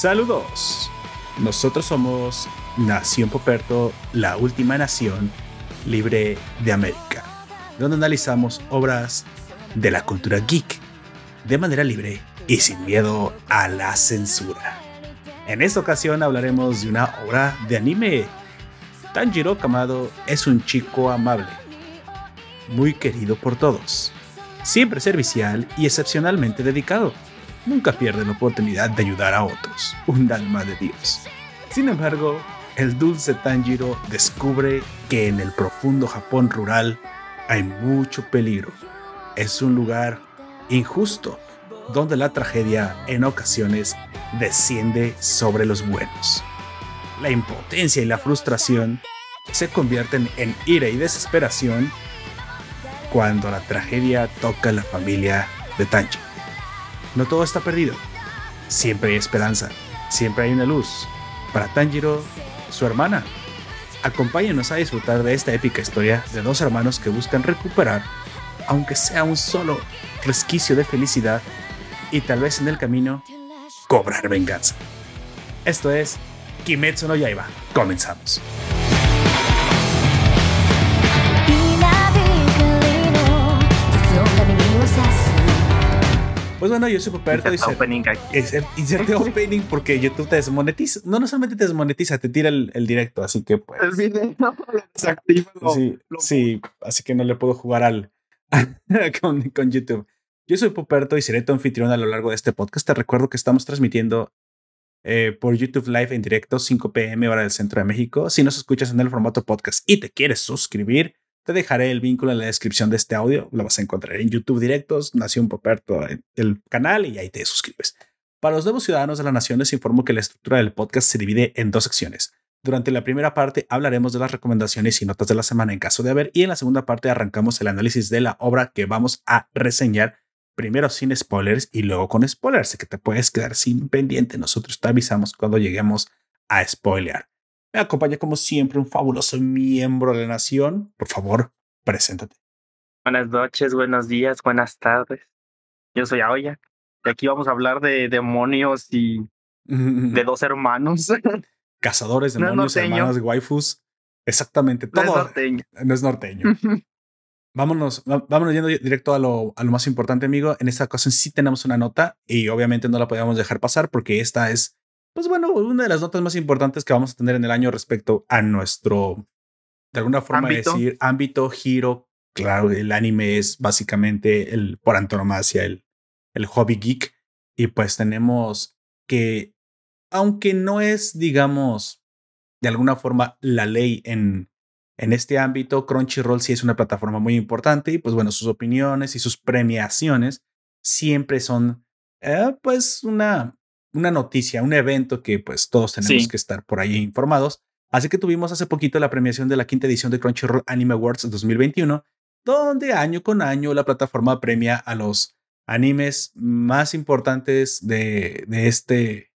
Saludos. Nosotros somos Nación Poperto, la última nación libre de América, donde analizamos obras de la cultura geek de manera libre y sin miedo a la censura. En esta ocasión hablaremos de una obra de anime. Tanjiro Kamado es un chico amable, muy querido por todos, siempre servicial y excepcionalmente dedicado. Nunca pierde la oportunidad de ayudar a otros, un alma de Dios. Sin embargo, el dulce Tanjiro descubre que en el profundo Japón rural hay mucho peligro. Es un lugar injusto, donde la tragedia en ocasiones desciende sobre los buenos. La impotencia y la frustración se convierten en ira y desesperación cuando la tragedia toca a la familia de Tanjiro. No todo está perdido. Siempre hay esperanza. Siempre hay una luz. Para Tanjiro, su hermana. Acompáñenos a disfrutar de esta épica historia de dos hermanos que buscan recuperar, aunque sea un solo resquicio de felicidad, y tal vez en el camino, cobrar venganza. Esto es Kimetsu no Yaiba. Comenzamos. Pues bueno, yo soy Poperto y opening inserte opening porque YouTube te desmonetiza. No, no solamente te desmonetiza, te tira el, directo, así que pues. El video lo Sí, sí, así que no le puedo jugar al con, con, YouTube. Yo soy Poperto y seré tu anfitrión a lo largo de este podcast. Te recuerdo que estamos transmitiendo eh, por YouTube Live en directo 5 pm hora del centro de México. Si nos escuchas en el formato podcast y te quieres suscribir, te dejaré el vínculo en la descripción de este audio. Lo vas a encontrar en YouTube directos, Nación Poperto, el canal y ahí te suscribes. Para los nuevos ciudadanos de la nación les informo que la estructura del podcast se divide en dos secciones. Durante la primera parte hablaremos de las recomendaciones y notas de la semana en caso de haber y en la segunda parte arrancamos el análisis de la obra que vamos a reseñar primero sin spoilers y luego con spoilers, que te puedes quedar sin pendiente. Nosotros te avisamos cuando lleguemos a spoilear. Me acompaña como siempre un fabuloso miembro de la nación. Por favor, preséntate. Buenas noches, buenos días, buenas tardes. Yo soy Aoya. Y aquí vamos a hablar de demonios y de dos hermanos. Cazadores, demonios, no hermanos, waifus. Exactamente. Todo. No es norteño. No es norteño. vámonos, vámonos yendo directo a lo, a lo más importante, amigo. En esta ocasión sí tenemos una nota y obviamente no la podemos dejar pasar porque esta es pues bueno, una de las notas más importantes que vamos a tener en el año respecto a nuestro, de alguna forma decir, ámbito, giro. Claro, el anime es básicamente el, por antonomasia, el, el hobby geek. Y pues tenemos que, aunque no es, digamos, de alguna forma la ley en, en este ámbito, Crunchyroll sí es una plataforma muy importante y pues bueno, sus opiniones y sus premiaciones siempre son eh, pues una, una noticia, un evento que pues todos tenemos que estar por ahí informados. Así que tuvimos hace poquito la premiación de la quinta edición de Crunchyroll Anime Awards 2021, donde año con año la plataforma premia a los animes más importantes de, de este,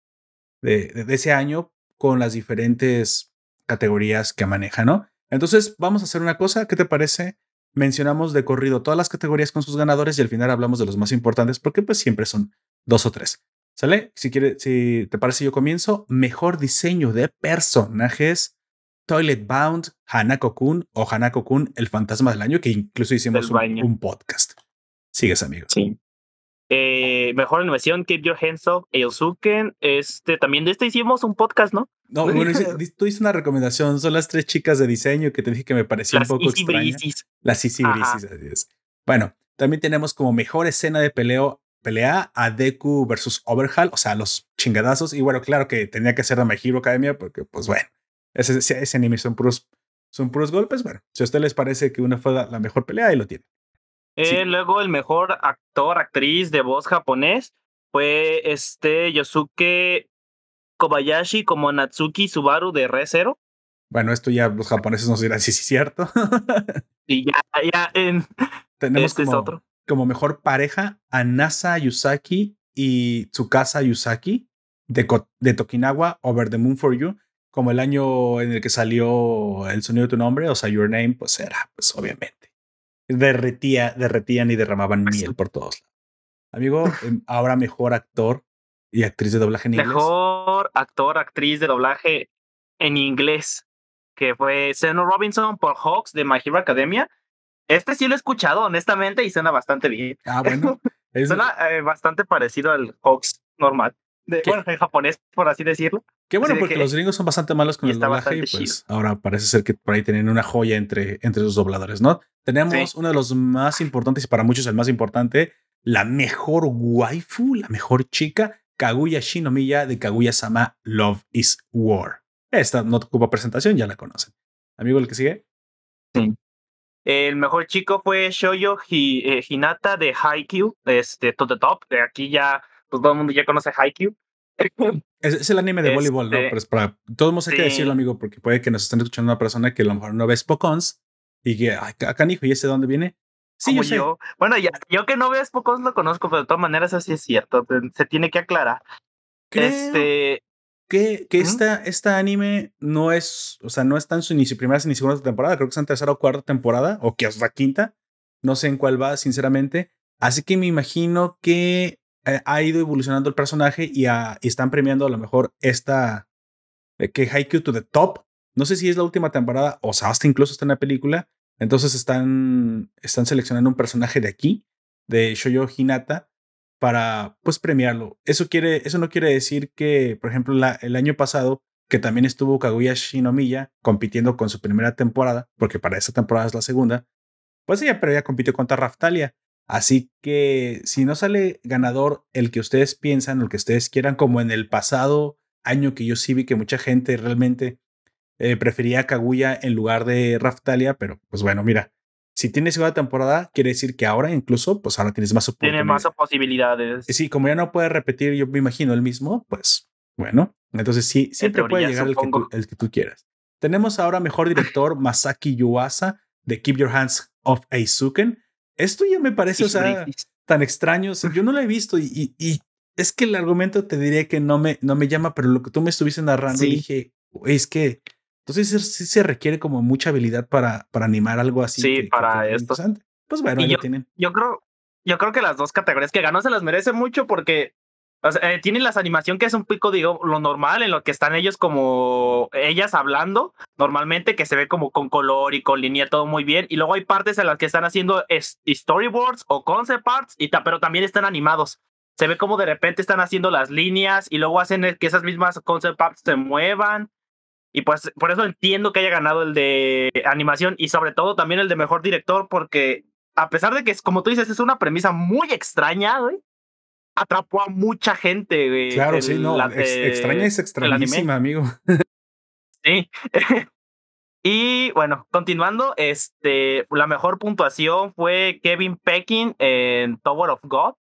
de, de, ese año con las diferentes categorías que maneja, ¿no? Entonces vamos a hacer una cosa, ¿qué te parece? Mencionamos de corrido todas las categorías con sus ganadores y al final hablamos de los más importantes porque pues siempre son dos o tres. ¿Sale? Si, quiere, si te parece, yo comienzo. Mejor diseño de personajes. Toilet Bound, Hanako-kun o Hanako-kun, el fantasma del año, que incluso hicimos un, podcast. Sigues, amigo. Sí. Eh, mejor animación, Hands Up, Eosuken. Este, también de este hicimos un podcast, ¿no? No, bueno, tú hiciste una recomendación. Son las tres chicas de diseño que te dije que me parecía un poco extraña. Las Easy Brisis. Bueno, también tenemos como mejor escena de peleo pelea a Deku versus Overhaul, o sea, los chingadazos. Y bueno, claro que tenía que ser de My Hero Academia, porque pues bueno, ese, ese, anime son puros, son puros golpes. Bueno, si a ustedes les parece que una fue la, mejor pelea, ahí lo tienen. Eh, Luego el mejor actor, actriz de voz japonés fue este Yosuke Kobayashi como Natsuki Subaru de Re Zero. Bueno, esto ya los japoneses nos dirán si sí, es cierto. y ya, ya en... Tenemos este como, es otro como mejor pareja a Nasa Yusaki y Tsukasa Yusaki de, de Tokinawa Over the Moon for You, como el año en el que salió el sonido de tu nombre, o sea, Your Name, pues era, pues obviamente. Derretía, derretían y derramaban miel por todos lados. Amigo, em, ahora mejor actor. y actriz de doblaje en inglés. Mejor actor, actriz de doblaje en inglés, que fue Seno Robinson por Hawks de My Hero Academia. Este sí lo he escuchado, honestamente, y suena bastante bien. Ah, bueno. suena eh, bastante parecido al Hawks normal. De, bueno, en japonés, por así decirlo. Qué bueno, porque los gringos son bastante malos con el doblaje y pues ahora parece ser que por ahí tienen una joya entre, entre sus dobladores, ¿no? Tenemos uno de los más importantes y para muchos el más importante, la mejor waifu, la mejor chica, Kaguya Shinomiya de Kaguya-sama Love is War. Esta no ocupa presentación, ya la conocen. Amigo, el que sigue. Sí. El mejor chico fue Shoyo eh, Hinata de Haikyuu, este, To The Top. De aquí ya, pues todo el mundo ya conoce Haikyuu. Es, el anime de voleibol, ¿no? Este, Pero es para todos mundo hay que decirlo, amigo, porque puede que nos estén escuchando una persona que a lo mejor no ve Spokons y que, ay, acá, hijo, ¿y ese de dónde viene? Sí, yo. Bueno, ya, yo que no veo Spokons lo conozco, pero de todas maneras así es cierto. Se tiene que aclarar. este. Que, que esta, esta anime no es, o sea, no está en su ni primera ni segunda temporada, creo que está en tercera o cuarta temporada, o que es la quinta, no sé en cuál va, sinceramente. Así que me imagino que eh, ha ido evolucionando el personaje y, están premiando a lo mejor esta eh, que Haikyuu to the top. No sé si es la última temporada o sea, hasta incluso está en la película. Entonces están, están seleccionando un personaje de aquí, de Shoyo Hinata, para pues premiarlo. Eso, quiere, eso no quiere decir que, por ejemplo, el año pasado, que también estuvo Kaguya Shinomiya compitiendo con su primera temporada, porque para esa temporada es la segunda, pues ella, pero ella compitió contra Raftalia. Así que si no sale ganador el que ustedes piensan, el que ustedes quieran, como en el pasado año que yo sí vi que mucha gente realmente eh, prefería a Kaguya en lugar de Raftalia, pero pues bueno, mira, si tienes segunda temporada, quiere decir que ahora incluso, pues ahora tienes más oportunidades. Tiene más posibilidades. Sí, como ya no puede repetir, yo me imagino el mismo, pues bueno, entonces sí, siempre puede llegar el que, tú, el que, tú, quieras. Tenemos ahora mejor director Masaki Yuasa de Keep Your Hands Off Aizuken. Esto ya me parece, o sea, tan extraño. yo no lo he visto y, y, es que el argumento te diría que no me, no me llama, pero lo que tú me estuviste narrando, dije, es que entonces sí se requiere como mucha habilidad para, para animar algo así. Sí, para esto. Pues bueno, yo, tienen. Yo creo, yo creo que las dos categorías que ganó se las merece mucho porque o sea, eh, tienen las animación que es un pico, digo, lo normal, en lo que están ellos como ellas hablando, normalmente que se ve como con color y con línea todo muy bien. Y luego hay partes en las que están haciendo storyboards o concept arts, y pero también están animados. Se ve como de repente están haciendo las líneas y luego hacen que esas mismas concept arts se muevan. Y pues por eso entiendo que haya ganado el de animación y sobre todo también el de mejor director, porque a pesar de que, es, como tú dices, es una premisa muy extraña, güey atrapó a mucha gente. claro, sí, no, extraña es extrañísima, amigo. sí. y bueno, continuando, este, la mejor puntuación fue Kevin Peckin en Tower of God.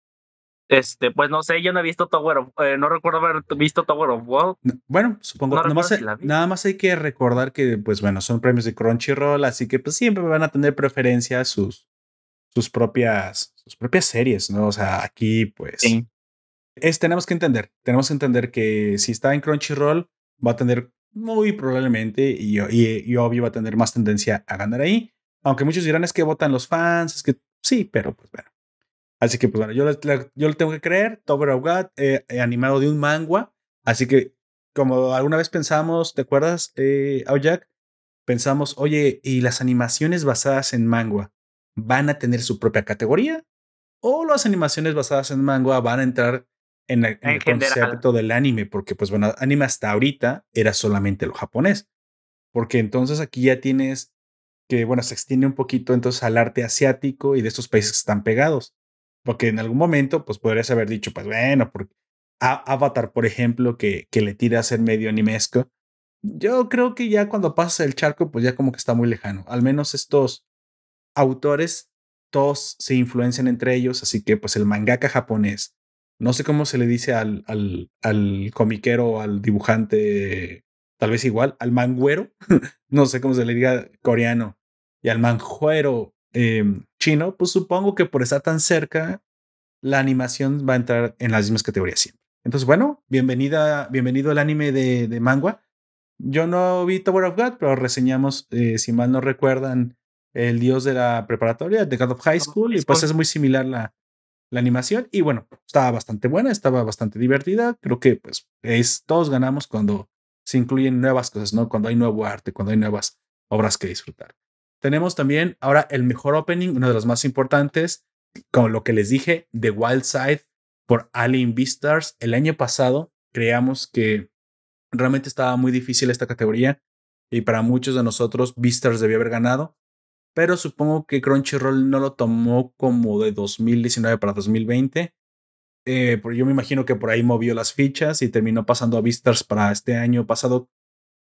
Este, pues no sé, yo no he visto Tower of, eh, no recuerdo haber visto Tower of God. bueno, supongo, nada más hay que recordar que, pues bueno, son premios de Crunchyroll, así que pues siempre van a tener preferencia sus, sus propias, sus propias series, ¿no? O sea, aquí pues es, tenemos que entender, tenemos que entender que si está en Crunchyroll va a tener muy probablemente y, y, obvio va a tener más tendencia a ganar ahí, aunque muchos dirán es que votan los fans, es que sí, pero pues bueno. Así que pues bueno, yo, le, yo le tengo que creer, Tower of God, eh, eh, animado de un manga, así que como alguna vez pensamos, ¿te acuerdas, eh, Jack? Pensamos, oye, ¿y las animaciones basadas en manga? van a tener su propia categoría o las animaciones basadas en manga van a entrar en el, concepto del anime, porque pues bueno, anime hasta ahorita era solamente lo japonés, porque entonces aquí ya tienes que, bueno, se extiende un poquito entonces al arte asiático y de estos países que están pegados, porque en algún momento pues podrías haber dicho, pues bueno, porque Avatar, por ejemplo, que, que le tira a ser medio animesco, yo creo que ya cuando pasas el charco, pues ya como que está muy lejano, al menos estos autores, todos se influencian entre ellos, así que pues el mangaka japonés, no sé cómo se le dice al, al, al comiquero, al dibujante, tal vez igual, al manguero, no sé cómo se le diga coreano, y al manjuero em, chino, pues supongo que por estar tan cerca, la animación va a entrar en las mismas categorías siempre. Entonces, bueno, bienvenida, bienvenido al anime de, de manga. Yo no vi Tower of God, pero reseñamos, eh, si mal no recuerdan, el dios de la preparatoria, de God of High School, y pues es muy similar la, la animación y bueno, estaba bastante buena, estaba bastante divertida. Creo que pues es, todos ganamos cuando se incluyen nuevas cosas, ¿no? Cuando hay nuevo arte, cuando hay nuevas obras que disfrutar. Tenemos también ahora el mejor opening, uno de los más importantes, como lo que les dije, The Wild Side por Alien Beastars. El año pasado creamos que realmente estaba muy difícil esta categoría y para muchos de nosotros Beastars debió haber ganado pero supongo que Crunchyroll no lo tomó como de 2019 para 2020. Eh, yo me imagino que por ahí movió las fichas y terminó pasando a Beastars para este año pasado.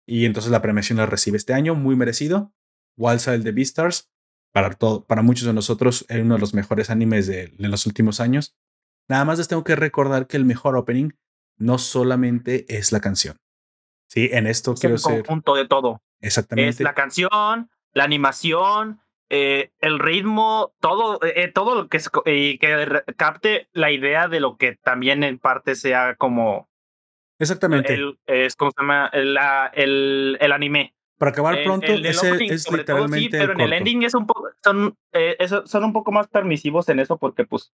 Y entonces la premiación la recibe este año, muy merecido. Wild Side de Beastars, para, todo, para muchos de nosotros, es uno de los mejores animes de, de los últimos años. Nada más les tengo que recordar que el mejor opening no solamente es la canción. Sí, en esto es quiero el ser. conjunto de todo. Exactamente. Es la canción, la animación, eh, el ritmo, todo, eh, todo lo que, eh, que capte la idea de lo que también en parte sea como. Exactamente. El, es como se llama el, el, el anime. Para acabar pronto, el, el ese opening, es literalmente. Sí, pero en el ending es un poco, son, eso, son un poco más permisivos en eso porque, pues,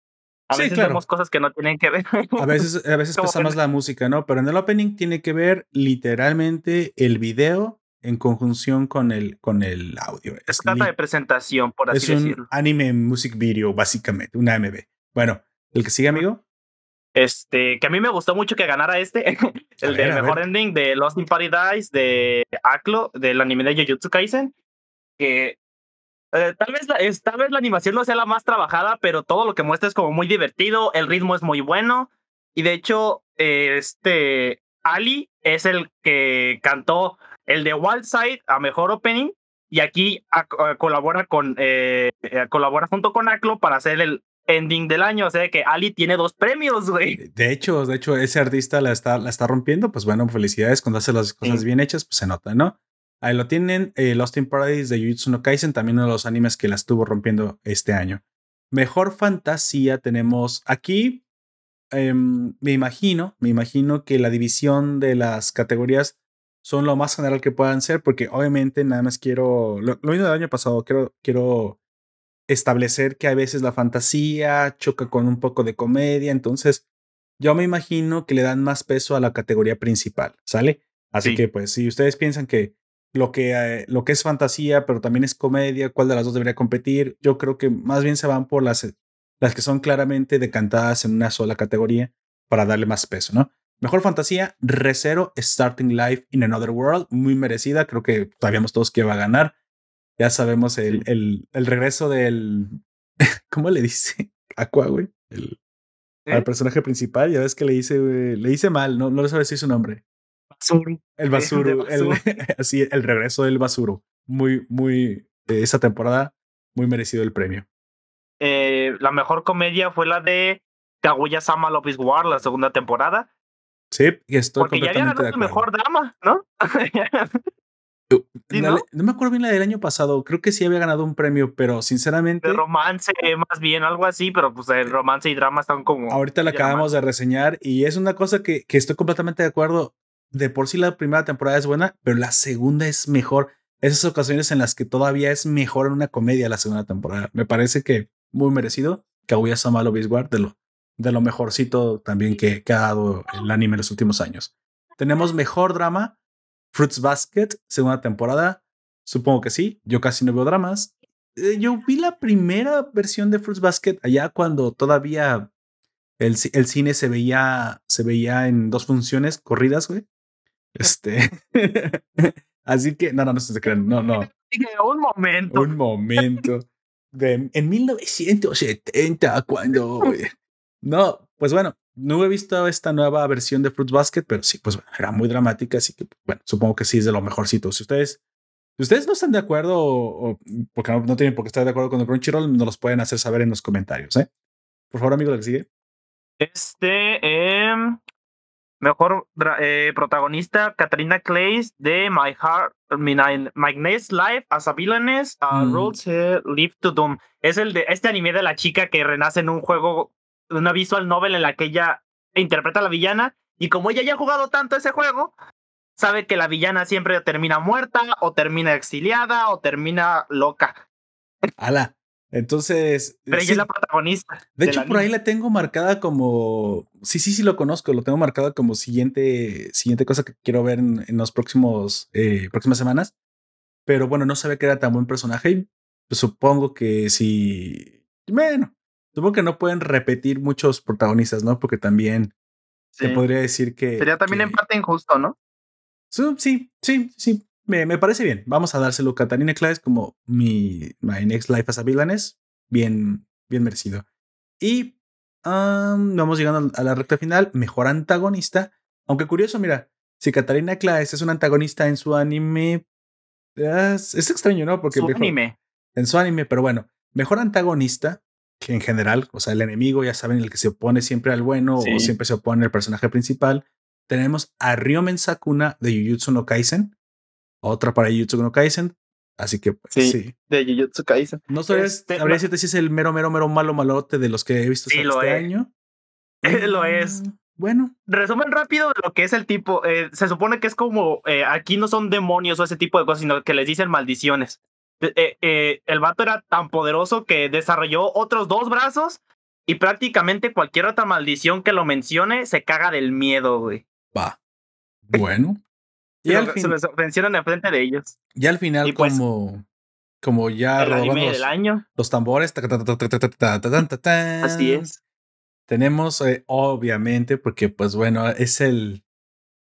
a sí, veces claro. vemos cosas que no tienen que ver. A veces, a veces pesa más la música, ¿no? Pero en el opening tiene que ver literalmente el video en conjunción con el, con el audio. Es trata de presentación, por así es decirlo. un anime music video, básicamente, un AMV. Bueno, ¿el que sigue, amigo? Este, que a mí me gustó mucho que ganara este, el del mejor ending de Lost in Paradise de Aklo, del anime de Jujutsu Kaisen, que eh, tal, vez tal vez la animación no sea la más trabajada, pero todo lo que muestra es como muy divertido, el ritmo es muy bueno, y de hecho, eh, este, Ali es el que cantó el de Wild Side a mejor opening y aquí a, a, colabora con eh, colabora junto con Aclo para hacer el ending del año, o sea que Ali tiene dos premios, güey. De hecho, de hecho ese artista la está la está rompiendo, pues bueno, felicidades cuando hace las cosas sí. bien hechas, pues se nota, ¿no? Ahí lo tienen, eh, Lost in Paradise de Jujutsu no Kaisen, también uno de los animes que la estuvo rompiendo este año. Mejor fantasía tenemos aquí, eh, me imagino, me imagino que la división de las categorías son lo más general que puedan ser, porque obviamente nada más quiero, lo, lo mismo del año pasado, quiero, quiero establecer que a veces la fantasía choca con un poco de comedia, entonces yo me imagino que le dan más peso a la categoría principal, ¿sale? Así sí. que pues si ustedes piensan que lo que, eh, lo que es fantasía, pero también es comedia, cuál de las dos debería competir, yo creo que más bien se van por las, las que son claramente decantadas en una sola categoría para darle más peso, ¿no? Mejor fantasía, Recero, Starting Life in Another World, muy merecida, creo que sabíamos todos que iba a ganar. Ya sabemos el, el, el regreso del. ¿Cómo le dice? Aqua, güey. El, ¿Eh? Al personaje principal, ya ves que le dice, güey, le dice mal, no, no le sabe decir su nombre. Basuro. El basuro. El, así, el regreso del basuro. Muy, muy. Eh, esa temporada, muy merecido el premio. Eh, la mejor comedia fue la de Kaguya Sama Love is War, la segunda temporada. Sí, y estoy Porque ya completamente había ganado el mejor drama, ¿no? ¿Sí, no? no? me acuerdo bien la del año pasado. Creo que sí había ganado un premio, pero sinceramente. De romance, más bien, algo así, pero pues el romance y drama están como. Ahorita la acabamos de reseñar y es una cosa que, que, estoy completamente de acuerdo. De por sí la primera temporada es buena, pero la segunda es mejor. Esas ocasiones en las que todavía es mejor en una comedia la segunda temporada. Me parece que muy merecido. Kaguya Sama Love de lo, de lo mejorcito también que, que ha dado el anime en los últimos años. Tenemos mejor drama. Fruits Basket, segunda temporada. Supongo que sí. Yo casi no veo dramas. Eh, yo vi la primera versión de Fruits Basket allá cuando todavía el, el cine se veía, se veía en dos funciones corridas, güey. Este. Así que, no, no, no se crean. No, no. Un momento. Un momento. De, en 1970, cuando. No, pues bueno, no he visto esta nueva versión de Fruits Basket, pero sí, pues bueno, era muy dramática, así que bueno, supongo que sí es de lo mejorcito. Si ustedes, si ustedes no están de acuerdo o, o porque no, no, tienen por qué estar de acuerdo con el Crunchyroll, nos los pueden hacer saber en los comentarios, ¿eh? Por favor, amigo, lo que sigue. Este, eh, mejor eh, protagonista, Katarina Clays de My Heart, My, My Next Life as a Villainess, uh, mm. Rules Live to Doom. Es el de este anime de la chica que renace en un juego una visual novel en la que ella interpreta a la villana y como ella ya ha jugado tanto ese juego, sabe que la villana siempre termina muerta o termina exiliada o termina loca. Ala, Entonces. Pero ella es la protagonista. De hecho, por ahí la tengo marcada como. Sí, sí, sí, lo conozco. Lo tengo marcada como siguiente, siguiente cosa que quiero ver en, en los próximos eh, próximas semanas. Pero bueno, no sabía que era tan buen personaje. Y supongo que si. Bueno, supongo que no pueden repetir muchos protagonistas, ¿no? Porque también se podría decir que. Sería también que, en parte injusto, ¿no? Sí, sí, sí. Me, me, parece bien. Vamos a dárselo a Catalina Claes como mi My Next Life as a Villainess. Bien, bien merecido. Y um, vamos llegando a la recta final. Mejor antagonista. Aunque curioso, mira, si Catalina Claes es un antagonista en su anime, es, es extraño, ¿no? Porque su mejor, anime. En su anime, pero bueno, mejor antagonista en general, o sea, el enemigo, ya saben, el que se opone siempre al bueno sí. o siempre se opone al personaje principal. Tenemos a Ryomen Sakuna de Jujutsu no Kaisen, otra para Jujutsu no Kaisen, así que pues, sí, sí, de Jujutsu Kaisen. No sabría, este, sabría decirte si es el mero, mero, mero malo malote de los que he visto sí, este lo es. año. lo es. Bueno. Resumen rápido de lo que es el tipo. Eh, se supone que es como, eh, aquí no son demonios o ese tipo de cosas, sino que les dicen maldiciones. Eh, eh, el vato era tan poderoso que desarrolló otros dos brazos y prácticamente cualquier otra maldición que lo mencione se caga del miedo, güey. Va. Bueno. y al fin, se mencionan enfrente de ellos. Y al final, y pues, como, como ya anime los, del año. los tambores. Así es. Tenemos, eh, obviamente, porque, pues bueno, es el.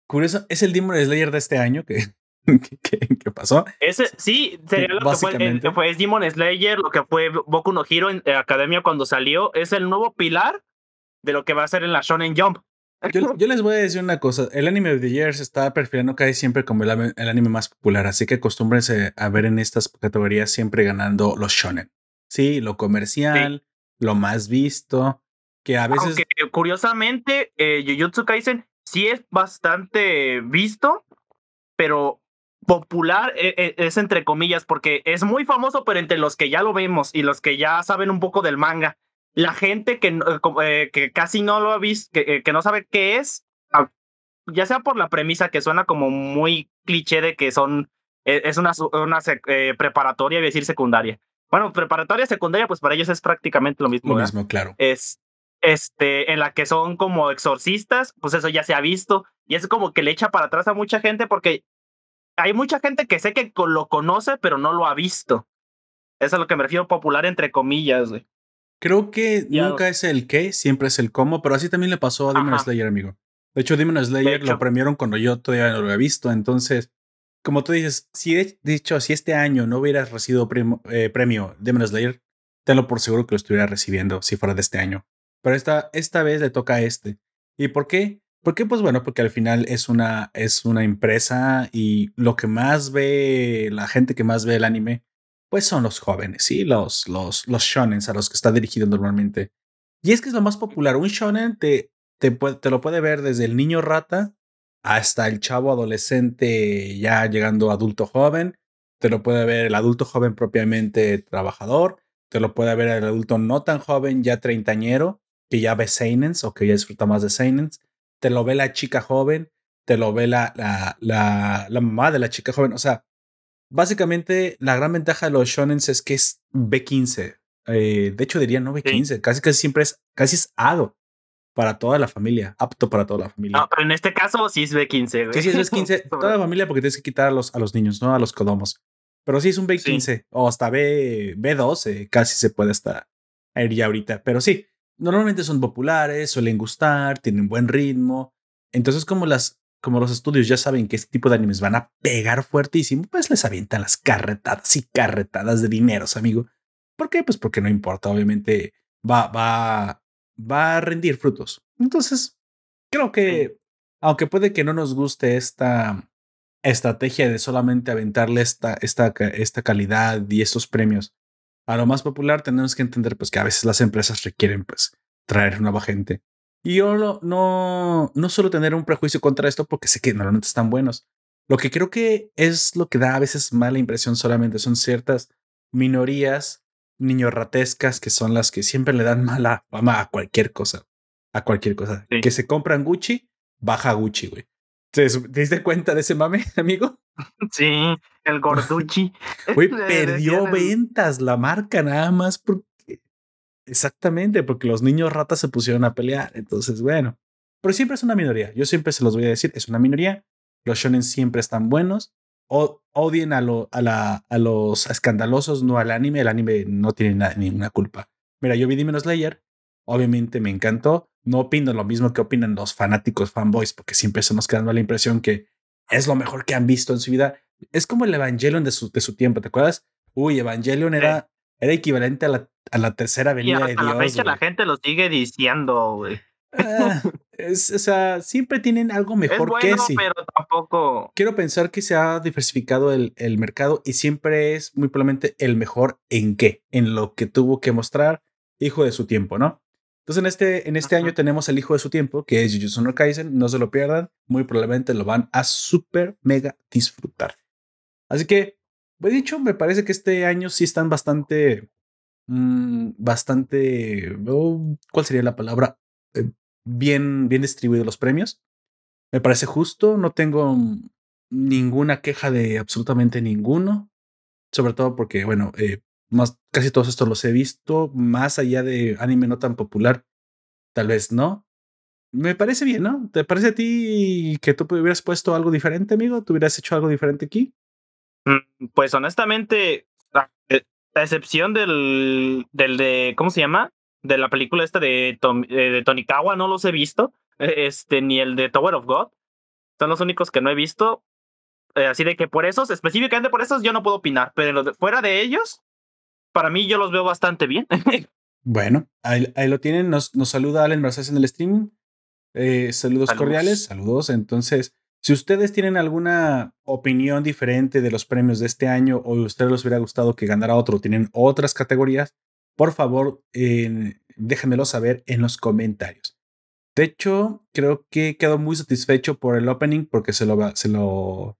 Curioso, es el Demon Slayer de este año que, ¿Qué, ¿Qué, pasó? Ese, sí, sería lo que fue, eh, fue Demon Slayer, lo que fue Boku no Hero en eh, Academia cuando salió. Es el nuevo pilar de lo que va a ser en la Shonen Jump. Yo, yo, les voy a decir una cosa. El anime of the year se está perfilando casi siempre como el, el, anime más popular. Así que acostúmbrense a ver en estas categorías siempre ganando los shonen. Sí, lo comercial, sí. lo más visto. Que a veces. Aunque, curiosamente, eh, Jujutsu Kaisen sí es bastante visto, pero popular es entre comillas porque es muy famoso, pero entre los que ya lo vemos y los que ya saben un poco del manga, la gente que, eh, que casi no lo ha visto, que, que, no sabe qué es, ya sea por la premisa que suena como muy cliché de que son, es una, una eh, preparatoria, decir secundaria. Bueno, preparatoria, secundaria, pues para ellos es prácticamente lo mismo. Lo mismo, claro. Es, este, en la que son como exorcistas, pues eso ya se ha visto y es como que le echa para atrás a mucha gente porque hay mucha gente que sé que lo conoce, pero no lo ha visto. Eso es a lo que me refiero popular, entre comillas, güey. Creo que ya nunca es el qué, siempre es el cómo, pero así también le pasó a Demon Ajá. Slayer, amigo. De hecho, Demon Slayer lo premiaron cuando yo todavía no lo había visto. Entonces, como tú dices, si de dicho, si este año no hubieras recibido premio, eh, premio Demon Slayer, tenlo por seguro que lo estuviera recibiendo si fuera de este año. Pero esta, esta vez le toca a este. ¿Y por qué? Porque, pues bueno, porque al final es una, es una empresa y lo que más ve, la gente que más ve el anime, pues son los jóvenes, ¿sí? Los, los, los shonen a los que está dirigido normalmente. Y es que es lo más popular. Un shonen te, te, te lo puede ver desde el niño rata hasta el chavo adolescente ya llegando adulto joven. Te lo puede ver el adulto joven propiamente trabajador. Te lo puede ver el adulto no tan joven, ya treintañero, que ya ve seinens o que ya disfruta más de seinens te lo ve la chica joven, te lo ve la, la, la, la mamá de la chica joven. O sea, básicamente la gran ventaja de los shonen es que es B15. Eh, de hecho, diría no B15, sí. casi casi siempre es, casi es ADO para toda la familia, apto para toda la familia. No, pero en este caso sí es B15. Güey. Sí, sí, es B15, toda la familia porque tienes que quitar a los, a los niños, no a los codomos. Pero sí es un B15 sí. o hasta B, B12, casi se puede hasta ir ya ahorita. Pero sí, normalmente son populares, suelen gustar, tienen buen ritmo. Entonces, como las como los estudios ya saben que este tipo de animes van a pegar fuertísimo, pues les avientan las carretadas y carretadas de dineros, amigo. ¿Por qué? Pues porque no importa, obviamente va, va, va a rendir frutos. Entonces, creo que, aunque puede que no nos guste esta estrategia de solamente aventarle esta, esta, esta calidad y estos premios a lo más popular, tenemos que entender pues que a veces las empresas requieren pues traer nueva gente. Y yo no, no, no suelo tener un prejuicio contra esto porque sé que normalmente están buenos. Lo que creo que es lo que da a veces mala impresión solamente son ciertas minorías niñorratescas que son las que siempre le dan mala fama a cualquier cosa. A cualquier cosa. Sí. Que se compran Gucci, baja Gucci, güey. ¿Te, ¿Te diste cuenta de ese mame, amigo? Sí, el Gorduchi. Güey, perdió ventas la marca nada más porque. Exactamente, porque los niños ratas se pusieron a pelear. Entonces, bueno. Pero siempre es una minoría. Yo siempre se los voy a decir, es una minoría. Los shonen siempre están buenos. O, odien a, lo, a, la, a los escandalosos, no al anime. El anime no tiene ninguna culpa. Mira, yo vi Demon Slayer. Obviamente me encantó. No opino lo mismo que opinan los fanáticos fanboys, porque siempre se nos queda la impresión que es lo mejor que han visto en su vida. Es como el Evangelion de su, de su tiempo, ¿te acuerdas? Uy, Evangelion era, era equivalente a la, a la tercera venida de Dios. la fecha la gente lo sigue diciendo, güey. Ah, o sea, siempre tienen algo mejor que sí. Pero tampoco. Quiero pensar que se ha diversificado el, el, mercado y siempre es muy probablemente el mejor en qué, en lo que tuvo que mostrar, hijo de su tiempo, ¿no? Entonces, en este, en este año tenemos el hijo de su tiempo, que es Jujutsu no Kaisen. No se lo pierdan. Muy probablemente lo van a super mega disfrutar. Así que, he dicho, me parece que este año sí están bastante, mmm, bastante, oh, ¿cuál sería la palabra? Eh, bien, bien distribuidos los premios. Me parece justo. No tengo ninguna queja de absolutamente ninguno. Sobre todo porque, bueno, eh, más, casi todos estos los he visto, más allá de anime no tan popular, tal vez no. Me parece bien, ¿no? ¿Te parece a ti que tú hubieras puesto algo diferente, amigo? ¿Tú hubieras hecho algo diferente aquí? Mm, pues honestamente, a excepción del, del de, ¿cómo se llama? De la película esta de, Tom, eh, de Tonikawa, no los he visto. E, este, ni el de Tower of God. Son los únicos que no he visto. Eh, así de que por esos, específicamente por esos, yo no puedo opinar. Pero fuera de ellos, para mí yo los veo bastante bien. bueno, ahí, lo tienen. Nos, nos saluda Allen Mercedes en el stream. Eh, saludos, cordiales, saludos. Entonces, si ustedes tienen alguna opinión diferente de los premios de este año o a ustedes les hubiera gustado que ganara otro, tienen otras categorías, por favor, eh, déjenmelo saber en los comentarios. De hecho, creo que quedo muy satisfecho por el opening porque se lo, se lo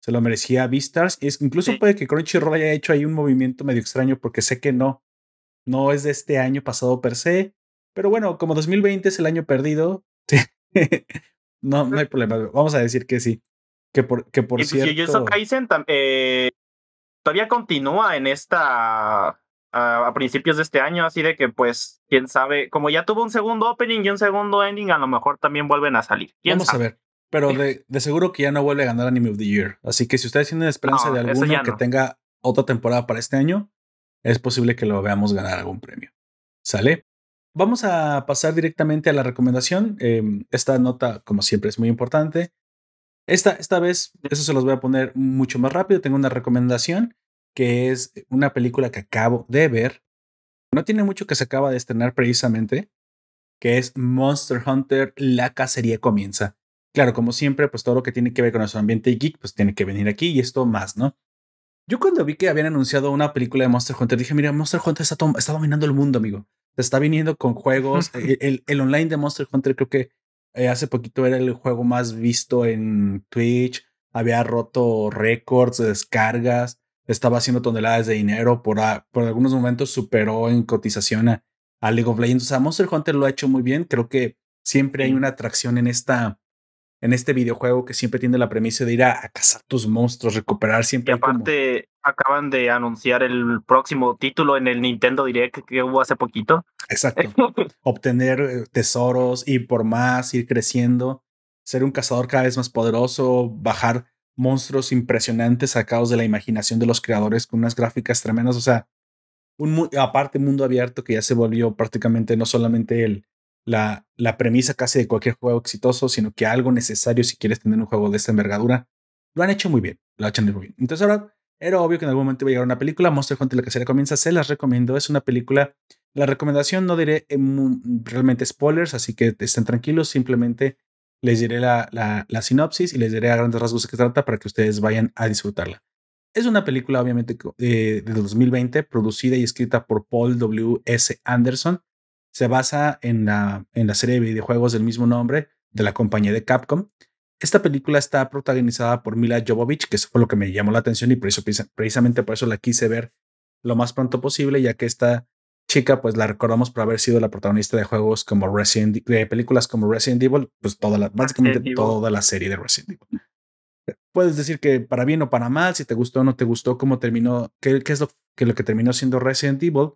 se lo merecía Beastars. Es, incluso puede que Crunchyroll haya hecho ahí un movimiento medio extraño porque sé que no, no es de este año pasado per se. Pero bueno, como 2020 es el año perdido, no, no hay problema. Vamos a decir que sí. Que por, que por y, cierto. Jujutsu Kaisen eh, todavía continúa en esta. a principios de este año, así de que, pues, quién sabe, como ya tuvo un segundo opening y un segundo ending, a lo mejor también vuelven a salir. Vamos a ver. Pero de, de, seguro que ya no vuelve a ganar Anime of the Year. Así que si ustedes tienen esperanza de alguno que tenga otra temporada para este año, es posible que lo veamos ganar algún premio. ¿Sale? Vamos a pasar directamente a la recomendación. Em, esta nota, como siempre, es muy importante. Esta, esta vez, eso se los voy a poner mucho más rápido. Tengo una recomendación que es una película que acabo de ver. No tiene mucho que se acaba de estrenar precisamente, que es Monster Hunter, la cacería comienza. Claro, como siempre, pues todo lo que tiene que ver con nuestro ambiente geek, pues tiene que venir aquí y esto más, ¿no? Yo cuando vi que habían anunciado una película de Monster Hunter, dije, mira, Monster Hunter está, está dominando el mundo, amigo. Se está viniendo con juegos. el, el, online de Monster Hunter creo que eh, hace poquito era el juego más visto en Twitch. Había roto récords de descargas. Estaba haciendo toneladas de dinero. Por, por algunos momentos superó en cotización a, a League of Legends. O sea, Monster Hunter lo ha hecho muy bien. Creo que siempre hay una atracción en esta en este videojuego que siempre tiene la premisa de ir a, cazar tus monstruos, recuperar siempre. Y aparte, acaban de anunciar el próximo título en el Nintendo Direct que hubo hace poquito. Exacto. Obtener eh, tesoros, ir por más, ir creciendo, ser un cazador cada vez más poderoso, bajar monstruos impresionantes sacados de la imaginación de los creadores con unas gráficas tremendas. O sea, un, aparte mundo abierto que ya se volvió prácticamente no solamente el, la, la premisa casi de cualquier juego exitoso, sino que algo necesario si quieres tener un juego de esta envergadura. Lo han hecho muy bien, lo han hecho muy bien. Entonces ahora era obvio que en algún momento iba a llegar una película. Monster Hunter la que se comienza, se las recomiendo. Es una película. La recomendación no diré realmente spoilers, así que estén tranquilos. Simplemente les diré la, la, la, sinopsis y les diré a grandes rasgos de qué trata para que ustedes vayan a disfrutarla. Es una película, obviamente, eh, de 2020, producida y escrita por Paul W. S. Anderson se basa en la, en la serie de videojuegos del mismo nombre de la compañía de Capcom. Esta película está protagonizada por Mila Jovovich, que eso fue lo que me llamó la atención y por eso, precisamente por eso la quise ver lo más pronto posible, ya que esta chica, pues la recordamos por haber sido la protagonista de juegos como Resident de películas como Resident Evil, pues toda la, básicamente toda la serie de Resident Evil. puedes decir que para bien o para mal, si te gustó o no te gustó, cómo terminó, qué, qué es lo que, lo que terminó siendo Resident Evil,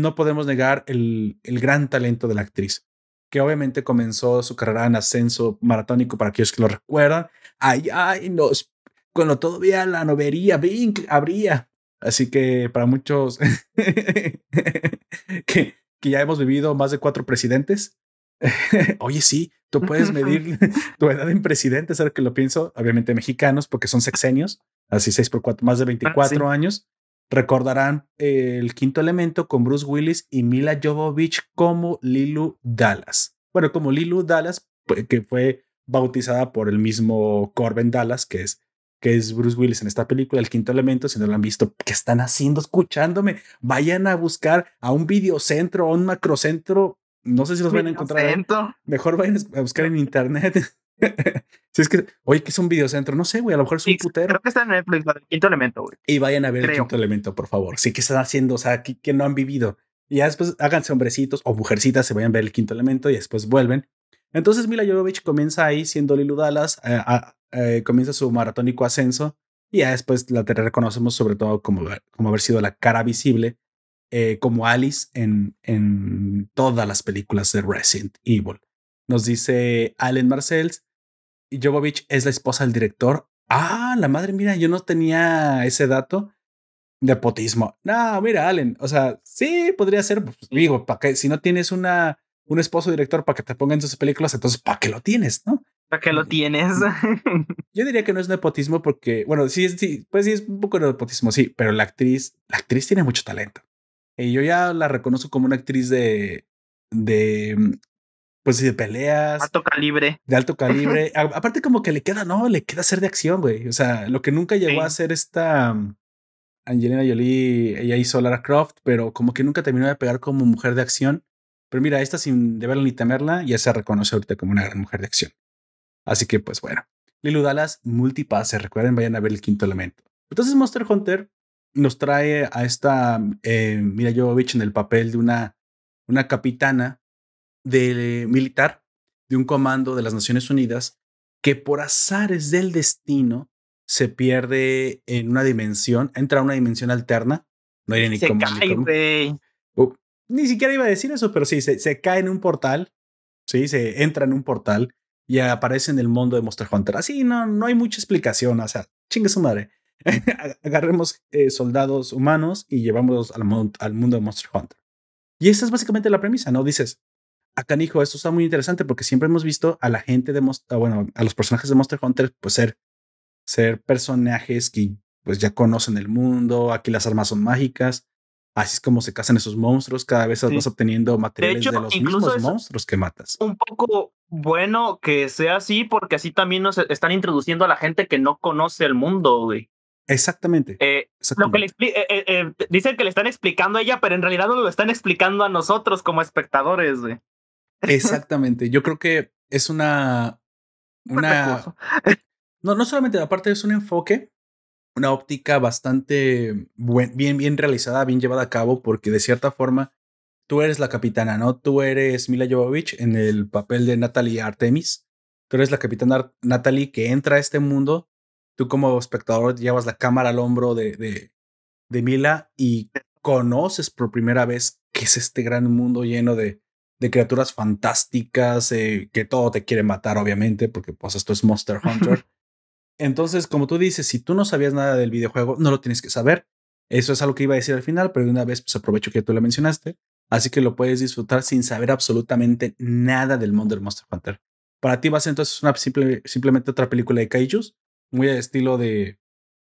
no podemos negar el, el, gran talento de la actriz, que obviamente comenzó su carrera en ascenso maratónico para aquellos que lo recuerdan. Ay, ay, nos, cuando todavía la novería Bink habría. Así que para muchos que, que ya hemos vivido más de cuatro presidentes, Oye, sí, tú puedes medir tu edad en presidentes, ahora que lo pienso, obviamente mexicanos, porque son sexenios, así 6 por 4, más de 24 ah, años. Recordarán el quinto elemento con Bruce Willis y Mila Jovovich como Lilu Dallas. Bueno, como Lilu Dallas, pues, que fue bautizada por el mismo Corbin Dallas, que es, que es Bruce Willis en esta película, el quinto elemento. Si no lo han visto, ¿qué están haciendo escuchándome? Vayan a buscar a un videocentro, a un macrocentro no sé si los van a encontrar. Mejor vayan a buscar en internet. si es que, oye, que es un videocentro, no sé, güey, a lo mejor es un putero. Creo que está en Netflix, el quinto elemento, güey. Y vayan a ver el quinto elemento, por favor. Sí, que están haciendo? O sea, que, no han vivido. Y ya después háganse hombrecitos o mujercitas, se vayan a ver el quinto elemento y después vuelven. Entonces Mila Jovovich comienza ahí siendo Lilu Dallas, eh, eh, comienza su maratónico ascenso y ya después la reconocemos sobre todo como, como haber sido la cara visible eh, como Alice en, en todas las películas de Resident Evil. Nos dice Allen Marcells, Jovovich es la esposa del director. Ah, la madre, mira, yo no tenía ese dato. Nepotismo. No, mira, Allen, o sea, sí, podría ser, pues, digo, para que si no tienes una, un esposo director para que te pongan sus películas, entonces, ¿para qué lo tienes, no? ¿Para qué lo tienes? Yo diría que no es nepotismo porque, bueno, sí, sí, pues sí es un poco de nepotismo, sí, pero la actriz, la actriz tiene mucho talento. Y yo ya la reconozco como una actriz de, de, pues de peleas. Alto calibre. De alto calibre. aparte como que le queda, no, le queda ser de acción, güey. O sea, lo que nunca llegó a ser esta mm, Angelina Jolie, ella hizo Lara Croft, pero como que nunca terminó de pegar como mujer de acción. Pero mira, esta sin deberla ni temerla, ya se reconoce ahorita como una gran mujer de acción. Así que pues bueno. Lilu Dallas, multipase, recuerden, vayan a ver el quinto elemento. Entonces Monster Hunter nos trae a esta eh, Mira Jovovich en el papel de una, una capitana de militar de un comando de las Naciones Unidas que por azares del destino se pierde en una dimensión, entra a una dimensión alterna. No hay ni se Cae, uh, ni siquiera iba a decir eso, pero sí, se, se, cae en un portal. Sí, se entra en un portal y aparece en el mundo de Monster Hunter. Así no, no hay mucha explicación. O sea, chingue su madre. agarremos eh, soldados humanos y llevamos al, al mundo de Monster Hunter. Y esa es básicamente la premisa, ¿no? Dices, acá, hijo, esto está muy interesante porque siempre hemos visto a la gente de Monster, ah, bueno, a los personajes de Monster Hunter, pues ser, ser personajes que pues ya conocen el mundo, aquí las armas son mágicas, así es como se cazan esos monstruos, cada vez vas obteniendo materiales de, los mismos monstruos que matas. Un poco bueno que sea así porque así también nos están introduciendo a la gente que no conoce el mundo, güey. Exactamente. Eh, Lo que le eh, eh, dicen que le están explicando a ella, pero en realidad no lo están explicando a nosotros como espectadores. Exactamente. Yo creo que es una. Una. no, no solamente, aparte es un enfoque, una óptica bastante bien, bien realizada, bien llevada a cabo, porque de cierta forma tú eres la capitana, ¿no? Tú eres Mila Jovovich en el papel de Natalie Artemis. Tú eres la capitana Natalie que entra a este mundo tú como espectador llevas la cámara al hombro de, de, de Mila y conoces por primera vez qué es este gran mundo lleno de, de criaturas fantásticas, eh, que todo te quiere matar, obviamente, porque pues esto es Monster Hunter. Entonces, como tú dices, si tú no sabías nada del videojuego, no lo tienes que saber. Eso es algo que iba a decir al final, pero de una vez pues aprovecho que tú lo mencionaste. Así que lo puedes disfrutar sin saber absolutamente nada del mundo del Monster Hunter. Para ti va a ser entonces una simple, simplemente otra película de kaijus, muy al estilo de,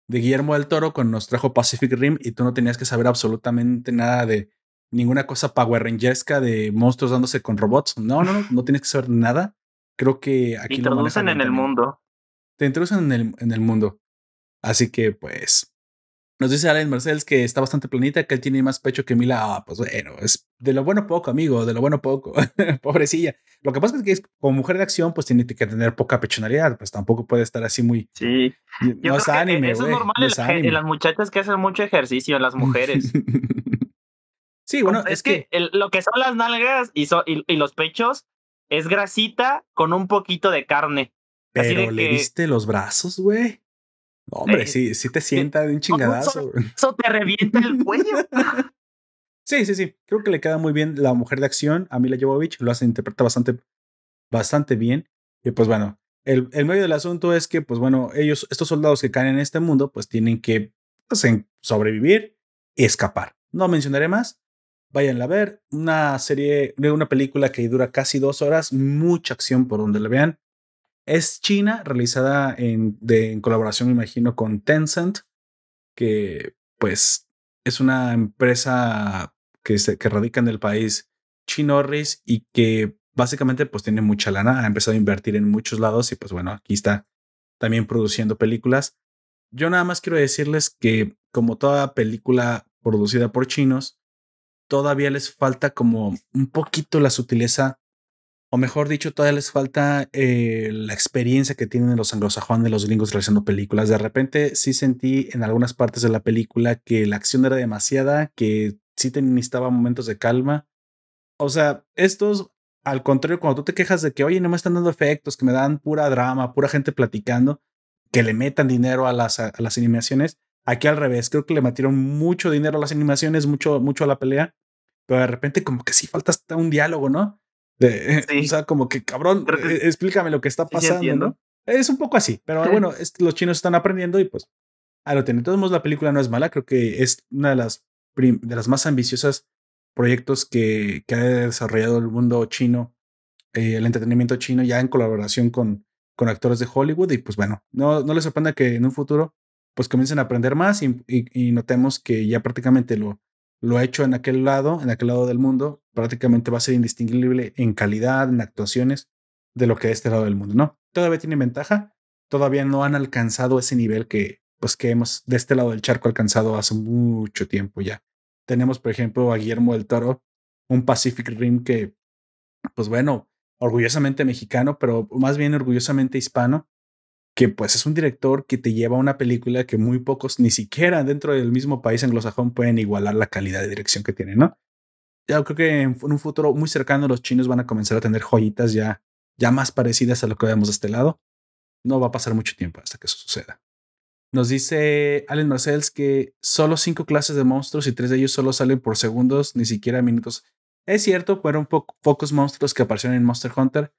de Guillermo del Toro cuando nos trajo Pacific Rim y tú no tenías que saber absolutamente nada de ninguna cosa Power Rangersca de monstruos dándose con robots. No, no, no, no tienes que saber nada. Creo que aquí te introducen en el mundo. Te introducen en el, en el mundo. Así que pues nos dice Alan Marcells que está bastante planita, que él tiene más pecho que Mila. Ah, pues bueno, es de lo bueno poco, amigo, de lo bueno poco. Pobrecilla. Lo que pasa es que es, como mujer de acción, pues tiene que tener poca pechonalidad, pues tampoco puede estar así muy. Sí. no es anime, Eso es normal en, las muchachas que hacen mucho ejercicio, las mujeres. Sí, bueno, es, que, lo que son las nalgas y, y los pechos es grasita con un poquito de carne. Pero le viste los brazos, güey. Hombre, sí, sí te sienta de un chingadazo. Eso, te revienta el cuello. sí, sí, sí. Creo que le queda muy bien la mujer de acción, a Mila Jovovich, lo hace, interpreta bastante, bastante bien. Y pues bueno, el, el, medio del asunto es que, pues bueno, ellos, estos soldados que caen en este mundo, pues tienen que pues, sobrevivir y escapar. No mencionaré más. Váyanla a ver. Una serie, una película que dura casi dos horas, mucha acción por donde la vean. Es China, realizada en, de, en colaboración, me imagino, con Tencent, que pues es una empresa que, se, que radica en el país chinorris y que básicamente pues tiene mucha lana, ha empezado a invertir en muchos lados y pues bueno, aquí está también produciendo películas. Yo nada más quiero decirles que como toda película producida por chinos, todavía les falta como un poquito la sutileza, o mejor dicho, todavía les falta eh, la experiencia que tienen los anglosajones, los gringos realizando películas. De repente sí sentí en algunas partes de la película que la acción era demasiada, que sí necesitaba momentos de calma. O sea, estos al contrario, cuando tú te quejas de que, oye, no me están dando efectos, que me dan pura drama, pura gente platicando, que le metan dinero a las, a, las animaciones, aquí al revés, creo que le metieron mucho dinero a las animaciones, mucho, mucho a la pelea, pero de repente como que sí falta hasta un diálogo, ¿no? De, O sea, como que, cabrón, eh, explícame lo que está pasando, ¿no? Es un poco así, pero bueno, es los chinos están aprendiendo y pues a lo tienen. Todos modos, la película no es mala, creo que es una de las, de las más ambiciosas proyectos que, que ha desarrollado el mundo chino, eh, el entretenimiento chino, ya en colaboración con, con actores de Hollywood. Y pues bueno, no, no les sorprenda que en un futuro pues comiencen a aprender más y, y, notemos que ya prácticamente lo, lo ha hecho en aquel lado, en aquel lado del mundo, prácticamente va a ser indistinguible en calidad, en actuaciones, de lo que es este lado del mundo, ¿no? Todavía tiene ventaja, todavía no han alcanzado ese nivel que, pues, que hemos de este lado del charco alcanzado hace mucho tiempo ya. Tenemos, por ejemplo, a Guillermo del Toro, un Pacific Rim que, pues bueno, orgullosamente mexicano, pero más bien orgullosamente hispano, que pues es un director que te lleva a una película que muy pocos, ni siquiera dentro del mismo país anglosajón, pueden igualar la calidad de dirección que tiene, ¿no? Ya creo que en un futuro muy cercano los chinos van a comenzar a tener joyitas ya, ya más parecidas a lo que vemos de este lado. No va a pasar mucho tiempo hasta que eso suceda. Nos dice Allen Marcells que solo cinco clases de monstruos y tres de ellos solo salen por segundos, ni siquiera minutos. Es cierto, fueron pocos monstruos que aparecieron en Monster Hunter,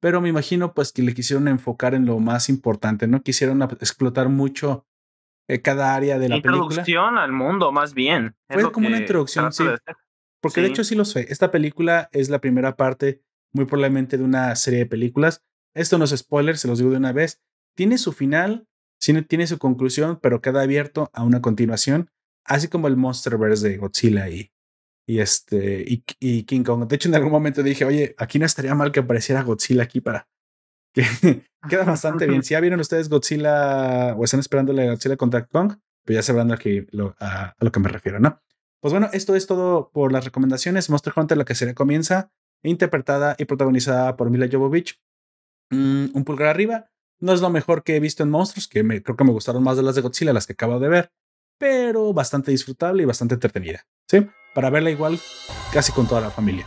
pero me imagino pues que le quisieron enfocar en lo más importante, ¿no? Quisieron explotar mucho eh, cada área de la película. Introducción al mundo, más bien. Fue como una introducción, sí. Porque de hecho sí lo sé. Esta película es la primera parte, muy probablemente, de una serie de películas. Esto no es spoiler, se los digo de una vez. Tiene su final tiene su conclusión, pero queda abierto a una continuación, así como el Monsterverse de Godzilla y, y, este, y, King Kong. De hecho, en algún momento dije, oye, aquí no estaría mal que apareciera Godzilla aquí para... Que queda bastante bien. Si ya vieron ustedes Godzilla o están esperando la Godzilla contra Kong, pues ya sabrán a, lo, a, lo que me refiero, ¿no? Pues bueno, esto es todo por las recomendaciones. Monster Hunter, la que se comienza, interpretada y protagonizada por Mila Jovovich. Mm, un pulgar arriba. No es lo mejor que he visto en monstruos, que me, creo que me gustaron más de las de Godzilla, las que acabo de ver, pero bastante disfrutable y bastante entretenida. ¿Sí? Para verla igual casi con toda la familia.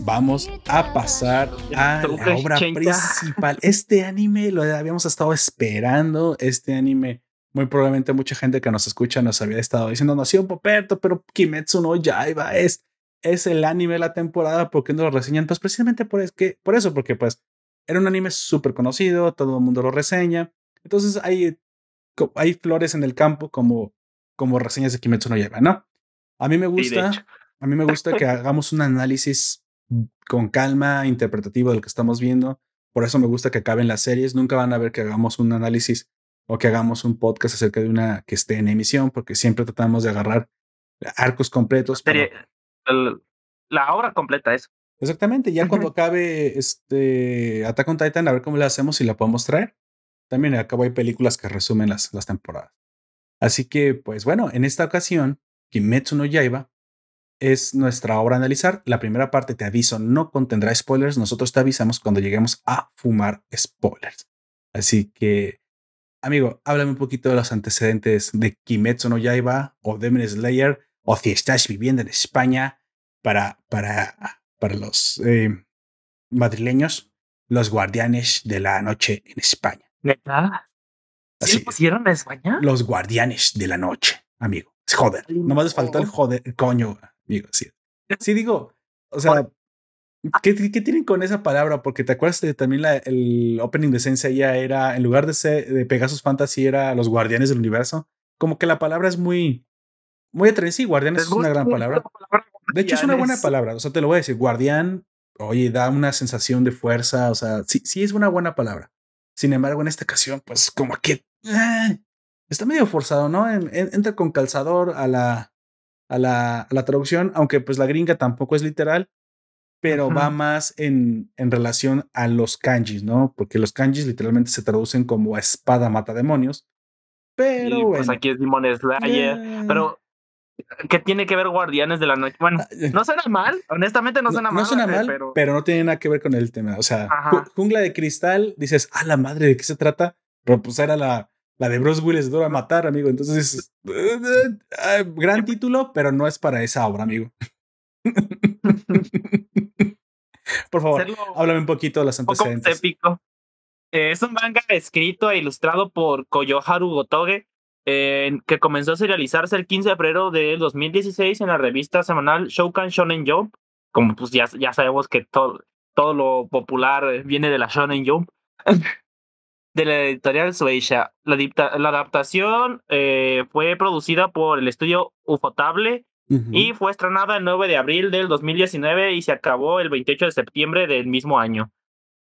Vamos a pasar a la obra principal. Este anime lo habíamos estado esperando. Este anime, muy probablemente mucha gente que nos escucha nos había estado diciendo, no, sí, un Poperto, pero Kimetsu no Yaiba es es el anime de la temporada, ¿por qué no lo reseñan? Pues precisamente por, es que, por eso, porque pues era un anime súper conocido, todo el mundo lo reseña. Entonces hay, hay flores en el campo como, como reseñas de Kimetsu no Yaiba, ¿no? A mí me gusta, a mí me gusta que hagamos un análisis con calma, interpretativo del que estamos viendo. Por eso me gusta que acaben las series. Nunca van a ver que hagamos un análisis o que hagamos un podcast acerca de una que esté en emisión, porque siempre tratamos de agarrar arcos completos la obra completa es. Exactamente, ya cuando acabe este Attack on Titan, a ver cómo le hacemos si la podemos traer. También acabo hay películas que resumen las, las temporadas. Así que, pues bueno, en esta ocasión, Kimetsu no Yaiba es nuestra obra a analizar. La primera parte, te aviso, no contendrá spoilers. Nosotros te avisamos cuando lleguemos a fumar spoilers. Así que, amigo, háblame un poquito de los antecedentes de Kimetsu no Yaiba o Demon Slayer o si estás viviendo en España para, para, para los eh, madrileños, los guardianes de la noche en España. ¿Neta? ¿Sí Así lo pusieron en España? Los guardianes de la noche, amigo. Joder, nomás les faltó el joder, el coño, amigo. Sí, sí digo, o sea, ¿qué, qué tienen con esa palabra? Porque te acuerdas de también la, el opening de Sensei ya era, en lugar de, ser, de Pegasus Fantasy, era los guardianes del universo. Como que la palabra es muy, muy atrevida. Sí, guardianes ¿Les es una gran palabra De hecho, es una buena palabra. O sea, te lo voy a decir. Guardián, oye, da una sensación de fuerza. O sea, sí, sí es una buena palabra. Sin embargo, en esta ocasión, pues como que eh, está medio forzado, ¿no? En- en- entra con calzador a la, a la, a la traducción, aunque pues la gringa tampoco es literal, pero va más en, en relación a los kanjis, ¿no? Porque los kanjis literalmente se traducen como espada mata demonios. Pero Y bueno. pues aquí es Demon Slayer. eh, Pero, ¿qué tiene que ver Guardianes de la Noche? Bueno, eh, no suena mal. Honestamente, no suena mal. suena eh, mal, pero... pero. no tiene nada que ver con el tema. O sea, Ajá. jungla de cristal, dices, a la madre, ¿de qué se trata? Pero pues era la, la de Bruce Willis, dura matar, amigo. Entonces, eh, eh, gran título, pero no es para esa obra, amigo. Por favor, Hacerlo háblame un poquito de las antecedentes. épico. Eh, es un manga escrito e ilustrado por Koyoharu Gotoge, eh, que comenzó a serializarse el 15 de febrero del 2016 en la revista semanal Shoukan Shonen Jump. Como pues ya, ya sabemos que todo, todo lo popular viene de la Shonen Jump. de la editorial Sueisha. La, la adaptación eh, fue producida por el estudio Ufotable Ujú. y fue estrenada el 9 de abril del 2019 y se acabó el 28 de septiembre del mismo año.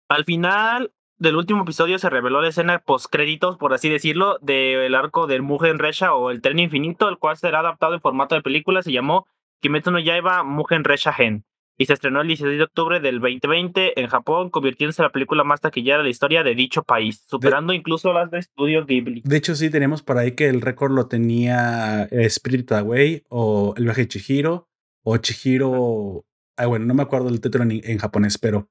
Al final del último episodio se reveló la escena post créditos, por así decirlo, del arco del Mugen Resha o el tren infinito, el cual será adaptado en formato de película, se llamó Kimetsu no Yaiba Mugen Resha Gen y se estrenó el 16 de octubre del 2020 en Japón, convirtiéndose en la película más taquillera de la historia de dicho país, superando incluso las de Estudio Ghibli. De hecho, sí, tenemos por ahí que el récord lo tenía Spirit Away o El viaje de Chihiro o Chihiro. Ah, bueno, no me acuerdo el título en, en japonés, pero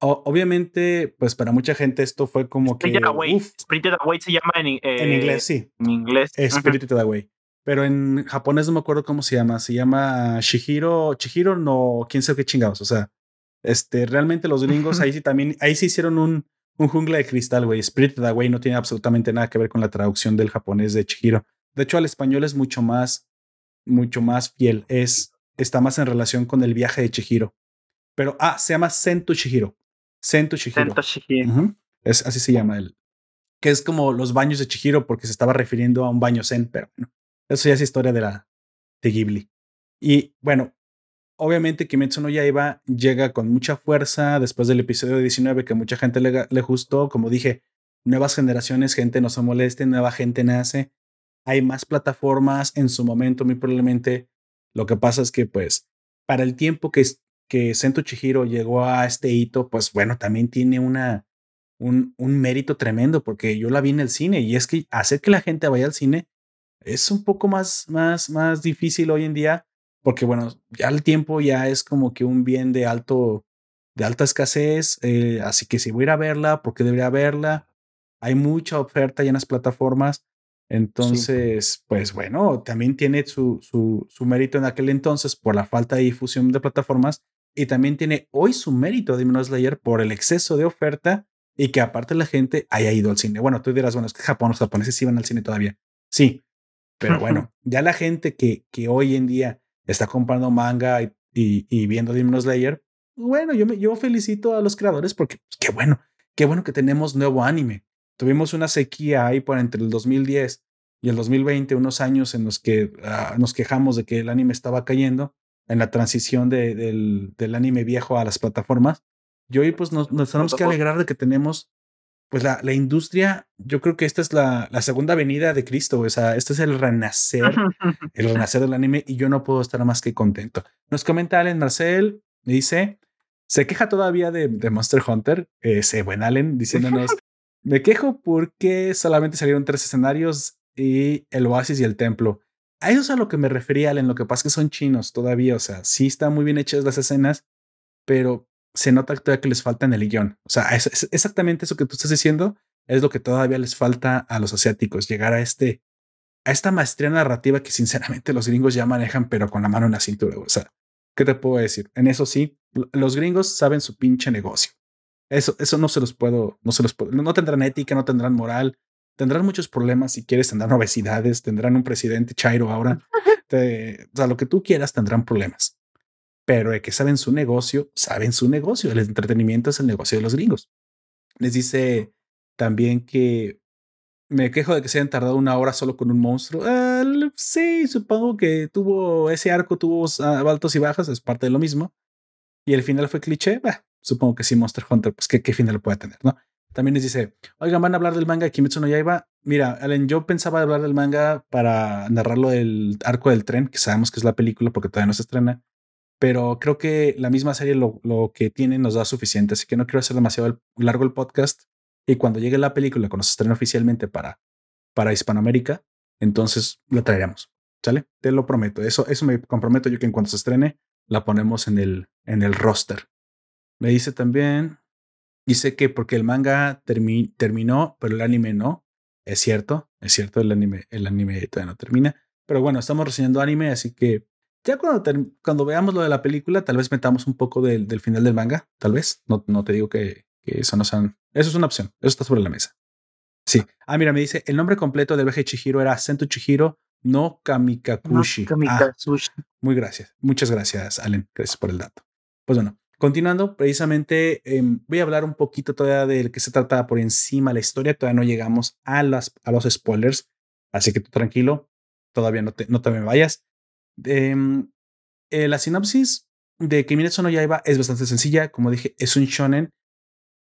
o- obviamente, pues para mucha gente esto fue como que. Spirited Away. uf, Spirited Away se llama en, eh, en inglés, sí. En inglés. Spirited Away. Pero en japonés no me acuerdo cómo se llama. Se llama Shihiro. Chihiro no, quién sabe qué chingados. O sea, este, realmente los gringos ahí sí también, ahí sí hicieron un, un jungla de cristal, güey. Spirited Away no tiene absolutamente nada que ver con la traducción del japonés de Chihiro. De hecho, al español es mucho más, mucho más fiel. Es, está más en relación con el viaje de Chihiro. Pero, ah, se llama Sentu Chihiro. Sentu Chihiro. Sento Shihiro. Ujú. Es así se llama el que es como los baños de Chihiro porque se estaba refiriendo a un baño zen, pero bueno, eso ya es historia de la de Ghibli. Y bueno, obviamente Kimetsu no Yaiba llega con mucha fuerza después del episodio 19 que mucha gente le, le gustó, como dije, nuevas generaciones, gente no se moleste, nueva gente nace, hay más plataformas en su momento muy probablemente. Lo que pasa es que pues para el tiempo que que Sento Chihiro llegó a este hito, pues bueno, también tiene una un, un mérito tremendo porque yo la vi en el cine y es que hacer que la gente vaya al cine es un poco más, más, más difícil hoy en día porque bueno, ya el tiempo ya es como que un bien de alto, de alta escasez, eh, así que si voy a ir a verla, ¿por qué debería verla? Hay mucha oferta ya en las plataformas, entonces, sí. pues bueno, también tiene su, su, su mérito en aquel entonces por la falta de difusión de plataformas y también tiene hoy su mérito Demon Slayer por el exceso de oferta y que aparte la gente haya ido al cine. Bueno, tú dirás, bueno, es que Japón, los japoneses iban al cine todavía. Sí, pero bueno, ya la gente que, que hoy en día está comprando manga y, y, y viendo Demon Slayer, bueno, yo, me, yo felicito a los creadores porque pues, qué bueno, qué bueno que tenemos nuevo anime. Tuvimos una sequía ahí por entre el 2010 y el 2020, unos años en los que uh, nos quejamos de que el anime estaba cayendo en la transición de, del, del, anime viejo a las plataformas. Y hoy pues nos, nos tenemos que alegrar de que tenemos pues la, la, industria, yo creo que esta es la, la, segunda venida de Cristo, o sea, este es el renacer, el renacer del anime y yo no puedo estar más que contento. Nos comenta Allen Marcel, dice, se queja todavía de, de Monster Hunter, ese buen Allen, diciéndonos, me quejo porque solamente salieron tres escenarios y el oasis y el templo. A eso es a lo que me refería, Allen, lo que pasa es que son chinos todavía, o sea, sí están muy bien hechas las escenas, pero se nota todavía que les falta en el guion. O sea, exactamente eso que tú estás diciendo es lo que todavía les falta a los asiáticos, llegar a este, a esta maestría narrativa que sinceramente los gringos ya manejan, pero con la mano en la cintura. O sea, ¿Qué te puedo decir? En eso sí, los gringos saben su pinche negocio. Eso, eso no se los puedo, no se los puedo, no tendrán ética, no tendrán moral, tendrán muchos problemas si quieres, tendrán obesidades, tendrán un presidente chairo ahora, o sea, lo que tú quieras tendrán problemas. Pero de que saben su negocio, saben su negocio. El entretenimiento es el negocio de los gringos. Les dice también que me quejo de que se hayan tardado una hora solo con un monstruo. Ah, sí, supongo que tuvo ese arco, tuvo altos y bajas, es parte de lo mismo. Y el final fue cliché. supongo que sí, Monster Hunter, pues qué, qué final puede tener, ¿no? También les dice, oigan, van a hablar del manga Kimetsu no Yaiba. Mira, Allen, yo pensaba hablar del manga para narrarlo del arco del tren, que sabemos que es la película porque todavía no se estrena. Pero creo que la misma serie lo, lo que tiene nos da suficiente, así que no quiero hacer demasiado largo el podcast. Y cuando llegue la película, cuando se estrene oficialmente para, para Hispanoamérica, entonces lo traeremos. ¿Sale? Te lo prometo. Eso, eso me comprometo yo que en cuanto se estrene, la ponemos en el, en el roster. Me dice también, Dice que porque el manga terminó, pero el anime no. Es cierto, es cierto, el anime, el anime todavía no termina. Pero bueno, estamos reseñando anime, así que ya cuando, cuando veamos lo de la película, tal vez metamos un poco del, del final del manga, tal vez. No, no te digo que, que, eso no sean. Eso es una opción, eso está sobre la mesa. Sí. Ah, mira, me dice, el nombre completo del viaje Chihiro era Sento Chihiro no Kamikakushi. No, Kamikazushi. Ah, muy gracias. Muchas gracias, Allen. Gracias por el dato. Pues bueno, Continuando, precisamente em, voy a hablar un poquito todavía del que se trata por encima la historia. Todavía no llegamos a, las, a los spoilers, así que tú tranquilo, todavía no te, no te me vayas. Em, eh, la sinopsis de Kimetsu no Yaiba es bastante sencilla. Como dije, es un shonen.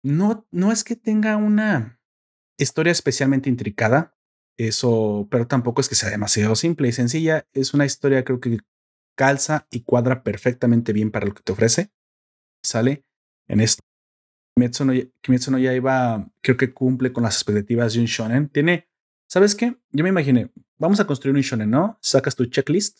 No, no es que tenga una historia especialmente intricada, eso, pero tampoco es que sea demasiado simple y sencilla. Es una historia, creo que calza y cuadra perfectamente bien para lo que te ofrece sale en esto. Kimetsu no, Kimetsu no Yaiba creo que cumple con las expectativas de un shonen. Tiene, ¿sabes qué? Yo me imaginé, vamos a construir un shonen, ¿no? Sacas tu checklist.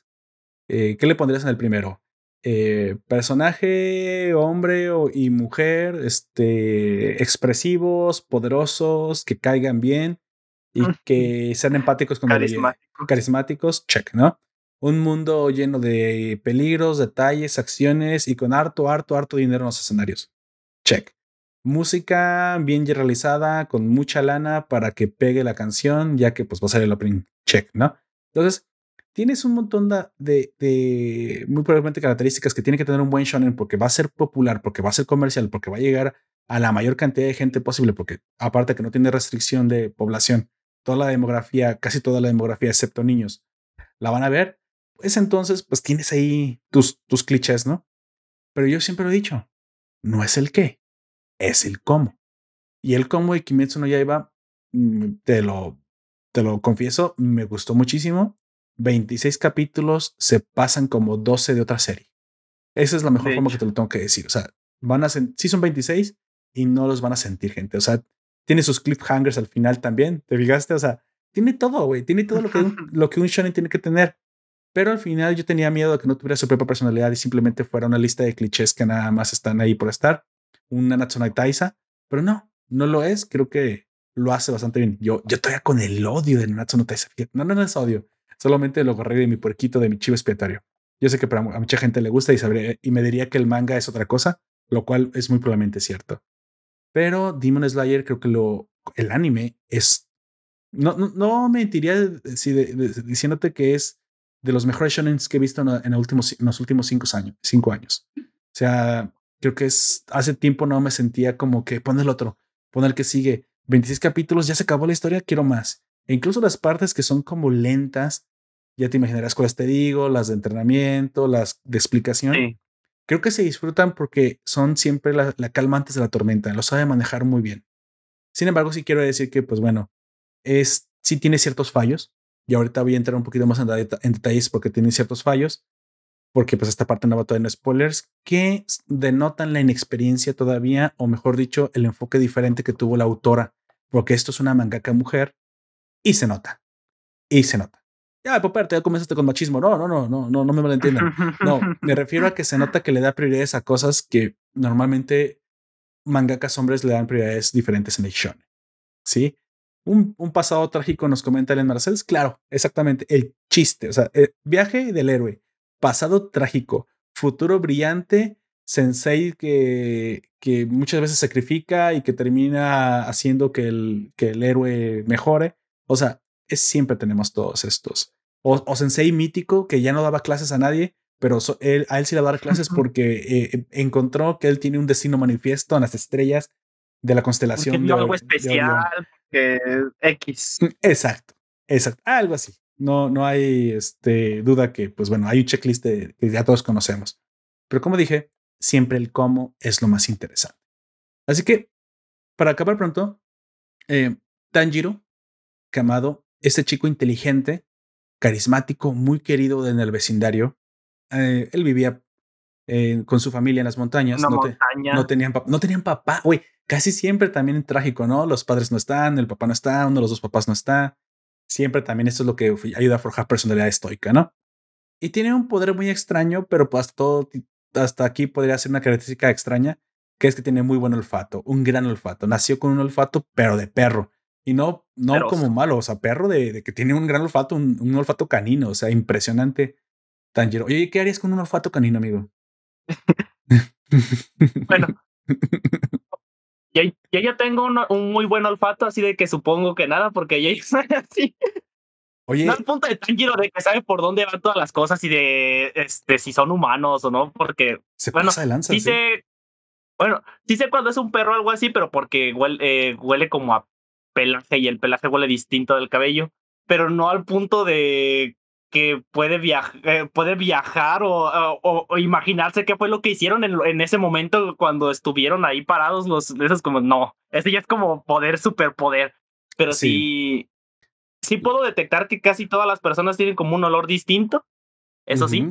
Eh, ¿Qué le pondrías en el primero? Eh, personaje, hombre y mujer, este, expresivos, poderosos, que caigan bien y que sean empáticos con carismáticos. carismáticos, check, ¿no? Un mundo lleno de peligros, detalles, acciones y con harto, harto, harto dinero en los escenarios. Check. Música bien realizada, con mucha lana para que pegue la canción, ya que pues va a ser el opening. Check, ¿no? Entonces, tienes un montón de, de, muy probablemente características que tiene que tener un buen shonen porque va a ser popular, porque va a ser comercial, porque va a llegar a la mayor cantidad de gente posible, porque aparte que no tiene restricción de población, toda la demografía, casi toda la demografía, excepto niños, la van a ver es entonces, pues tienes ahí tus, tus clichés, ¿no? Pero yo siempre lo he dicho, no es el qué, es el cómo. Y el cómo de Kimetsu no Yaiba, mm, te lo, te lo confieso, me gustó muchísimo. 26 capítulos se pasan como 12 de otra serie. Esa es la mejor forma que te lo tengo que decir. O sea, van a sí son 26 y no los van a sentir gente. O sea, tiene sus cliffhangers al final también. ¿Te fijaste? O sea, tiene todo, güey. Tiene todo lo que, lo que un shonen tiene que tener. Pero al final yo tenía miedo de que no tuviera su propia personalidad y simplemente fuera una lista de clichés que nada más están ahí por estar. Una Natsume Taisa, pero no, no lo es. Creo que lo hace bastante bien. Yo, yo todavía con el odio de Natsume Taisa. No, no, no es odio. Solamente lo agarré de mi puerquito, de mi chivo expiatorio. Yo sé que para a mucha gente le gusta y, sabría, y me diría que el manga es otra cosa, lo cual es muy probablemente cierto. Pero Demon Slayer creo que lo, el anime es... No, no, no mentiría si diciéndote que es de los mejores shonen que he visto en, últimos, en los últimos cinco años, cinco años. O sea, creo que es hace tiempo no me sentía como que pon el otro, pon el que sigue. 26 capítulos, ya se acabó la historia, quiero más. E incluso las partes que son como lentas, ya te imaginarás cuáles te digo, las de entrenamiento, las de explicación. Creo que se disfrutan porque son siempre la, la, calma antes de la tormenta, lo sabe manejar muy bien. Sin embargo, sí quiero decir que, pues bueno, es, sí tiene ciertos fallos, y ahorita voy a entrar un poquito más en, detalles porque tiene ciertos fallos, porque pues esta parte no va todavía en spoilers, que denotan la inexperiencia todavía, o mejor dicho, el enfoque diferente que tuvo la autora, porque esto es una mangaka mujer y se nota, y se nota. Ya, Popper, ya comenzaste con machismo. No, no, no, no, no, no me malentiendan. No, me refiero a que se nota que le da prioridades a cosas que normalmente mangakas hombres le dan prioridades diferentes en el shonen. ¿Sí? Un, pasado trágico, nos comenta Ellen Marcels. Claro, exactamente, el chiste, o sea, el viaje del héroe, pasado trágico, futuro brillante, sensei que, que muchas veces sacrifica y que termina haciendo que el, que el héroe mejore. O sea, es, siempre tenemos todos estos. O, o sensei mítico que ya no daba clases a nadie, pero él, a él sí le va a dar clases porque eh, encontró que él tiene un destino manifiesto en las estrellas de la constelación. de, algo especial, que X. Exacto, exacto, algo así. No, no hay este, duda que, pues bueno, hay un checklist que ya todos conocemos. Pero como dije, siempre el cómo es lo más interesante. Así que, para acabar pronto, eh, Tanjiro, Kamado, este chico inteligente, carismático, muy querido en el vecindario, eh, él vivía eh, con su familia en las montañas. no, no, tenían, no tenían papá. Uy, casi siempre también trágico, ¿no? Los padres no están, el papá no está, uno de los dos papás no está. Siempre también esto es lo que ayuda a forjar personalidad estoica, ¿no? Y tiene un poder muy extraño, pero pues hasta, todo, hasta aquí podría ser una característica extraña, que es que tiene muy buen olfato, un gran olfato. Nació con un olfato, pero de perro. Y no, no como malo, o sea, perro de, que tiene un gran olfato, un, olfato canino, o sea, impresionante. Tanjiro. Oye, ¿qué harías con un olfato canino, amigo? Bueno, yo, ya tengo un, muy buen olfato, así de que supongo que nada, porque ya soy así. Oye. No al punto de Tanjiro de que sabe por dónde van todas las cosas y de este, si son humanos o no, porque. Se bueno, pasa de lanza, sí, sé. Bueno, sí sé cuando es un perro o algo así, pero porque huele, eh, huele como a pelaje y el pelaje huele distinto del cabello, pero no al punto de que puede, eh, puede viajar o, o, imaginarse qué fue lo que hicieron en, en, ese momento cuando estuvieron ahí parados los esos como no ese ya es como poder superpoder pero sí. sí puedo detectar que casi todas las personas tienen como un olor distinto eso sí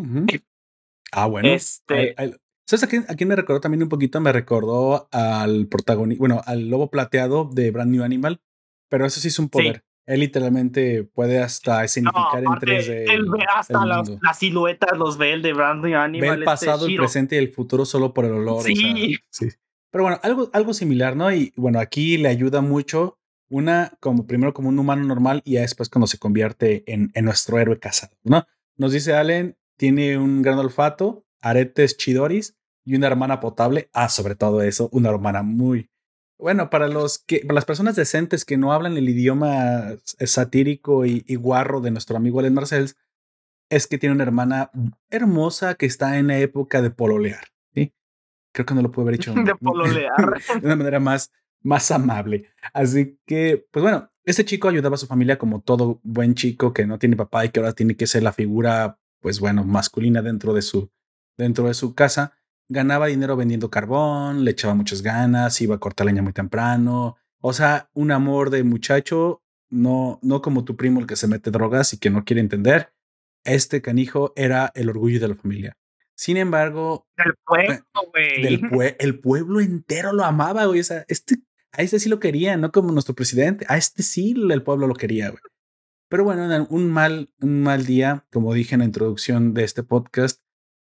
ah bueno este ¿Sabes a quién, a quién, me recordó también un poquito? Me recordó al protagonista, bueno, al lobo plateado de Brand New Animal, pero eso sí es un poder. Él literalmente puede hasta escenificar en 3D. Él ve hasta las, siluetas, los ve el de Brandon Animal. Ve el este pasado, el presente y el futuro solo por el olor. Sí. sí. Pero bueno, algo, algo similar, ¿no? Y bueno, aquí le ayuda mucho una, como primero como un humano normal y ya después cuando se convierte en, en nuestro héroe casado, ¿no? Nos dice Allen, tiene un gran olfato, aretes chidoris y una hermana potable. Ah, sobre todo eso, una hermana muy, bueno, para los que, para las personas decentes que no hablan el idioma satírico y, guarro de nuestro amigo Alen Marcells, es que tiene una hermana hermosa que está en la época de pololear. ¿sí? Creo que no lo puedo haber dicho de pololear. de una manera más, más amable. Así que, pues bueno, este chico ayudaba a su familia como todo buen chico que no tiene papá y que ahora tiene que ser la figura, pues bueno, masculina dentro de su, dentro de su casa ganaba dinero vendiendo carbón, le echaba muchas ganas, iba a cortar leña muy temprano. O sea, un amor de muchacho, no, no como tu primo el que se mete drogas y que no quiere entender. Este canijo era el orgullo de la familia. Sin embargo, el pueblo, güey. el pueblo entero lo amaba, güey. O sea, este, a este sí lo quería, no como nuestro presidente. A este sí el pueblo lo quería, güey. Pero bueno, un mal, un mal día, como dije en la introducción de este podcast,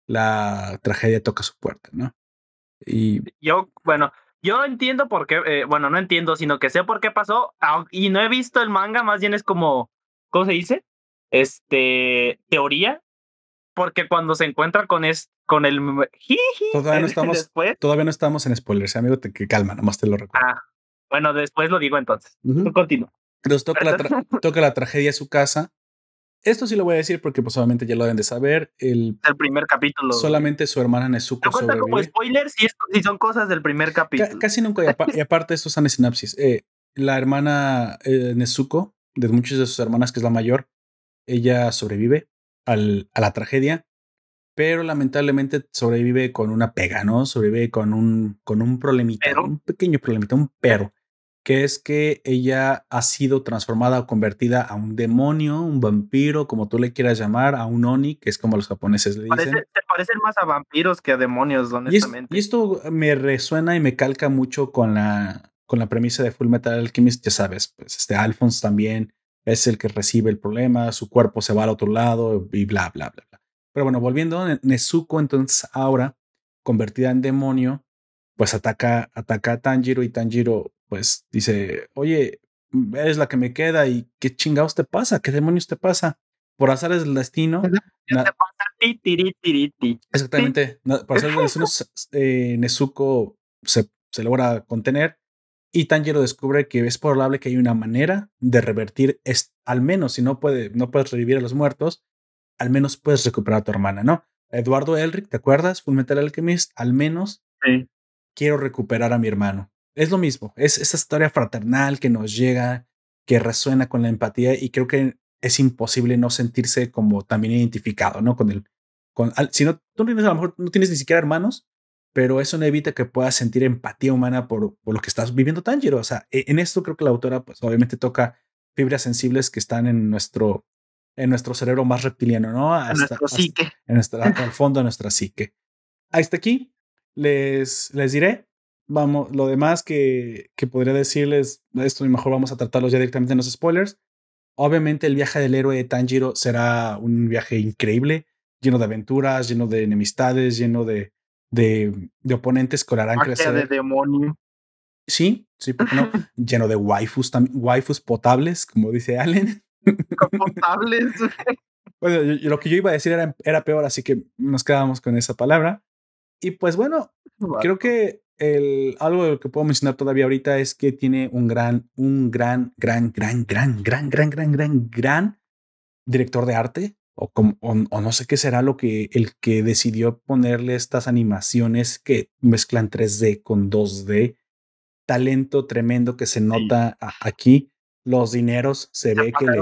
la tragedia toca su puerta, ¿no? Y yo, bueno, yo entiendo por qué, eh, bueno, no entiendo, sino que sé por qué pasó y no he visto el manga, más bien es como, ¿cómo se dice? Este, teoría, porque cuando se encuentra con es, con el todavía no estamos todavía no estamos en spoilers, amigo, te que calma, nomás te lo recuerdo. Ah, bueno, después lo digo entonces. Continúo. Entonces toca la, toca la tragedia a su casa esto sí lo voy a decir porque pues obviamente ya lo deben de saber. El, el primer capítulo. Solamente su hermana Nezuko sobrevive. como spoilers y, son cosas del primer capítulo. casi nunca. Y, aparte esto están en sinapsis. Eh, la hermana eh, Nezuko, de muchas de sus hermanas, que es la mayor, ella sobrevive al, a la tragedia, pero lamentablemente sobrevive con una pega, ¿no? Sobrevive con un, con un problemita, un pequeño problemita, un pero que es que ella ha sido transformada o convertida a un demonio, un vampiro, como tú le quieras llamar, a un oni, que es como los japoneses le dicen. te parecen más a vampiros que a demonios, honestamente. Y, esto me resuena y me calca mucho con la, con la premisa de Full Metal Alchemist, ya sabes, pues este Alphonse también es el que recibe el problema, su cuerpo se va al otro lado y bla, bla, bla, bla. Pero bueno, volviendo, Nezuko entonces ahora, convertida en demonio, pues ataca, ataca a Tanjiro y Tanjiro pues dice, oye, es la que me queda y qué chingados te pasa, qué demonios te pasa. por azares del destino. Exactamente. Por azares del destino, eh, Nezuko se, se logra contener y Tanjiro descubre que es probable que hay una manera de revertir, es, al menos si no, puede, no puedes revivir a los muertos, al menos puedes recuperar a tu hermana, ¿no? Eduardo Elric, ¿te acuerdas? Full Metal Alchemist, al menos quiero recuperar a mi hermano. Es lo mismo, es esa historia fraternal que nos llega, que resuena con la empatía y creo que es imposible no sentirse como también identificado, ¿no? Con el, con, si no, tú tienes, a lo mejor no tienes ni siquiera hermanos, pero eso no evita que puedas sentir empatía humana por, por lo que estás viviendo Tanjiro. O sea, e, en esto creo que la autora, pues obviamente toca fibras sensibles que están en nuestro, en nuestro cerebro más reptiliano, ¿no? Hasta, en nuestro psique. en nuestra, al fondo de nuestra psique. Hasta aquí les, les diré. Vamos, lo demás que, que podría decirles, esto mejor vamos a tratarlo ya directamente en los spoilers. Obviamente el viaje del héroe de Tanjiro será un viaje increíble, lleno de aventuras, lleno de enemistades, lleno de, de, de oponentes que harán crecer. de demonio. Sí, sí, porque no, lleno de waifus, waifus potables, como dice Allen. Potables. bueno, lo que yo iba a decir era, era peor, así que nos quedamos con esa palabra. Y pues bueno, creo que el, algo que puedo mencionar todavía ahorita es que tiene un gran, un gran, gran, gran, gran, gran, gran, gran, gran, gran director de arte o, como, o, no sé qué será lo que el que decidió ponerle estas animaciones que mezclan 3D con 2D. Talento tremendo que se nota aquí. Los dineros se ve que le,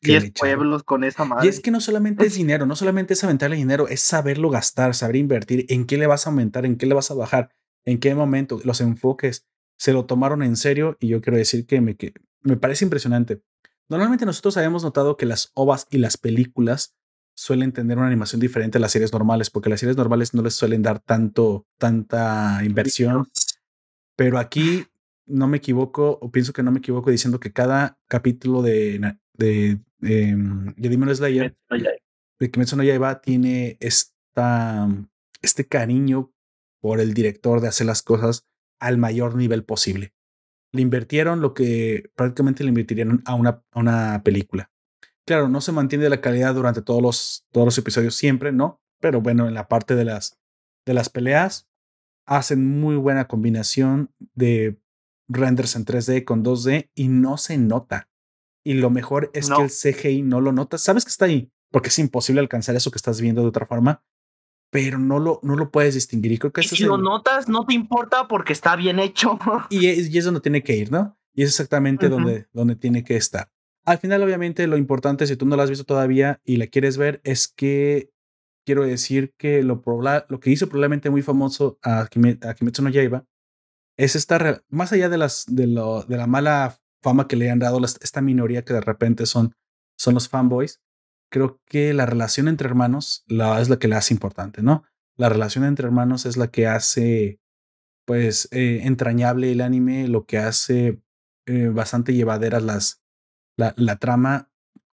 10 pueblos con esa madre. Y es que no solamente es dinero, no solamente es aventarle dinero, es saberlo gastar, saber invertir, en qué le vas a aumentar, en qué le vas a bajar, en qué momento, los enfoques se lo tomaron en serio y yo quiero decir que me, que me parece impresionante. Normalmente nosotros habíamos notado que las ovas y las películas suelen tener una animación diferente a las series normales, porque las series normales no les suelen dar tanto, tanta inversión. Pero aquí no me equivoco, o pienso que no me equivoco diciendo que cada capítulo de, de, em, de, Demon Slayer, de Kimetsu no Yaiba, tiene esta, este cariño por el director de hacer las cosas al mayor nivel posible le invirtieron lo que prácticamente le invertirían a una, a una película. Claro, no se mantiene la calidad durante todos los, todos los episodios siempre, ¿no? Pero bueno, en la parte de las, de las peleas hacen muy buena combinación de renders en 3D con 2D y no se nota. Y lo mejor es que el CGI no lo nota. Sabes que está ahí, porque es imposible alcanzar eso que estás viendo de otra forma, pero no lo, no lo puedes distinguir. Y creo que si lo notas, no te importa porque está bien hecho. y, es, y es donde tiene que ir, ¿no? Y es exactamente donde, donde tiene que estar. Al final, obviamente, lo importante, si tú no la has visto todavía y la quieres ver, es que quiero decir que lo, lo que hizo probablemente muy famoso a, Kimetsu no Yaiba es esta, más allá de, las, de, lo, de la mala fama que le han dado esta minoría que de repente son, son los fanboys, creo que la relación entre hermanos la, es la que la hace importante, ¿no? La relación entre hermanos es la que hace, pues, eh, entrañable el anime, lo que hace eh, bastante llevaderas las, la, la trama,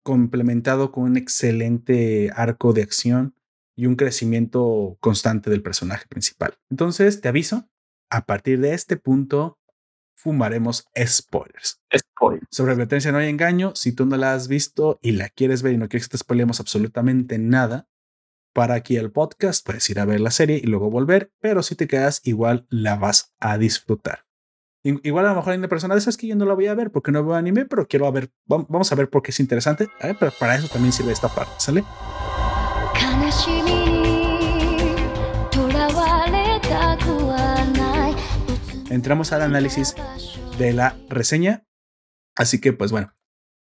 complementado con un excelente arco de acción y un crecimiento constante del personaje principal. Entonces, te aviso, a partir de este punto fumaremos spoilers. Spoilers. Sobre advertencia no hay engaño. Si tú no la has visto y la quieres ver y no quieres que te spoilemos absolutamente nada, para aquí el podcast puedes ir a ver la serie y luego volver, pero si te quedas, igual la vas a disfrutar. Igual a lo mejor hay una persona de esas que yo no la voy a ver porque no veo anime, pero quiero ver, vamos a ver por qué es interesante. Eh, pero para eso también sirve esta parte, ¿sale? Entramos al análisis de la reseña. Así que, pues bueno,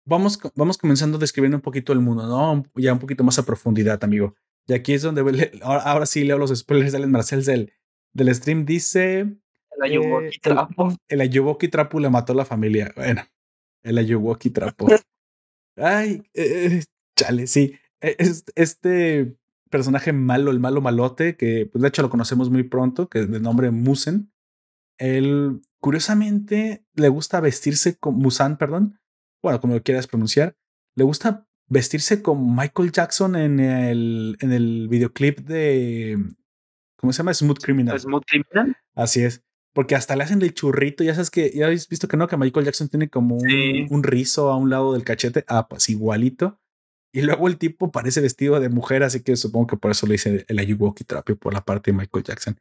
vamos, vamos comenzando describiendo un poquito el mundo, ¿no? Ya un poquito más a profundidad, amigo. Y aquí es donde ahora, sí leo los spoilers de Alan Marcel del, del stream. Dice. El Ayuwoki eh, Trapo. El, Ayuwoki Trapo le mató a la familia. Bueno, el Ayuwoki Trapo. Ay, eh, chale, sí. E, este personaje malo, el malo malote, que pues de hecho lo conocemos muy pronto, que es de nombre Musen, él, curiosamente, le gusta vestirse con Musan, perdón. Bueno, como lo quieras pronunciar. Le gusta vestirse con Michael Jackson en el, en el videoclip de. ¿Cómo se llama? Smooth Criminal. Smooth Criminal. Así es. Porque hasta le hacen el churrito. Ya sabes que ya habéis visto que no, que Michael Jackson tiene como un, un rizo a un lado del cachete. Ah, pues igualito. Y luego el tipo parece vestido de mujer, así que supongo que por eso le hice el Ayuwoki Therapy por la parte de Michael Jackson.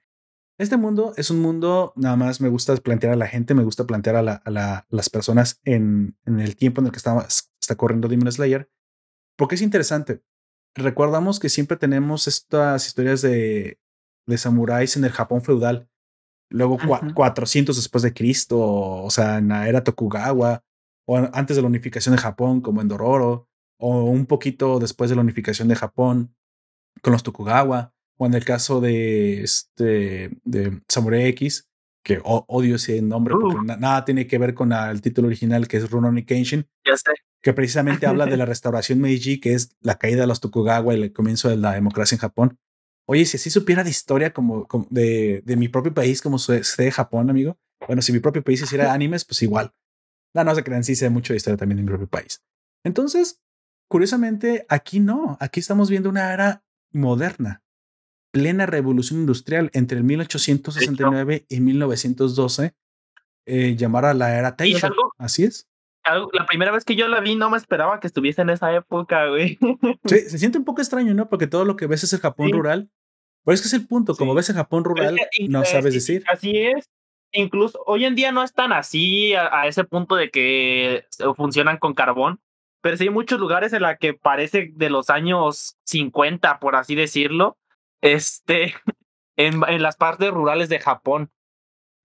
Este mundo es un mundo, nada más me gusta plantear a la gente, me gusta plantear a, las personas en, el tiempo en el que está, está corriendo Demon Slayer, porque es interesante. Recordamos que siempre tenemos estas historias de, de samuráis en el Japón feudal, luego 400 después de Cristo, o sea, en la era Tokugawa, o antes de la unificación de Japón, como en Dororo, o un poquito después de la unificación de Japón con los Tokugawa, o en el caso de, este, de Samurai X, que odio ese nombre porque nada tiene que ver con el título original que es Rurouni Kenshin. Ya sé. Que precisamente habla de la restauración Meiji, que es la caída de los Tokugawa y el comienzo de la democracia en Japón. Oye, si así supiera de historia como, de, de, mi propio país, como se de Japón, amigo. Bueno, si mi propio país hiciera animes, pues igual. No, no se crean, sí sé mucho de historia también de mi propio país. Entonces, Curiosamente, aquí no, aquí estamos viendo una era moderna, plena revolución industrial entre el 1869 y 1912, eh, llamada la era Taisho. Así es. la primera vez que yo la vi no me esperaba que estuviese en esa época, güey. Sí, se siente un poco extraño, ¿no? Porque todo lo que ves es el Japón rural. Pero es que es el punto, como ves el Japón rural, no sabes decir. Así es. Incluso hoy en día no es tan así a ese punto de que funcionan con carbón, pero sí hay muchos lugares en la que parece de los años 50, por así decirlo, este, en, en las partes rurales de Japón.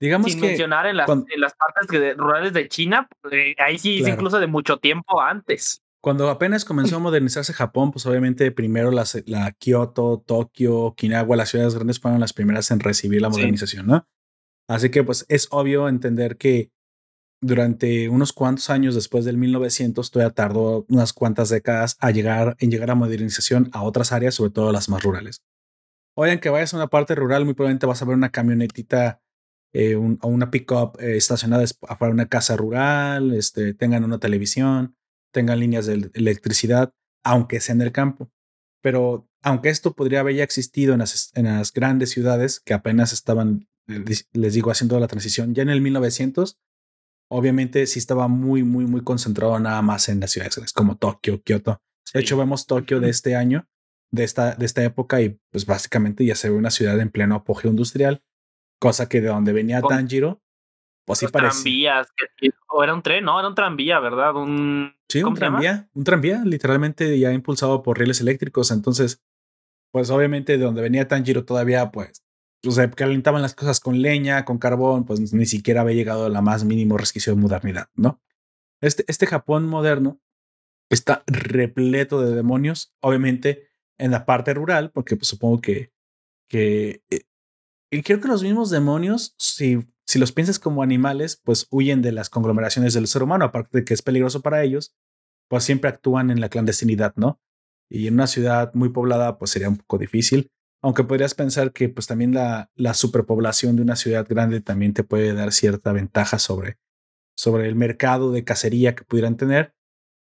Digamos Sin mencionar en las, en las partes rurales de China, eh, ahí sí es incluso de mucho tiempo antes. Cuando apenas comenzó a modernizarse Japón, pues obviamente primero las, la Kioto, Tokio, Okinawa, las ciudades grandes fueron las primeras en recibir la modernización, ¿no? Así que pues es obvio entender que durante unos cuantos años después del 1900, todavía tardó unas cuantas décadas a llegar, en llegar a modernización a otras áreas, sobre todo las más rurales. Hoy, que vayas a una parte rural, muy probablemente vas a ver una camionetita eh, o una pickup eh, estacionada afuera de una casa rural, este, tengan una televisión, tengan líneas de electricidad, aunque sea en el campo. Pero aunque esto podría haber ya existido en las, en las grandes ciudades que apenas estaban, eh, les digo, haciendo la transición, ya en el 1900 Obviamente sí estaba muy, muy, muy concentrado nada más en las ciudades como Tokio, Kioto. De hecho, vemos Tokio de este año, de esta, de esta época, y pues básicamente ya se ve una ciudad en pleno apogeo industrial, cosa que de donde venía Tanjiro, pues sí parece. Tranvías, o era un tren, no, era un tranvía, ¿verdad? Un, sí, un tranvía, un tranvía, literalmente ya impulsado por rieles eléctricos. Entonces, pues obviamente de donde venía Tanjiro todavía, pues o sea, calentaban las cosas con leña, con carbón, pues ni siquiera había llegado a la más mínimo resquicio de modernidad, ¿no? Este, este Japón moderno está repleto de demonios, obviamente en la parte rural, porque pues, supongo que, que eh, y creo que los mismos demonios, si, si los piensas como animales, pues huyen de las conglomeraciones del ser humano, aparte de que es peligroso para ellos, pues siempre actúan en la clandestinidad, ¿no? Y en una ciudad muy poblada, pues sería un poco difícil. Aunque podrías pensar que pues también la, la superpoblación de una ciudad grande también te puede dar cierta ventaja sobre, sobre el mercado de cacería que pudieran tener,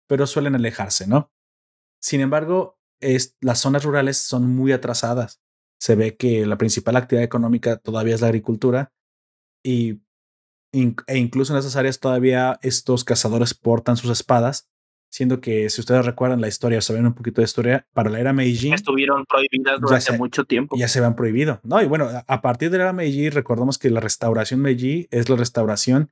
pero suelen alejarse, ¿no? Sin embargo, es, las zonas rurales son muy atrasadas. Se ve que la principal actividad económica todavía es la agricultura y, e incluso en esas áreas todavía estos cazadores portan sus espadas siendo que si ustedes recuerdan la historia saben un poquito de historia, para la era Meiji estuvieron prohibidas durante mucho tiempo. Ya se habían prohibido. No, y bueno, a partir de la era Meiji recordamos que la restauración Meiji es la restauración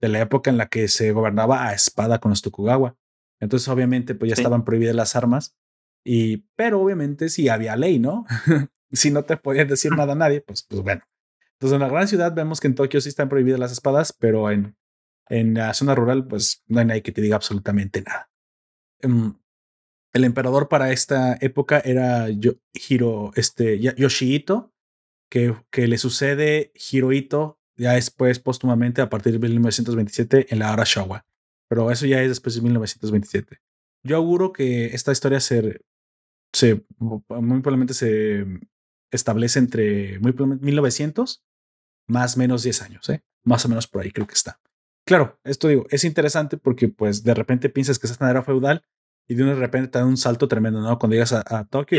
de la época en la que se gobernaba a espada con los Tokugawa. Entonces, obviamente, pues ya estaban prohibidas las armas y pero obviamente sí había ley, ¿no? si no te podían decir nada a nadie, pues pues bueno. Entonces, en la gran ciudad vemos que en Tokio sí están prohibidas las espadas, pero en en la zona rural, pues no hay nadie que te diga absolutamente nada. Em, el emperador para esta época era Hiro, este, Yoshihito, que, que le sucede Hirohito ya después póstumamente a partir de 1927 en la era Showa. Pero eso ya es después de 1927. Yo auguro que esta historia se, se muy probablemente se establece entre muy 1900 más menos 10 años, ¿eh? más o menos por ahí creo que está. Claro, esto digo, es interesante porque pues de repente piensas que es esta era feudal y de repente te da un salto tremendo, ¿no? Cuando llegas a, Tokio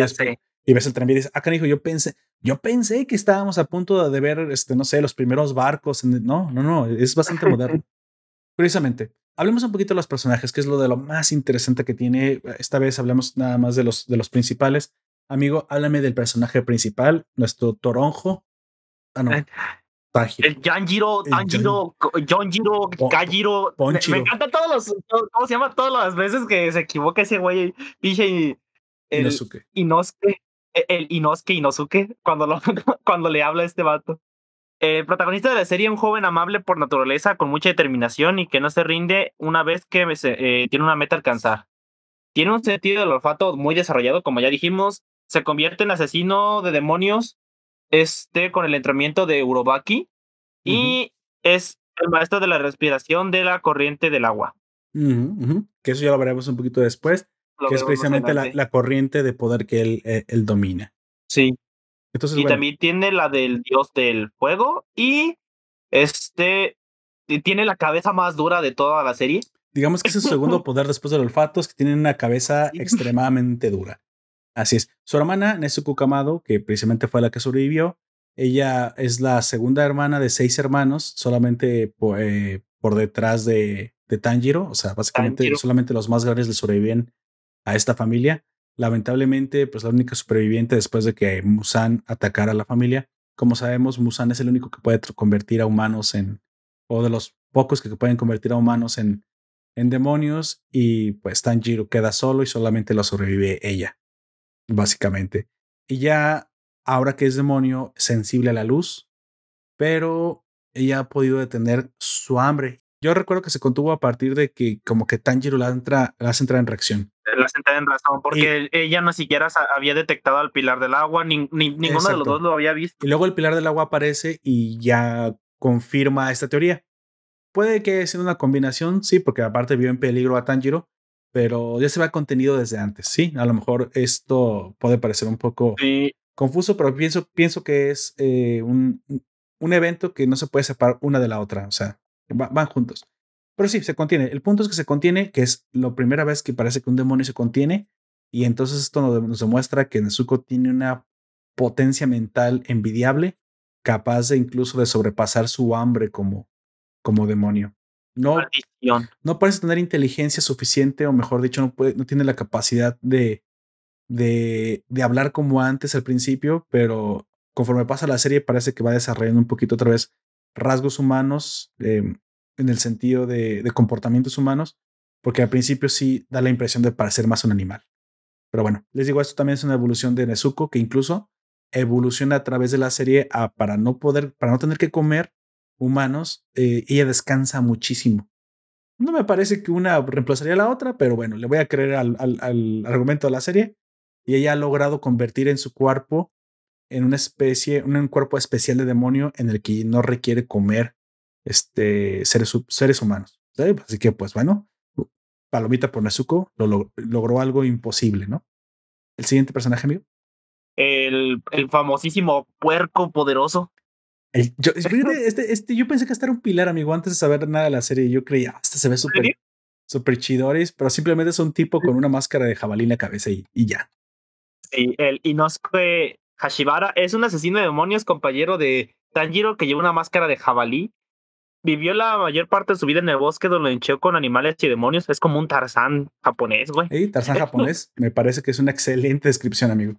y, ves el tranvía y dices, ah, canijo, yo pensé, yo pensé que estábamos a punto de ver, este, no sé, los primeros barcos. no, no, no, es bastante moderno. Precisamente, hablemos un poquito de los personajes, que es lo de lo más interesante que tiene. Esta vez hablamos nada más de los, de los principales. Amigo, háblame del personaje principal, nuestro toronjo. Ah, no. Eh, el Janjiro, Tanjiro, Jonjiro, Kajiro. Me, me encantan todos los. ¿Cómo se llama? Todas las veces que se equivoca ese güey. Pinche. Inosuke. Inosuke. E, el Inosuke Inosuke. Cuando, lo, cuando le habla a este vato. El protagonista de la serie, un joven amable por naturaleza, con mucha determinación y que no se rinde una vez que eh, tiene una meta a alcanzar. Tiene un sentido del olfato muy desarrollado, como ya dijimos. Se convierte en asesino de demonios este, con el entrenamiento de Urobaki y es el maestro de la respiración de la corriente del agua. Que eso ya lo veremos un poquito después, que es precisamente la, corriente de poder que él, eh, él domina. Sí. Entonces, y también tiene la del dios del fuego y este tiene la cabeza más dura de toda la serie. Digamos que es su segundo poder después del olfato, es que tiene una cabeza extremadamente dura. Así es. Su hermana, Nezuko Kamado, que precisamente fue la que sobrevivió, ella es la segunda hermana de seis hermanos, solamente por, eh, por detrás de, de, Tanjiro. O sea, básicamente solamente los más grandes le sobreviven a esta familia. Lamentablemente, pues la única superviviente después de que Musan atacara a la familia. Como sabemos, Musan es el único que puede convertir a humanos en, o de los pocos que pueden convertir a humanos en, en demonios. Y pues Tanjiro queda solo y solamente lo sobrevive ella básicamente. Y ya, ahora que es demonio, sensible a la luz, pero ella ha podido detener su hambre. Yo recuerdo que se contuvo a partir de que como que Tanjiro la, entra, la hace entrar en reacción. La hace entrar en razón, porque ella no siquiera había detectado al pilar del agua, ni, ninguno de los dos lo había visto. Y luego el pilar del agua aparece y ya confirma esta teoría. Puede que sea una combinación, sí, porque aparte vio en peligro a Tanjiro, pero ya se ve contenido desde antes, ¿sí? A lo mejor esto puede parecer un poco confuso, pero pienso, pienso que es eh, un, un, evento que no se puede separar una de la otra, o sea, van juntos. Pero sí, se contiene. El punto es que se contiene, que es la primera vez que parece que un demonio se contiene, y entonces esto nos, demuestra que Nezuko tiene una potencia mental envidiable, capaz de incluso de sobrepasar su hambre como, como demonio no, no parece tener inteligencia suficiente, o mejor dicho, no, puede, no tiene la capacidad de, de, de, hablar como antes al principio, pero conforme pasa la serie parece que va desarrollando un poquito otra vez rasgos humanos em, en el sentido de, comportamientos humanos, porque al principio sí da la impresión de parecer más un animal. Pero bueno, les digo, esto también es una evolución de Nezuko que incluso evoluciona a través de la serie a, para no poder, para no tener que comer humanos, eh, ella descansa muchísimo. No me parece que una reemplazaría a la otra, pero bueno, le voy a creer al, al, argumento de la serie. Y ella ha logrado convertir en su cuerpo en una especie, un cuerpo especial de demonio en el que no requiere comer este, seres, seres humanos. Así que, pues bueno, Palomita por Nezuko lo, logró algo imposible, ¿no? El siguiente personaje, amigo. El, el famosísimo puerco poderoso yo, este, este, yo pensé que este era un pilar, amigo, antes de saber nada de la serie. Yo creía, ah, este se ve súper super chidoris, pero simplemente es un tipo con una máscara de jabalí en la cabeza y, y ya. Sí, el Inosuke Hashibara es un asesino de demonios, compañero de Tanjiro, que lleva una máscara de jabalí. Vivió la mayor parte de su vida en el bosque donde encheó con animales y demonios. Es como un Tarzán japonés, güey. Sí, Tarzán japonés. Me parece que es una excelente descripción, amigo.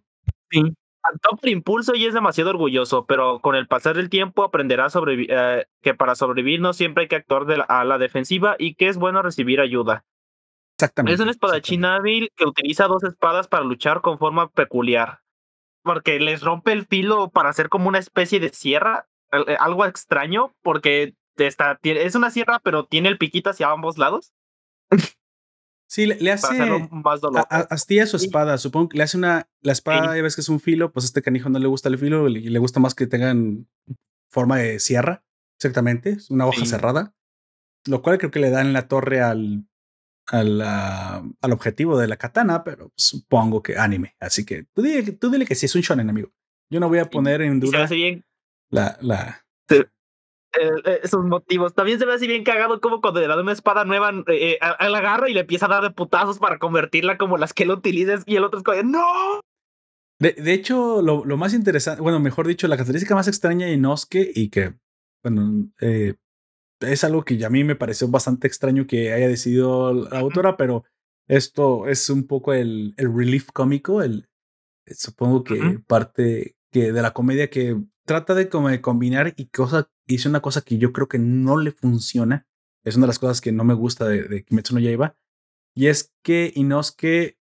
Sí. Saltó por impulso y es demasiado orgulloso, pero con el pasar del tiempo aprenderá eh, que para sobrevivir no siempre hay que actuar a la defensiva y que es bueno recibir ayuda. Exactamente. Es un espadachín hábil que utiliza dos espadas para luchar con forma peculiar, porque les rompe el filo para hacer como una especie de sierra, eh, algo extraño, porque está, es una sierra pero tiene el piquito hacia ambos lados. Sí, le, hace. Más Astilla su espada. Supongo que le hace una. La espada, ya ves que es un filo, pues a este canijo no le gusta el filo y le gusta más que tengan forma de sierra. Exactamente. Es una hoja cerrada. Lo cual creo que le dan la torre al, al, al objetivo de la katana, pero supongo que anime. Así que tú dile, tú dile que sí es un shonen, amigo. Yo no voy a poner en duda. bien. La, la, eh, esos motivos. También se ve así bien cagado como cuando le da una espada nueva, eh, a, la agarra y le empieza a dar de putazos para convertirla como las que él utilices y el otro es como, ¡no! De, de hecho, lo, lo, más interesante, bueno, mejor dicho, la característica más extraña de Inosuke y que, bueno, es algo que a mí me pareció bastante extraño que haya decidido la autora, pero esto es un poco el, el relief cómico, el, supongo que parte que de la comedia que trata de, como de combinar y cosa, hice una cosa que yo creo que no le funciona. Es una de las cosas que no me gusta de, de Kimetsu no Yaiba. Y es que Inosuke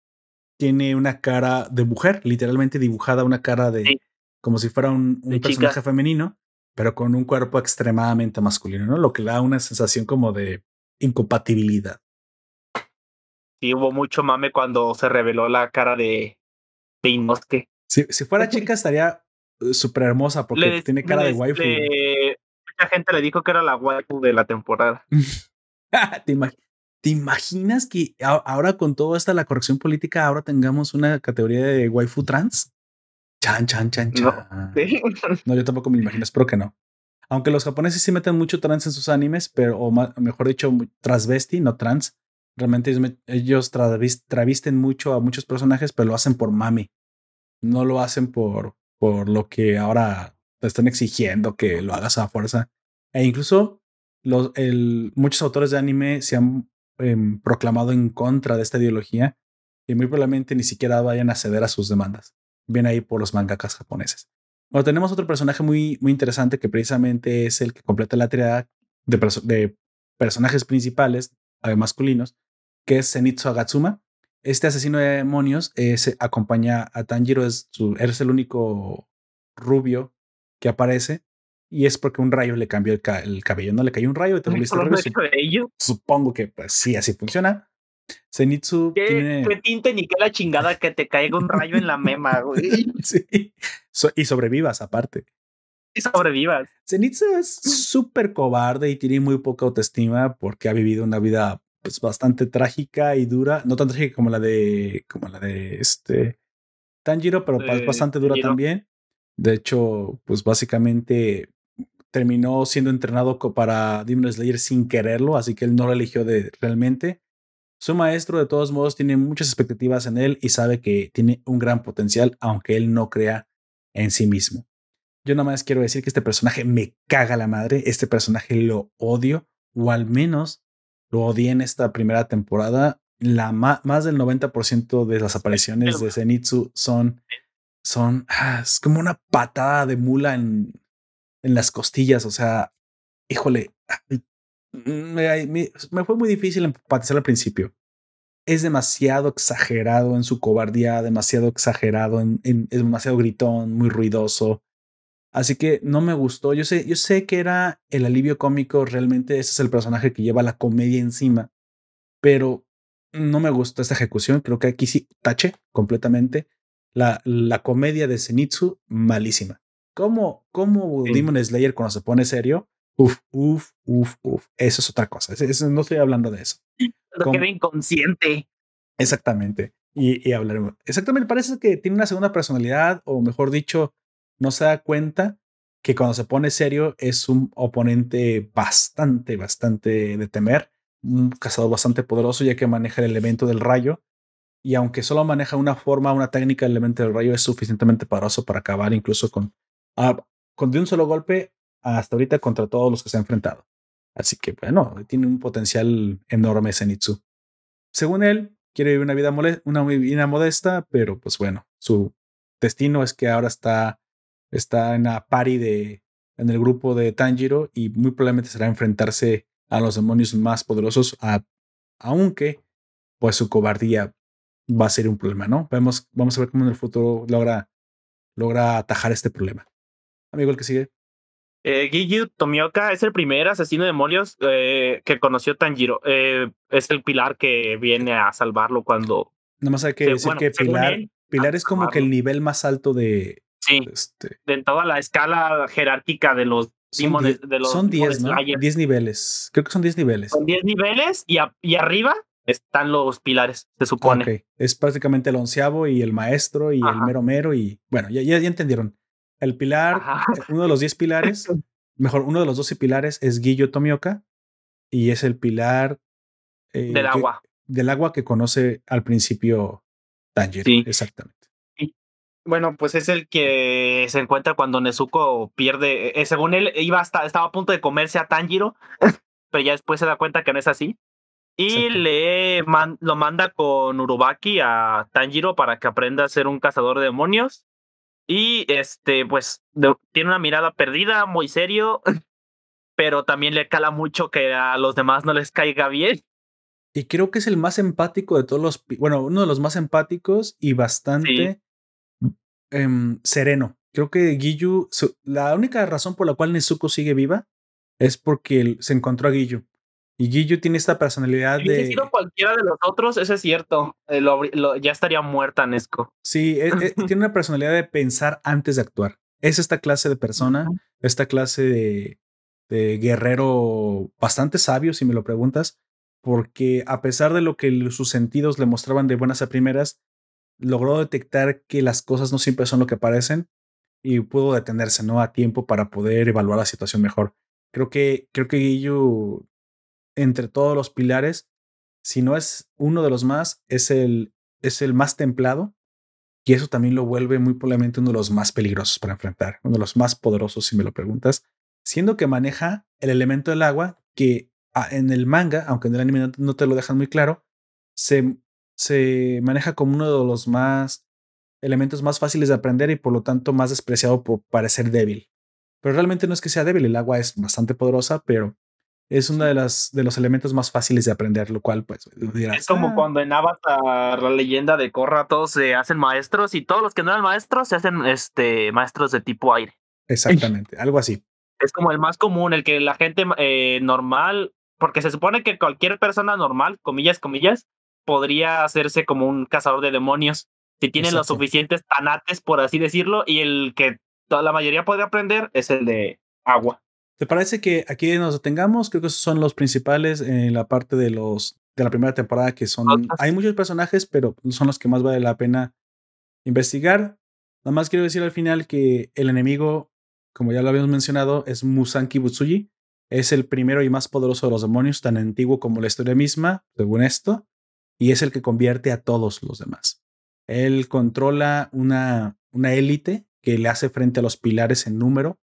tiene una cara de mujer, literalmente dibujada una cara de como si fuera un, personaje femenino, pero con un cuerpo extremadamente masculino, ¿no? Lo que da una sensación como de incompatibilidad. Sí, hubo mucho mame cuando se reveló la cara de, de Inosuke. Si, si fuera chica estaría súper hermosa porque tiene cara de waifu. mucha gente le dijo que era la waifu de la temporada. ¿Te, ¿Te, imaginas que ahora con todo esta la corrección política ahora tengamos una categoría de waifu trans? Chan, chan, chan, chan. No, yo tampoco me imagino, espero que no. Aunque los japoneses sí meten mucho trans en sus animes, pero o mejor dicho, transvesti, no trans. Realmente ellos, travisten mucho a muchos personajes, pero lo hacen por mami. No lo hacen por, por lo que ahora te están exigiendo que lo hagas a fuerza. E incluso los, el, muchos autores de anime se han em, proclamado en contra de esta ideología y muy probablemente ni siquiera vayan a ceder a sus demandas. Viene ahí por los mangakas japoneses. Bueno, tenemos otro personaje muy, muy interesante que precisamente es el que completa la triada de, de personajes principales eh, masculinos, que es Zenitsu Agatsuma. Este asesino de demonios eh, se acompaña a Tanjiro, es, su, es el único rubio que aparece y es porque un rayo le cambió el, cabello, no le cayó un rayo y te volviste rubio. Supongo que pues sí, así funciona. Zenitsu ¿Qué, tiene... qué tinte ni qué la chingada que te caiga un rayo en la mema, güey. sí. y sobrevivas aparte. Y sobrevivas. Zenitsu es súper cobarde y tiene muy poca autoestima porque ha vivido una vida pues bastante trágica y dura, no tan trágica como la de como la de este Tanjiro, pero bastante dura también. De hecho, pues básicamente terminó siendo entrenado para Demon Slayer sin quererlo, así que él no lo eligió de realmente. Su maestro, de todos modos, tiene muchas expectativas en él y sabe que tiene un gran potencial, aunque él no crea en sí mismo. Yo nada más quiero decir que este personaje me caga la madre, este personaje lo odio, o al menos lo odié en esta primera temporada. La más del 90% de las apariciones de Zenitsu son, son, ah, es como una patada de mula en, en las costillas. O sea, híjole, me, me, fue muy difícil empatizar al principio. Es demasiado exagerado en su cobardía, demasiado exagerado, en, en, es demasiado gritón, muy ruidoso. Así que no me gustó. Yo sé, yo sé que era el alivio cómico, realmente ese es el personaje que lleva la comedia encima, pero no me gustó esta ejecución. Creo que aquí sí tache completamente. La, la comedia de Zenitsu, malísima. ¿Cómo, cómo Demon Slayer cuando se pone serio? Uf, uf, uf, uf. Eso es otra cosa. no estoy hablando de eso. Lo queda inconsciente. Exactamente. Y, y hablaremos. Exactamente. Parece que tiene una segunda personalidad, o mejor dicho, no se da cuenta que cuando se pone serio es un oponente bastante, bastante de temer, un cazador bastante poderoso ya que maneja el elemento del rayo y aunque solo maneja una forma, una técnica del elemento del rayo es suficientemente poderoso para acabar incluso con, ah, con de un solo golpe hasta ahorita contra todos los que se ha enfrentado. Así que bueno, tiene un potencial enorme Zenitsu. Según él, quiere vivir una vida, una vida modesta, pero pues bueno, su destino es que ahora está está en la pari de, en el grupo de Tanjiro y muy probablemente será enfrentarse a los demonios más poderosos, aunque pues su cobardía va a ser un problema, ¿no? Vamos, vamos a ver cómo en el futuro logra, logra atajar este problema. Amigo, el que sigue. Eh, Giyu Tomioka es el primer asesino de demonios eh, que conoció Tanjiro. Eh, es el pilar que viene a salvarlo cuando. Nada más hay que decir que Pilar, Pilar es como que el nivel más alto de, Sí. Este, de toda la escala jerárquica de los son de los Son 10, ¿no? 10 niveles. Creo que son 10 niveles. Son 10 niveles y, y, arriba están los pilares, se supone. Okay. Es prácticamente el onceavo y el maestro y el mero mero y bueno, ya, ya, entendieron. El pilar, eh, uno de los 10 pilares, mejor, uno de los 12 pilares es Guillo Tomioka y es el pilar eh, del agua. del agua que conoce al principio Tanjiro. Sí. Exactamente. Bueno, pues es el que se encuentra cuando Nezuko pierde. Eh, según él, iba hasta, estaba a punto de comerse a Tanjiro pero ya después se da cuenta que no es así. Y le lo manda con Urubaki a Tanjiro para que aprenda a ser un cazador de demonios. Y este, pues, tiene una mirada perdida, muy serio, pero también le cala mucho que a los demás no les caiga bien. Y creo que es el más empático de todos los, bueno, uno de los más empáticos y bastante em, sereno. Creo que Giyu, la única razón por la cual Nezuko sigue viva es porque se encontró a Giyu. Y Giyu tiene esta personalidad si de. Si cualquiera de los otros, eso es cierto. Eh, ya estaría muerta Nesco. Sí, e, e, tiene una personalidad de pensar antes de actuar. Es esta clase de persona, esta clase de, de, guerrero bastante sabio, si me lo preguntas, porque a pesar de lo que sus sentidos le mostraban de buenas a primeras, logró detectar que las cosas no siempre son lo que parecen y pudo detenerse ¿no? a tiempo para poder evaluar la situación mejor. Creo que, creo que Giyu entre todos los pilares, si no es uno de los más, es el, es el más templado. Y eso también lo vuelve muy probablemente uno de los más peligrosos para enfrentar, uno de los más poderosos, si me lo preguntas, siendo que maneja el elemento del agua que ah, en el manga, aunque en el anime no te lo dejan muy claro, se, se maneja como uno de los más elementos más fáciles de aprender y por lo tanto más despreciado por parecer débil. Pero realmente no es que sea débil, el agua es bastante poderosa, pero es uno de, las, de los elementos más fáciles de aprender, lo cual pues dirás, Es como ah". cuando en Avatar, la leyenda de Korra, todos se hacen maestros y todos los que no eran maestros se hacen este, maestros de tipo aire. Exactamente, algo así. Es como el más común, el que la gente eh, normal, porque se supone que cualquier persona normal, comillas, comillas, podría hacerse como un cazador de demonios si tiene los suficientes tanates, por así decirlo, y el que toda la mayoría puede aprender es el de agua. ¿Te parece que aquí nos detengamos? Creo que esos son los principales en la parte de los de la primera temporada que son hay muchos personajes, pero son los que más vale la pena investigar. Nada más quiero decir al final que el enemigo, como ya lo habíamos mencionado, es Musanki Butsuji. Es el primero y más poderoso de los demonios, tan antiguo como la historia misma, según esto, y es el que convierte a todos los demás. Él controla una, una élite que le hace frente a los pilares en número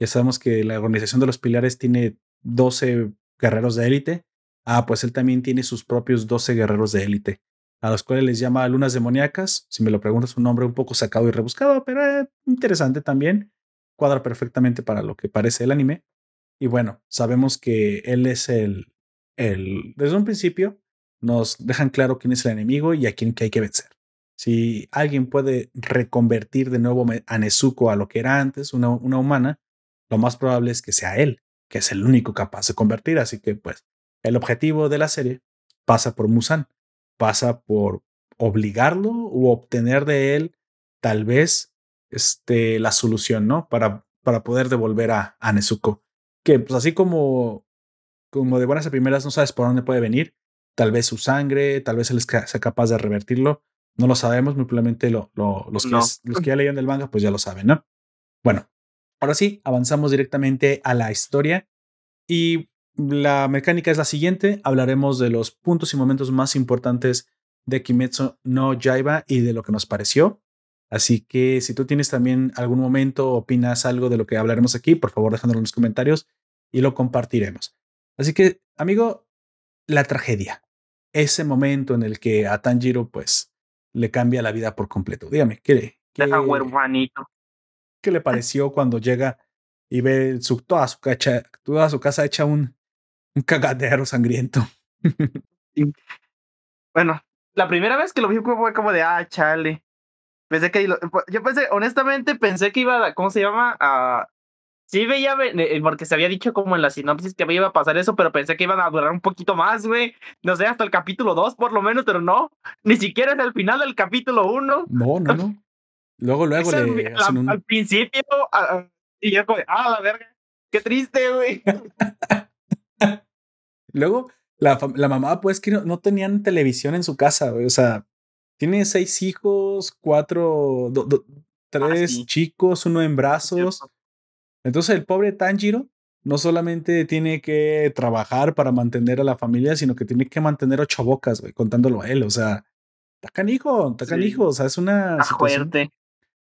ya sabemos que la organización de los pilares tiene 12 guerreros de élite. Ah, pues él también tiene sus propios 12 guerreros de élite, a los cuales les llama lunas demoníacas. Si me lo preguntas, un nombre un poco sacado y rebuscado, pero eh, interesante también. Cuadra perfectamente para lo que parece el anime. Y bueno, sabemos que él es el, el. Desde un principio nos dejan claro quién es el enemigo y a quién que hay que vencer. Si alguien puede reconvertir de nuevo a Nezuko a lo que era antes, una, una humana, lo más probable es que sea él, que es el único capaz de convertir. Así que, pues, el objetivo de la serie pasa por Musan, pasa por obligarlo o obtener de él, tal vez, este, la solución, ¿no? Para, para poder devolver a, a Nezuko. Que, pues, así como, como de buenas a primeras no sabes por dónde puede venir, tal vez su sangre, tal vez él sea capaz de revertirlo. No lo sabemos, muy probablemente lo, los, que, los que ya leyeron del manga, pues ya lo saben, ¿no? Bueno, Ahora sí, avanzamos directamente a la historia y la mecánica es la siguiente. Hablaremos de los puntos y momentos más importantes de Kimetsu no Yaiba y de lo que nos pareció. Así que si tú tienes también algún momento, opinas algo de lo que hablaremos aquí, por favor déjanoslo en los comentarios y lo compartiremos. Así que, amigo, la tragedia. Ese momento en el que a Tanjiro, pues, le cambia la vida por completo. Dígame, ¿qué? qué. ¿Qué le pareció cuando llega y ve su, toda, su cacha, toda su casa hecha un, un cagadero sangriento? bueno, la primera vez que lo vi fue como de, ah, chale. Pensé que, yo pensé, honestamente, pensé que iba, ¿cómo se llama? A, sí veía, eh, porque se había dicho como en la sinopsis que iba a pasar eso, pero pensé que iban a durar un poquito más, güey. No sé, hasta el capítulo 2 por lo menos, pero no. Ni siquiera es el final del capítulo 1. No, no, no. Luego, luego le Al principio, y yo como, ah, la verga, qué triste, güey. luego, la, la, mamá, pues, que no, tenían televisión en su casa, güey. O sea, tiene seis hijos, cuatro, ah, tres chicos, uno en brazos. Entonces, el pobre Tanjiro no solamente tiene que trabajar para mantener a la familia, sino que tiene que mantener ocho bocas, güey, contándolo a él. O sea, tacan hijo, tacan hijo. O sea, es una. fuerte.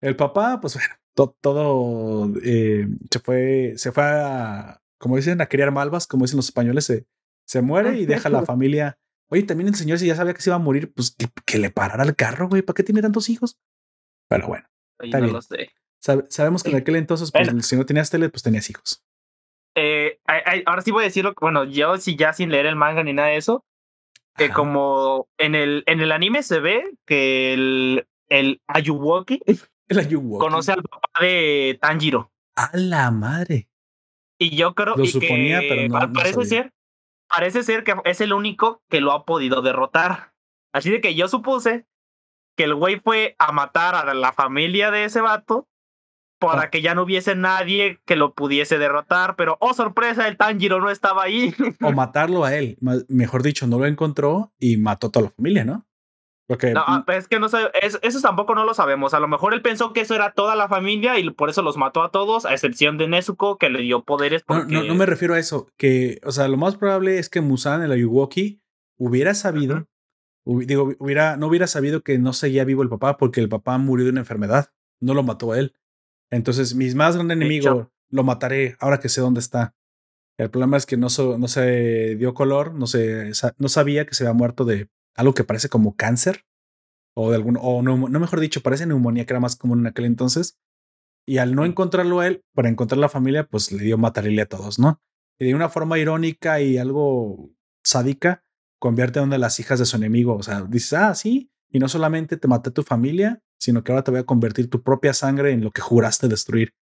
El papá, pues bueno, todo, eh, se fue, se fue a, como dicen, a criar malvas, como dicen los españoles, se, se muere y deja a la familia. Oye, también el señor, si ya sabía que se iba a morir, pues que, le parara el carro, güey. ¿Para qué tiene tantos hijos? Pero bueno, está bien. Sabemos que en aquel entonces, pues, si no tenías tele, pues tenías hijos. Eh, ahora sí voy a decirlo. Bueno, yo sí, ya sin leer el manga ni nada de eso, que como en el, en el anime se ve que el, el Ayuwoki, conoce al papá de Tanjiro. A la madre. Y yo creo Lo suponía, pero no, parece ser parece ser que es el único que lo ha podido derrotar. Así de que yo supuse que el güey fue a matar a la familia de ese vato para ah. que ya no hubiese nadie que lo pudiese derrotar, pero oh sorpresa, el Tanjiro no estaba ahí. o matarlo a él, mejor dicho, no lo encontró y mató a toda la familia, ¿no? Porque no, ah, es que no sé, eso, tampoco no lo sabemos. A lo mejor él pensó que eso era toda la familia y por eso los mató a todos, a excepción de Nezuko, que le dio poderes. No, no, me refiero a eso. Que, o sea, lo más probable es que Musan, el Ayuwoki, hubiera sabido, digo, hubiera, no hubiera sabido que no seguía vivo el papá porque el papá murió de una enfermedad. No lo mató a él. Entonces, mis más grandes enemigos lo mataré ahora que sé dónde está. El problema es que no, no se dio color, no, se, no sabía que se había muerto de algo que parece como cáncer o de algún, o no, no mejor dicho, parece neumonía que era más común en aquel entonces. Y al no encontrarlo él, para encontrar la familia, pues le dio matarle a todos, ¿no? Y de una forma irónica y algo sádica, convierte a una de las hijas de su enemigo. O sea, dices, ah, sí, y no solamente te maté a tu familia, sino que ahora te voy a convertir tu propia sangre en lo que juraste destruir.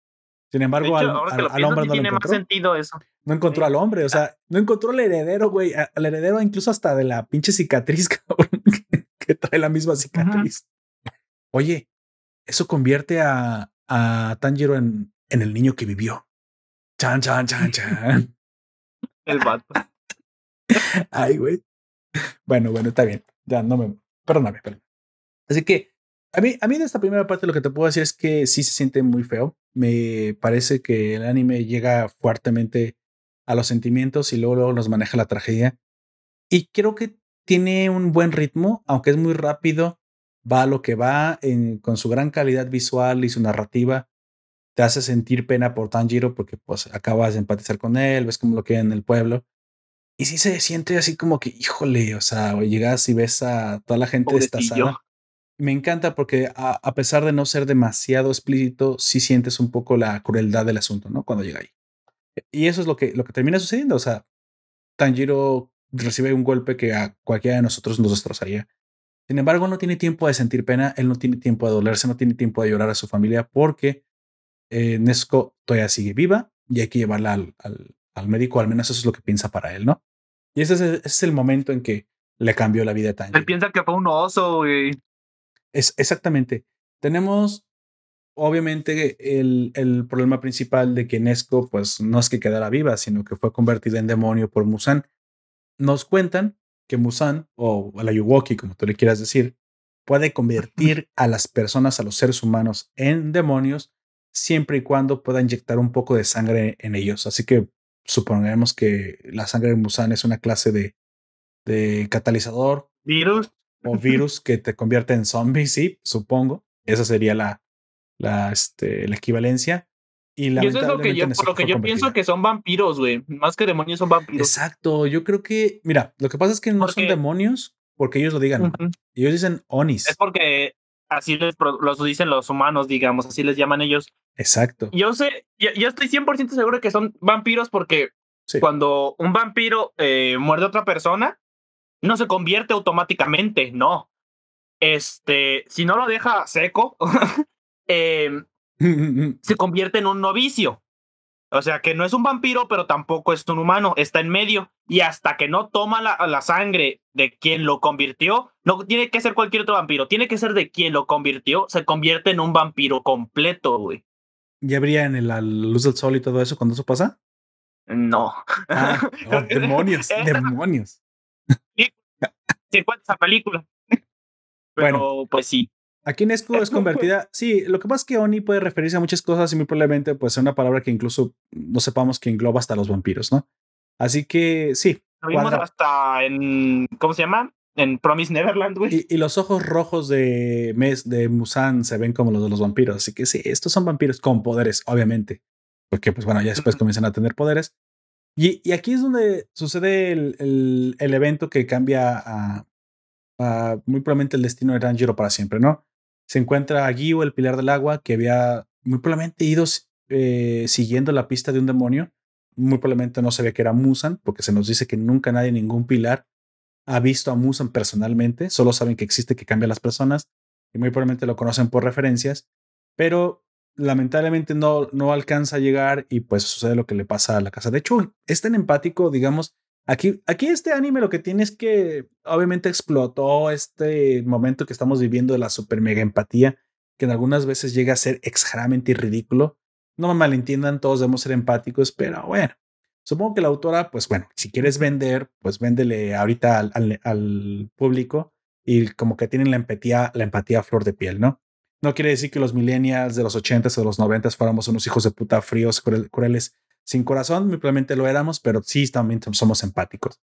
Sin embargo, al, hombre no tiene Más sentido eso. No encontró al hombre, o sea, no encontró al heredero, güey. Al heredero incluso hasta de la pinche cicatriz, que trae la misma cicatriz. Oye, eso convierte a, a Tanjiro en, en el niño que vivió. Chan, chan, chan, chan. el vato. Ay, güey. Bueno, bueno, está bien. Ya, no me... Perdóname, perdóname. Así que a mí, a mí de esta primera parte lo que te puedo decir es que sí se siente muy feo. Me parece que el anime llega fuertemente a los sentimientos y luego, luego nos maneja la tragedia. Y creo que tiene un buen ritmo, aunque es muy rápido, va lo que va en, con su gran calidad visual y su narrativa. Te hace sentir pena por Tanjiro porque pues acabas de empatizar con él, ves cómo lo queda en el pueblo. Y sí se siente así como que, híjole, o sea, llegas y ves a toda la gente destazada me encanta porque a, pesar de no ser demasiado explícito, sí sientes un poco la crueldad del asunto, ¿no? Cuando llega ahí. Y eso es lo que, lo que termina sucediendo. O sea, Tanjiro recibe un golpe que a cualquiera de nosotros nos destrozaría. Sin embargo, no tiene tiempo de sentir pena, él no tiene tiempo de dolerse, no tiene tiempo de llorar a su familia porque eh, Nesco todavía sigue viva y hay que llevarla al, al, médico, al menos eso es lo que piensa para él, ¿no? Y ese es, el, ese es el momento en que le cambió la vida a Tanjiro. Él piensa que fue un oso, güey. Es exactamente. Tenemos obviamente el, el, problema principal de que Nesco pues no es que quedara viva, sino que fue convertida en demonio por Musan. Nos cuentan que Musan, o la Yuwoki, como tú le quieras decir, puede convertir a las personas, a los seres humanos, en demonios, siempre y cuando pueda inyectar un poco de sangre en ellos. Así que supongamos que la sangre de Musan es una clase de, de catalizador. Virus o virus que te convierte en zombie, sí, supongo. Esa sería la, la, este, la equivalencia. Y, eso es lo que yo, lo que yo pienso que son vampiros, güey. Más que demonios son vampiros. Exacto. Yo creo que, mira, lo que pasa es que no son demonios porque ellos lo digan. Ellos dicen onis. Es porque así les los dicen los humanos, digamos, así les llaman ellos. Exacto. Yo sé, yo, estoy 100% seguro que son vampiros porque cuando un vampiro eh, muerde a otra persona, no se convierte automáticamente, no. Este, si no lo deja seco, em, se convierte en un novicio. O sea, que no es un vampiro, pero tampoco es un humano, está en medio. Y hasta que no toma la, la, sangre de quien lo convirtió, no tiene que ser cualquier otro vampiro, tiene que ser de quien lo convirtió, se convierte en un vampiro completo, güey. ¿Ya habría en la luz del sol y todo eso cuando eso pasa? No. Ah, demonios, demonios se cuenta esa película. Pero bueno, pues sí. Aquí Nesco es convertida. Sí, lo que pasa es que Oni puede referirse a muchas cosas y muy probablemente pues sea una palabra que incluso no sepamos que engloba hasta los vampiros, ¿no? Así que sí. Lo vimos hasta en. ¿Cómo se llama? En Promise Neverland, güey. Y, los ojos rojos de Mes de Musan se ven como los de los vampiros. Así que sí, estos son vampiros con poderes, obviamente. Porque, pues bueno, ya después comienzan a tener poderes. Y, aquí es donde sucede el, evento que cambia a, muy probablemente el destino de Tanjiro para siempre, ¿no? Se encuentra a Gyu, el pilar del agua, que había muy probablemente ido eh, siguiendo la pista de un demonio. Muy probablemente no sabía que era Musan, porque se nos dice que nunca nadie, ningún pilar, ha visto a Musan personalmente. Solo saben que existe, que cambia a las personas. Y muy probablemente lo conocen por referencias. Pero lamentablemente no, no alcanza a llegar y pues sucede lo que le pasa a la casa. De hecho, es tan empático, digamos, aquí, aquí este anime lo que tiene es que obviamente explotó este momento que estamos viviendo de la super mega empatía, que en algunas veces llega a ser exageradamente ridículo. No me malentiendan, todos debemos ser empáticos, pero bueno, supongo que la autora, pues bueno, si quieres vender, pues véndele ahorita al, al, público y como que tienen la empatía, la empatía a flor de piel, ¿no? No quiere decir que los millennials de los 80s o los 90s fuéramos unos hijos de puta fríos, crueles, sin corazón. Simplemente lo éramos, pero sí también somos empáticos.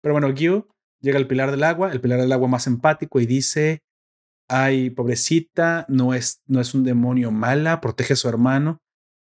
Pero bueno, Gyu llega al pilar del agua, el pilar del agua más empático y dice, ay, pobrecita, no es, no es un demonio mala, protege a su hermano.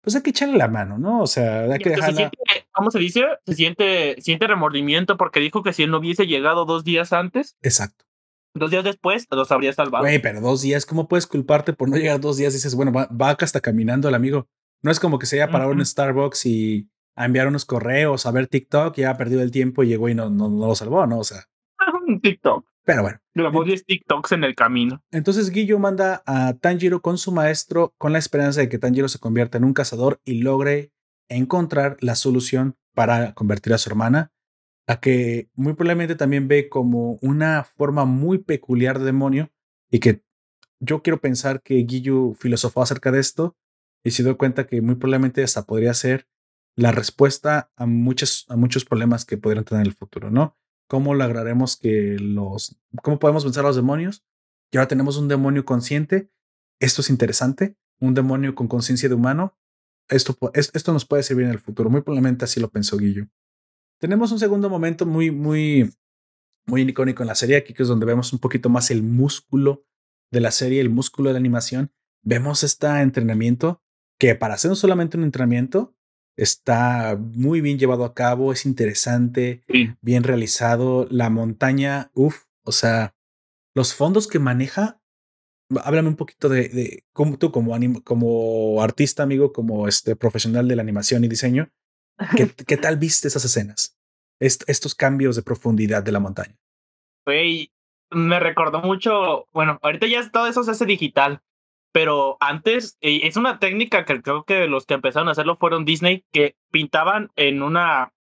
Pues hay que echarle la mano, ¿no? O sea, hay que dejarla. ¿Cómo se dice? Se siente, siente remordimiento porque dijo que si él no hubiese llegado dos días antes. Exacto. Dos días después los habría salvado. Güey, pero dos días, ¿cómo puedes culparte por no llegar dos días? Dices, bueno, va, acá hasta caminando el amigo. No es como que se haya parado en Starbucks y a enviar unos correos, a ver TikTok, ya ha perdido el tiempo y llegó y no, no, lo salvó, ¿no? O sea. Un TikTok. Pero bueno. Luego 10 TikToks en el camino. Entonces Guillo manda a Tanjiro con su maestro con la esperanza de que Tanjiro se convierta en un cazador y logre encontrar la solución para convertir a su hermana a que muy probablemente también ve como una forma muy peculiar de demonio y que yo quiero pensar que Guillu filosofó acerca de esto y se dio cuenta que muy probablemente hasta podría ser la respuesta a muchos, a muchos problemas que podrían tener en el futuro, ¿no? ¿Cómo lograremos que los, cómo podemos vencer a los demonios? Y ahora tenemos un demonio consciente. Esto es interesante. Un demonio con conciencia de humano. Esto, esto nos puede servir en el futuro. Muy probablemente así lo pensó Guillo. Tenemos un segundo momento muy, muy, muy icónico en la serie, aquí que es donde vemos un poquito más el músculo de la serie, el músculo de la animación. Vemos este entrenamiento que para ser solamente un entrenamiento está muy bien llevado a cabo, es interesante, bien realizado. La montaña, uff, o sea, los fondos que maneja. Háblame un poquito de, de cómo tú como, como artista, amigo, como este profesional de la animación y diseño, ¿Qué, tal viste esas escenas? estos cambios de profundidad de la montaña. Güey, me recordó mucho, bueno, ahorita ya todo eso se hace digital, pero antes es una técnica que creo que los que empezaron a hacerlo fueron Disney, que pintaban en una,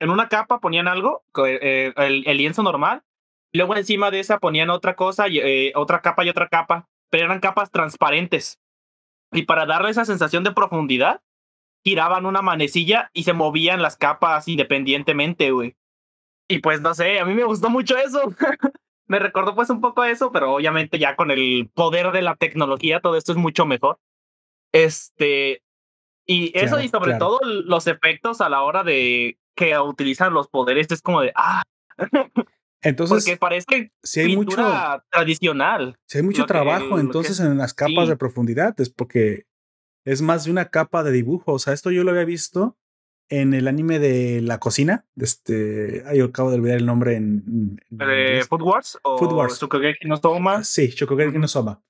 en una capa, ponían algo, eh, el, lienzo normal, luego encima de esa ponían otra cosa, eh, otra capa y otra capa, pero eran capas transparentes. Y para darle esa sensación de profundidad, giraban una manecilla y se movían las capas independientemente, güey. Y pues no sé, a mí me gustó mucho eso. me recordó pues un poco eso, pero obviamente ya con el poder de la tecnología todo esto es mucho mejor. Este, y eso y sobre todo los efectos a la hora de que utilizan los poderes es como de, ah. Entonces, porque parece si hay mucho tradicional. Si hay mucho trabajo entonces en las capas de profundidad, es porque es más de una capa de dibujo. O sea, esto yo lo había visto en el anime de la cocina. Este, ahí acabo de olvidar el nombre en. ¿De Food Wars? ¿O Food Wars. Shokugeki no Soma? Sí, Shokugeki no Soma.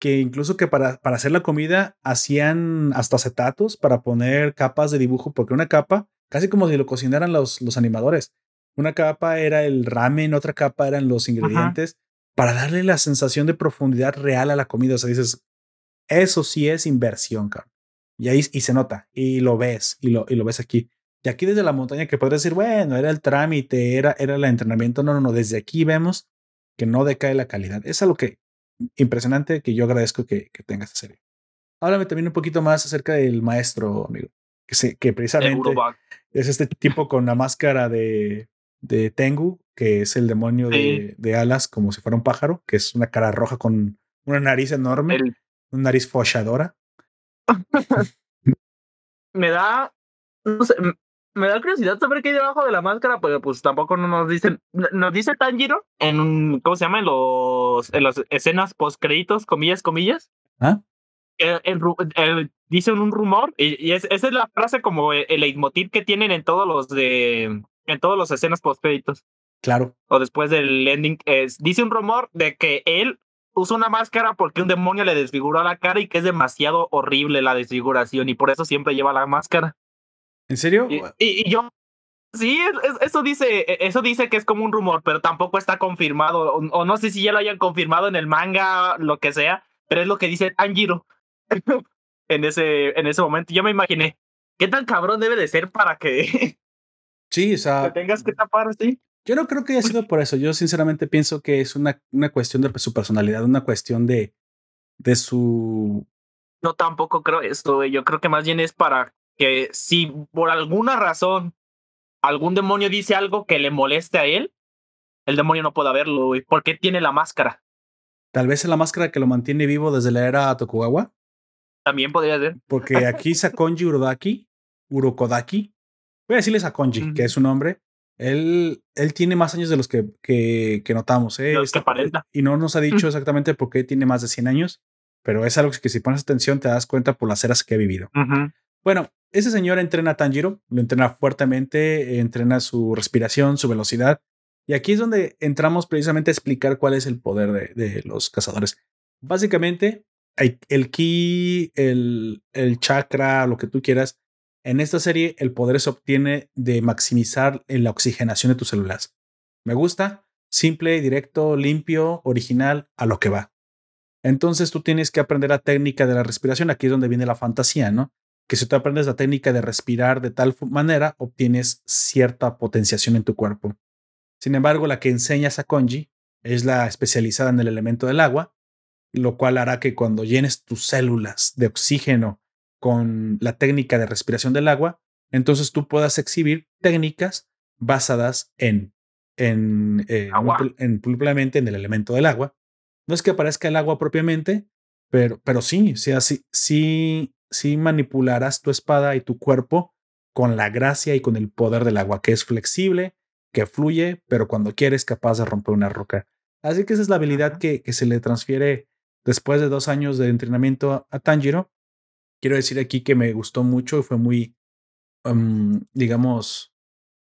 Que incluso que para, para hacer la comida hacían hasta acetatos para poner capas de dibujo, porque una capa, casi como si lo cocinaran los, los animadores. Una capa era el ramen, otra capa eran los ingredientes, para darle la sensación de profundidad real a la comida. O sea, dices, eso sí es inversión, cabrón. Y ahí y se nota, y lo ves, y lo, y lo ves aquí. Y aquí desde la montaña que podrías decir, bueno, era el trámite, era, era el entrenamiento. No, no, no, desde aquí vemos que no decae la calidad. Es algo que impresionante que yo agradezco que, que tenga esta serie. Háblame también un poquito más acerca del maestro, amigo. Que, se, que precisamente es este tipo con la máscara de, de Tengu, que es el demonio de, de, alas, como si fuera un pájaro, que es una cara roja con una nariz enorme una nariz folladora. me da, no sé, me da curiosidad saber qué hay debajo de la máscara, pero pues tampoco nos dicen, nos dice Tanjiro en un, ¿cómo se llama? En los, en las escenas post créditos, comillas, comillas. ¿Ah? el, dice un rumor, y, esa es la frase como el, leitmotiv que tienen en todos los de en todos los escenas post créditos. Claro. O después del ending, es, dice un rumor de que él usa una máscara porque un demonio le desfiguró la cara y que es demasiado horrible la desfiguración y por eso siempre lleva la máscara. ¿En serio? Y, yo, sí, eso dice, e, eso dice que es como un rumor, pero tampoco está confirmado, o, no sé si ya lo hayan confirmado en el manga, lo que sea, pero es lo que dice Tanjiro en ese, en ese momento. Yo me imaginé, ¿qué tan cabrón debe de ser para que, sí, o sea, te tengas que tapar así? Yo no creo que haya sido por eso. Yo sinceramente pienso que es una, una cuestión de su personalidad, una cuestión de, de su... No, tampoco creo eso. Yo creo que más bien es para que si por alguna razón algún demonio dice algo que le moleste a él, el demonio no pueda verlo, ¿Por porque tiene la máscara. Tal vez es la máscara que lo mantiene vivo desde la era Tokugawa. También podría ser. Porque aquí Sakonji Urodaki, Urokodaki, voy a decirle Sakonji, que es su nombre, él, él tiene más años de los que, que, que notamos. ¿eh? Y no nos ha dicho exactamente por qué tiene más de 100 años, pero es algo que si pones atención te das cuenta por las eras que ha vivido. Bueno, ese señor entrena a Tanjiro, lo entrena fuertemente, entrena su respiración, su velocidad. Y aquí es donde entramos precisamente a explicar cuál es el poder de, de los cazadores. Básicamente, el ki, el, el chakra, lo que tú quieras, en esta serie, el poder se obtiene de maximizar la oxigenación de tus células. Me gusta, simple, directo, limpio, original, a lo que va. Entonces tú tienes que aprender la técnica de la respiración. Aquí es donde viene la fantasía, ¿no? Que si tú aprendes la técnica de respirar de tal manera, obtienes cierta potenciación en tu cuerpo. Sin embargo, la que enseñas a Konji es la especializada en el elemento del agua, lo cual hará que cuando llenes tus células de oxígeno con la técnica de respiración del agua, entonces tú puedas exhibir técnicas basadas en, en, eh, en, en el elemento del agua. No es que aparezca el agua propiamente, pero, pero sí, sí, sí, sí manipularás tu espada y tu cuerpo con la gracia y con el poder del agua, que es flexible, que fluye, pero cuando quieres capaz de romper una roca. Así que esa es la habilidad que, que se le transfiere después de dos años de entrenamiento a Tanjiro quiero decir aquí que me gustó mucho y fue muy, um, digamos,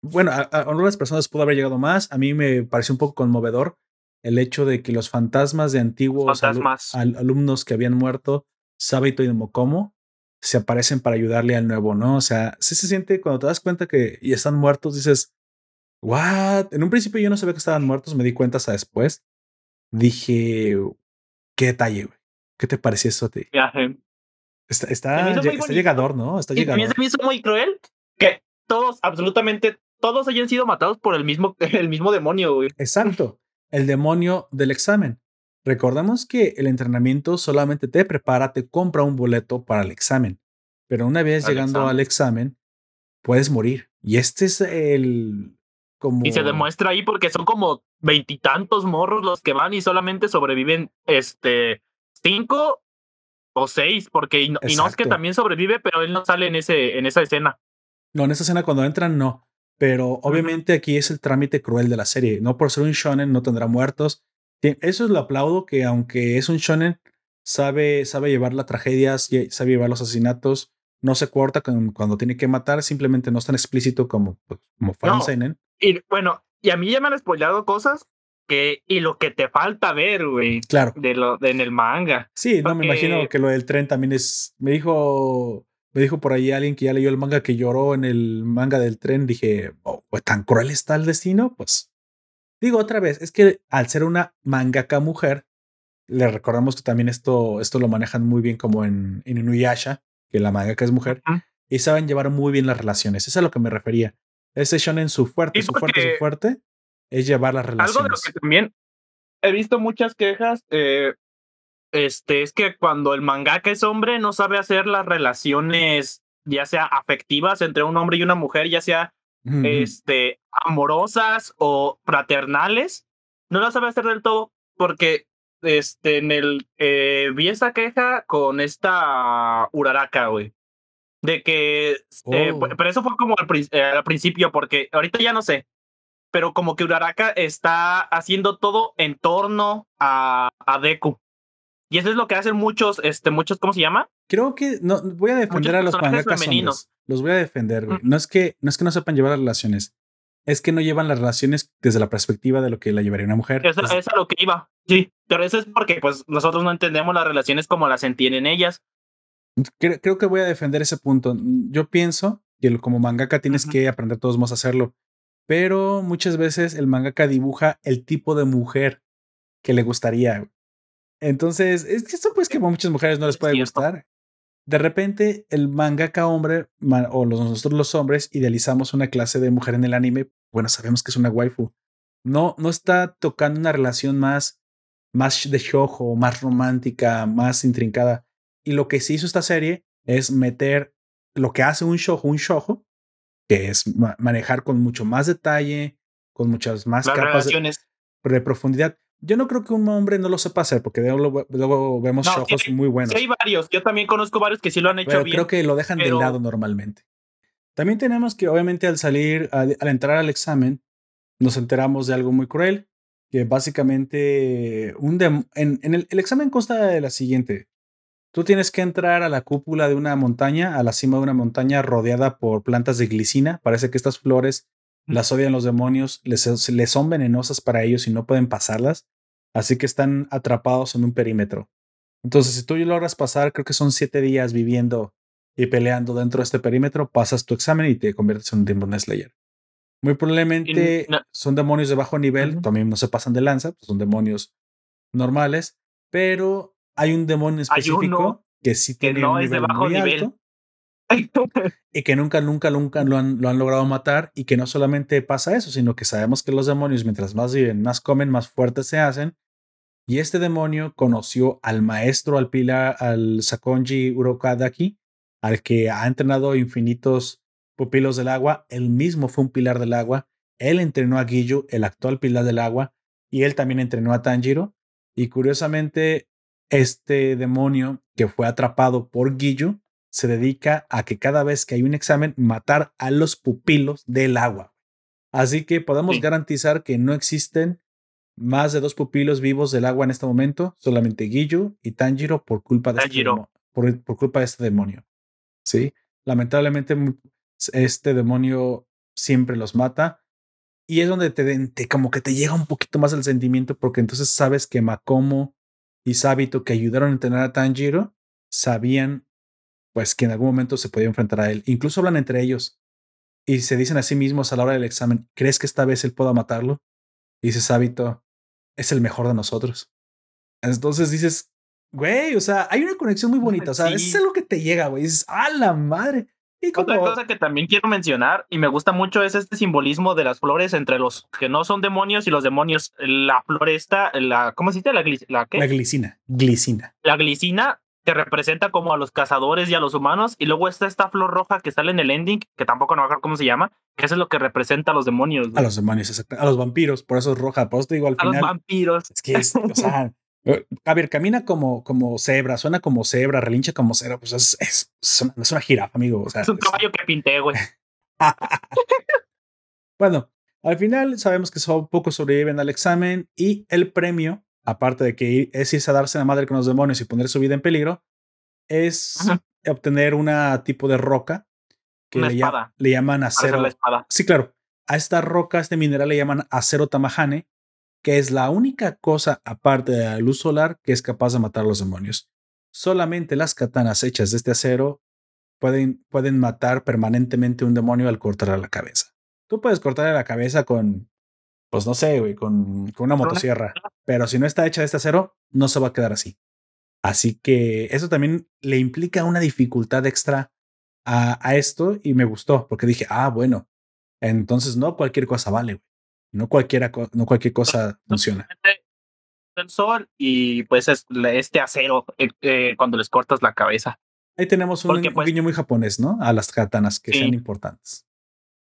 bueno, a, algunas personas pudo haber llegado más. A mí me pareció un poco conmovedor el hecho de que los fantasmas de antiguos alumnos que habían muerto, Sabito y Mokomo, se aparecen para ayudarle al nuevo, ¿no? O sea, sí se siente cuando te das cuenta que ya están muertos, dices, ¿what? En un principio yo no sabía que estaban muertos, me di cuenta hasta después. Dije, qué detalle, güey. ¿Qué te pareció eso a ti? Está, está, llegador, ¿no? Está llegador. Mí se me hizo muy cruel que todos, absolutamente todos hayan sido matados por el mismo, el mismo demonio, güey. Exacto. El demonio del examen. Recordemos que el entrenamiento solamente te prepara, te compra un boleto para el examen. Pero una vez llegando al examen, puedes morir. Y este es el. Como... Y se demuestra ahí porque son como veintitantos morros los que van y solamente sobreviven este cinco o seis, porque no, que también sobrevive, pero él no sale en, ese, en esa escena. No, en esa escena cuando entran, no. Pero obviamente aquí es el trámite cruel de la serie. No por ser un shonen no tendrá muertos. Eso es lo aplaudo, que aunque es un shonen, sabe, sabe llevar las tragedias, sabe llevar los asesinatos, no se corta cuando tiene que matar, simplemente no es tan explícito como, pues, como Fan Y bueno, y a mí ya me han spoilado cosas y lo que te falta ver, güey. Claro. De lo, en el manga. Sí, no me imagino que lo del tren también es. Me dijo. Me dijo por ahí alguien que ya leyó el manga que lloró en el manga del tren. Dije, oh, pues, tan cruel está el destino. Pues digo otra vez, es que al ser una mangaka mujer, le recordamos que también esto, esto lo manejan muy bien como en, en Inuyasha, que la mangaka es mujer, y saben llevar muy bien las relaciones. Eso es a lo que me refería. Ese shonen su fuerte, su fuerte, su fuerte es llevar las relaciones. Algo de lo que también he visto muchas quejas, eh, este, es que cuando el mangaka es hombre no sabe hacer las relaciones, ya sea afectivas entre un hombre y una mujer, ya sea este, amorosas o fraternales, no las sabe hacer del todo porque este, en el, eh, vi esa queja con esta Uraraka, güey. De que, eh, oh. pero eso fue como al, al, principio, porque ahorita ya no sé, pero como que Uraraka está haciendo todo en torno a, a Deku. Y eso es lo que hacen muchos, este, muchos, ¿cómo se llama? Creo que no voy a defender a los mangakas femeninos. Los voy a defender, güey. No es que no es que no sepan llevar las relaciones. Es que no llevan las relaciones desde la perspectiva de lo que la llevaría una mujer. Eso, es lo que iba. Sí, pero eso es porque pues nosotros no entendemos las relaciones como las entienden ellas. Creo, creo que voy a defender ese punto. Yo pienso que como mangaka tienes que aprender todos modos a hacerlo. Pero muchas veces el mangaka dibuja el tipo de mujer que le gustaría. Entonces, es que esto pues que a muchas mujeres no les puede gustar. De repente, el mangaka hombre o nosotros los hombres idealizamos una clase de mujer en el anime. Bueno, sabemos que es una waifu. No, no está tocando una relación más, más de shojo, más romántica, más intrincada. Y lo que se hizo esta serie es meter lo que hace un shojo, un shojo, que es manejar con mucho más detalle, con muchas más capas de profundidad. Yo no creo que un hombre no lo sepa hacer, porque luego, vemos ojos muy buenos. Sí, hay varios. Yo también conozco varios que sí lo han hecho bien. Creo que lo dejan de lado normalmente. También tenemos que, obviamente, al salir, al, entrar al examen, nos enteramos de algo muy cruel, que básicamente un en, el, el, examen consta de la siguiente. Tú tienes que entrar a la cúpula de una montaña, a la cima de una montaña rodeada por plantas de glicina. Parece que estas flores las odian los demonios, les, les son venenosas para ellos y no pueden pasarlas, así que están atrapados en un perímetro. Entonces, si tú logras pasar, creo que son siete días viviendo y peleando dentro de este perímetro, pasas tu examen y te conviertes en un Demon Slayer. Muy probablemente son demonios de bajo nivel, también no se pasan de lanza, pues son demonios normales, pero hay un demonio específico que sí tiene un nivel muy alto y que nunca, nunca, nunca lo han, lo han logrado matar y que no solamente pasa eso, sino que sabemos que los demonios mientras más viven, más comen, más fuertes se hacen. Y este demonio conoció al maestro, al pilar, al Sakonji Urokadaki, al que ha entrenado infinitos pupilos del agua. Él mismo fue un pilar del agua. Él entrenó a Giyu, el actual pilar del agua, y él también entrenó a Tanjiro. Y curiosamente, este demonio que fue atrapado por Giyu se dedica a que cada vez que hay un examen, matar a los pupilos del agua. Así que podemos garantizar que no existen más de dos pupilos vivos del agua en este momento, solamente Giyu y Tanjiro por culpa de, este, por, por culpa de este demonio. Sí, lamentablemente este demonio siempre los mata y es donde te, te, como que te llega un poquito más el sentimiento porque entonces sabes que Makomo y Sabito que ayudaron a entrenar a Tanjiro sabían pues que en algún momento se podía enfrentar a él. Incluso hablan entre ellos y se dicen a sí mismos a la hora del examen, ¿crees que esta vez él pueda matarlo? Y dice Sábito, es el mejor de nosotros. Entonces dices, güey, o sea, hay una conexión muy bonita, o sea, es algo que te llega, güey, dices, ¡ah, la madre! Y Otra cosa que también quiero mencionar y me gusta mucho es este simbolismo de las flores entre los que no son demonios y los demonios. La floresta, la, ¿cómo se dice? La, la, ¿qué? la glicina. Glicina. La glicina que representa como a los cazadores y a los humanos, y luego está esta flor roja que sale en el ending, que tampoco no me acuerdo cómo se llama, que eso es lo que representa a los demonios. A los demonios, exacto. A los vampiros, por eso es roja, por eso te digo al final. A los vampiros. Es que es, o sea, a ver, camina como, como cebra, suena como cebra, relincha como cebra, pues es, es, es, una, jirafa, amigo. O sea, es un caballo que pinté, güey. bueno, al final sabemos que son pocos sobreviven al examen y el premio aparte de que es irse a darse la madre con los demonios y poner su vida en peligro, es obtener una tipo de roca que le, le, llaman acero. Sí, claro. A esta roca, este mineral le llaman acero tamajane, que es la única cosa aparte de la luz solar que es capaz de matar a los demonios. Solamente las katanas hechas de este acero pueden, pueden matar permanentemente un demonio al cortarle la cabeza. Tú puedes cortarle la cabeza con pues no sé, güey, con, con una motosierra. Pero si no está hecha de este acero, no se va a quedar así. Así que eso también le implica una dificultad extra a, a esto y me gustó porque dije, ah, bueno, entonces no cualquier cosa vale, güey. No, cualquiera, no cualquier cosa funciona. El sol y pues es este acero eh, eh, cuando les cortas la cabeza. Ahí tenemos un, porque, pues muy japonés, ¿no? A las katanas que sean importantes.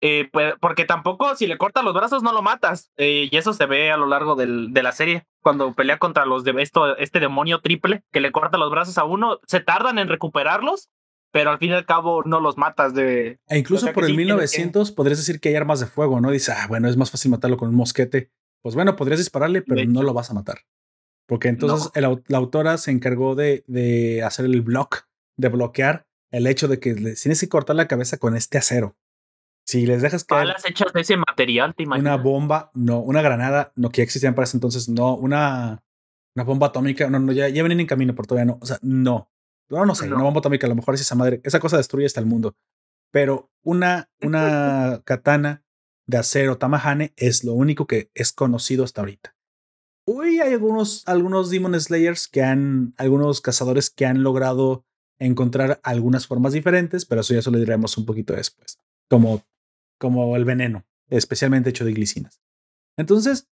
Eh, pues, porque tampoco si le cortas los brazos no lo matas. Eh, y eso se ve a lo largo del, de la serie. Cuando pelea contra los de esto, este demonio triple que le corta los brazos a uno, se tardan en recuperarlos, pero al fin y al cabo no los matas de... E incluso por el 1900 podrías decir que hay armas de fuego, ¿no? Dice, ah, bueno, es más fácil matarlo con un mosquete. Pues bueno, podrías dispararle, pero no lo vas a matar. Porque entonces la autora se encargó de, de hacer el block, de bloquear el hecho de que les tienes que cortar la cabeza con este acero. Si les dejas caer. Balas hechas de ese material, ¿te imaginas? Una bomba, no. Una granada, no, que existían para ese entonces, no. Una, una bomba atómica, no, no, ya, ya vienen en camino, pero todavía no. O sea, no. No, no sé, una bomba atómica, a lo mejor es esa madre. Esa cosa destruye hasta el mundo. Pero una, una katana de acero Tamahane es lo único que es conocido hasta ahorita. Uy, hay algunos, algunos Demon Slayers que han, algunos cazadores que han logrado encontrar algunas formas diferentes, pero eso ya se lo diremos un poquito después. Como como el veneno, especialmente hecho de glicinas. Entonces,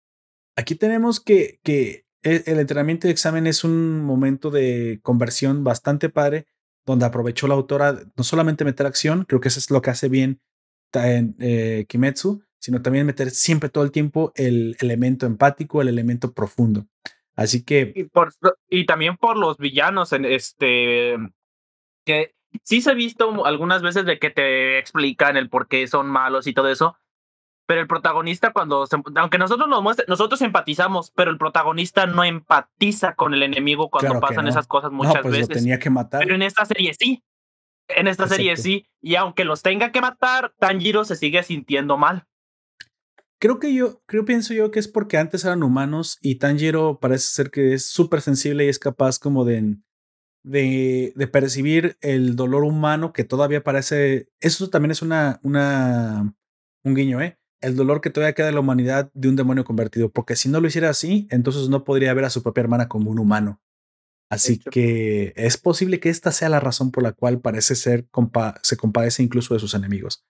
aquí tenemos que, que el entrenamiento de examen es un momento de conversión bastante padre, donde aprovechó la autora no solamente meter acción, creo que eso es lo que hace bien en, eh, Kimetsu, sino también meter siempre todo el tiempo el elemento empático, el elemento profundo. Así que. Y, y también por los villanos, en este. Que sí se ha visto algunas veces de que te explican el por qué son malos y todo eso, pero el protagonista cuando, aunque nosotros nos muestre, nosotros empatizamos, pero el protagonista no empatiza con el enemigo cuando pasan esas cosas muchas pues veces. Lo tenía que matar. Pero en esta serie sí. En esta serie sí. Y aunque los tenga que matar, Tanjiro se sigue sintiendo mal. Creo que yo, creo, pienso yo que es porque antes eran humanos y Tanjiro parece ser que es súper sensible y es capaz como de, de, de, percibir el dolor humano que todavía parece. Eso también es una, una, un guiño, ¿eh? El dolor que todavía queda de la humanidad de un demonio convertido. Porque si no lo hiciera así, entonces no podría ver a su propia hermana como un humano. Así que es posible que esta sea la razón por la cual parece ser se compadece incluso de sus enemigos.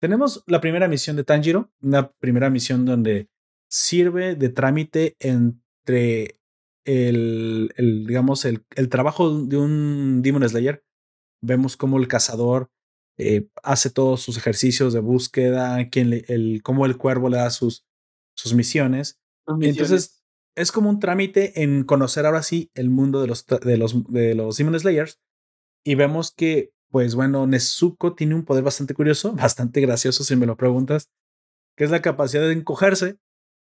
Tenemos la primera misión de Tanjiro, una primera misión donde sirve de trámite entre el, el digamos, el, el, trabajo de un Demon Slayer. Vemos cómo el cazador eh, hace todos sus ejercicios de búsqueda, quien el, cómo el cuervo le da sus, sus misiones. Entonces, es como un trámite en conocer ahora sí el mundo de los, de los, de los Demon Slayers. Y vemos que, pues bueno, Nezuko tiene un poder bastante curioso, bastante gracioso si me lo preguntas, que es la capacidad de encogerse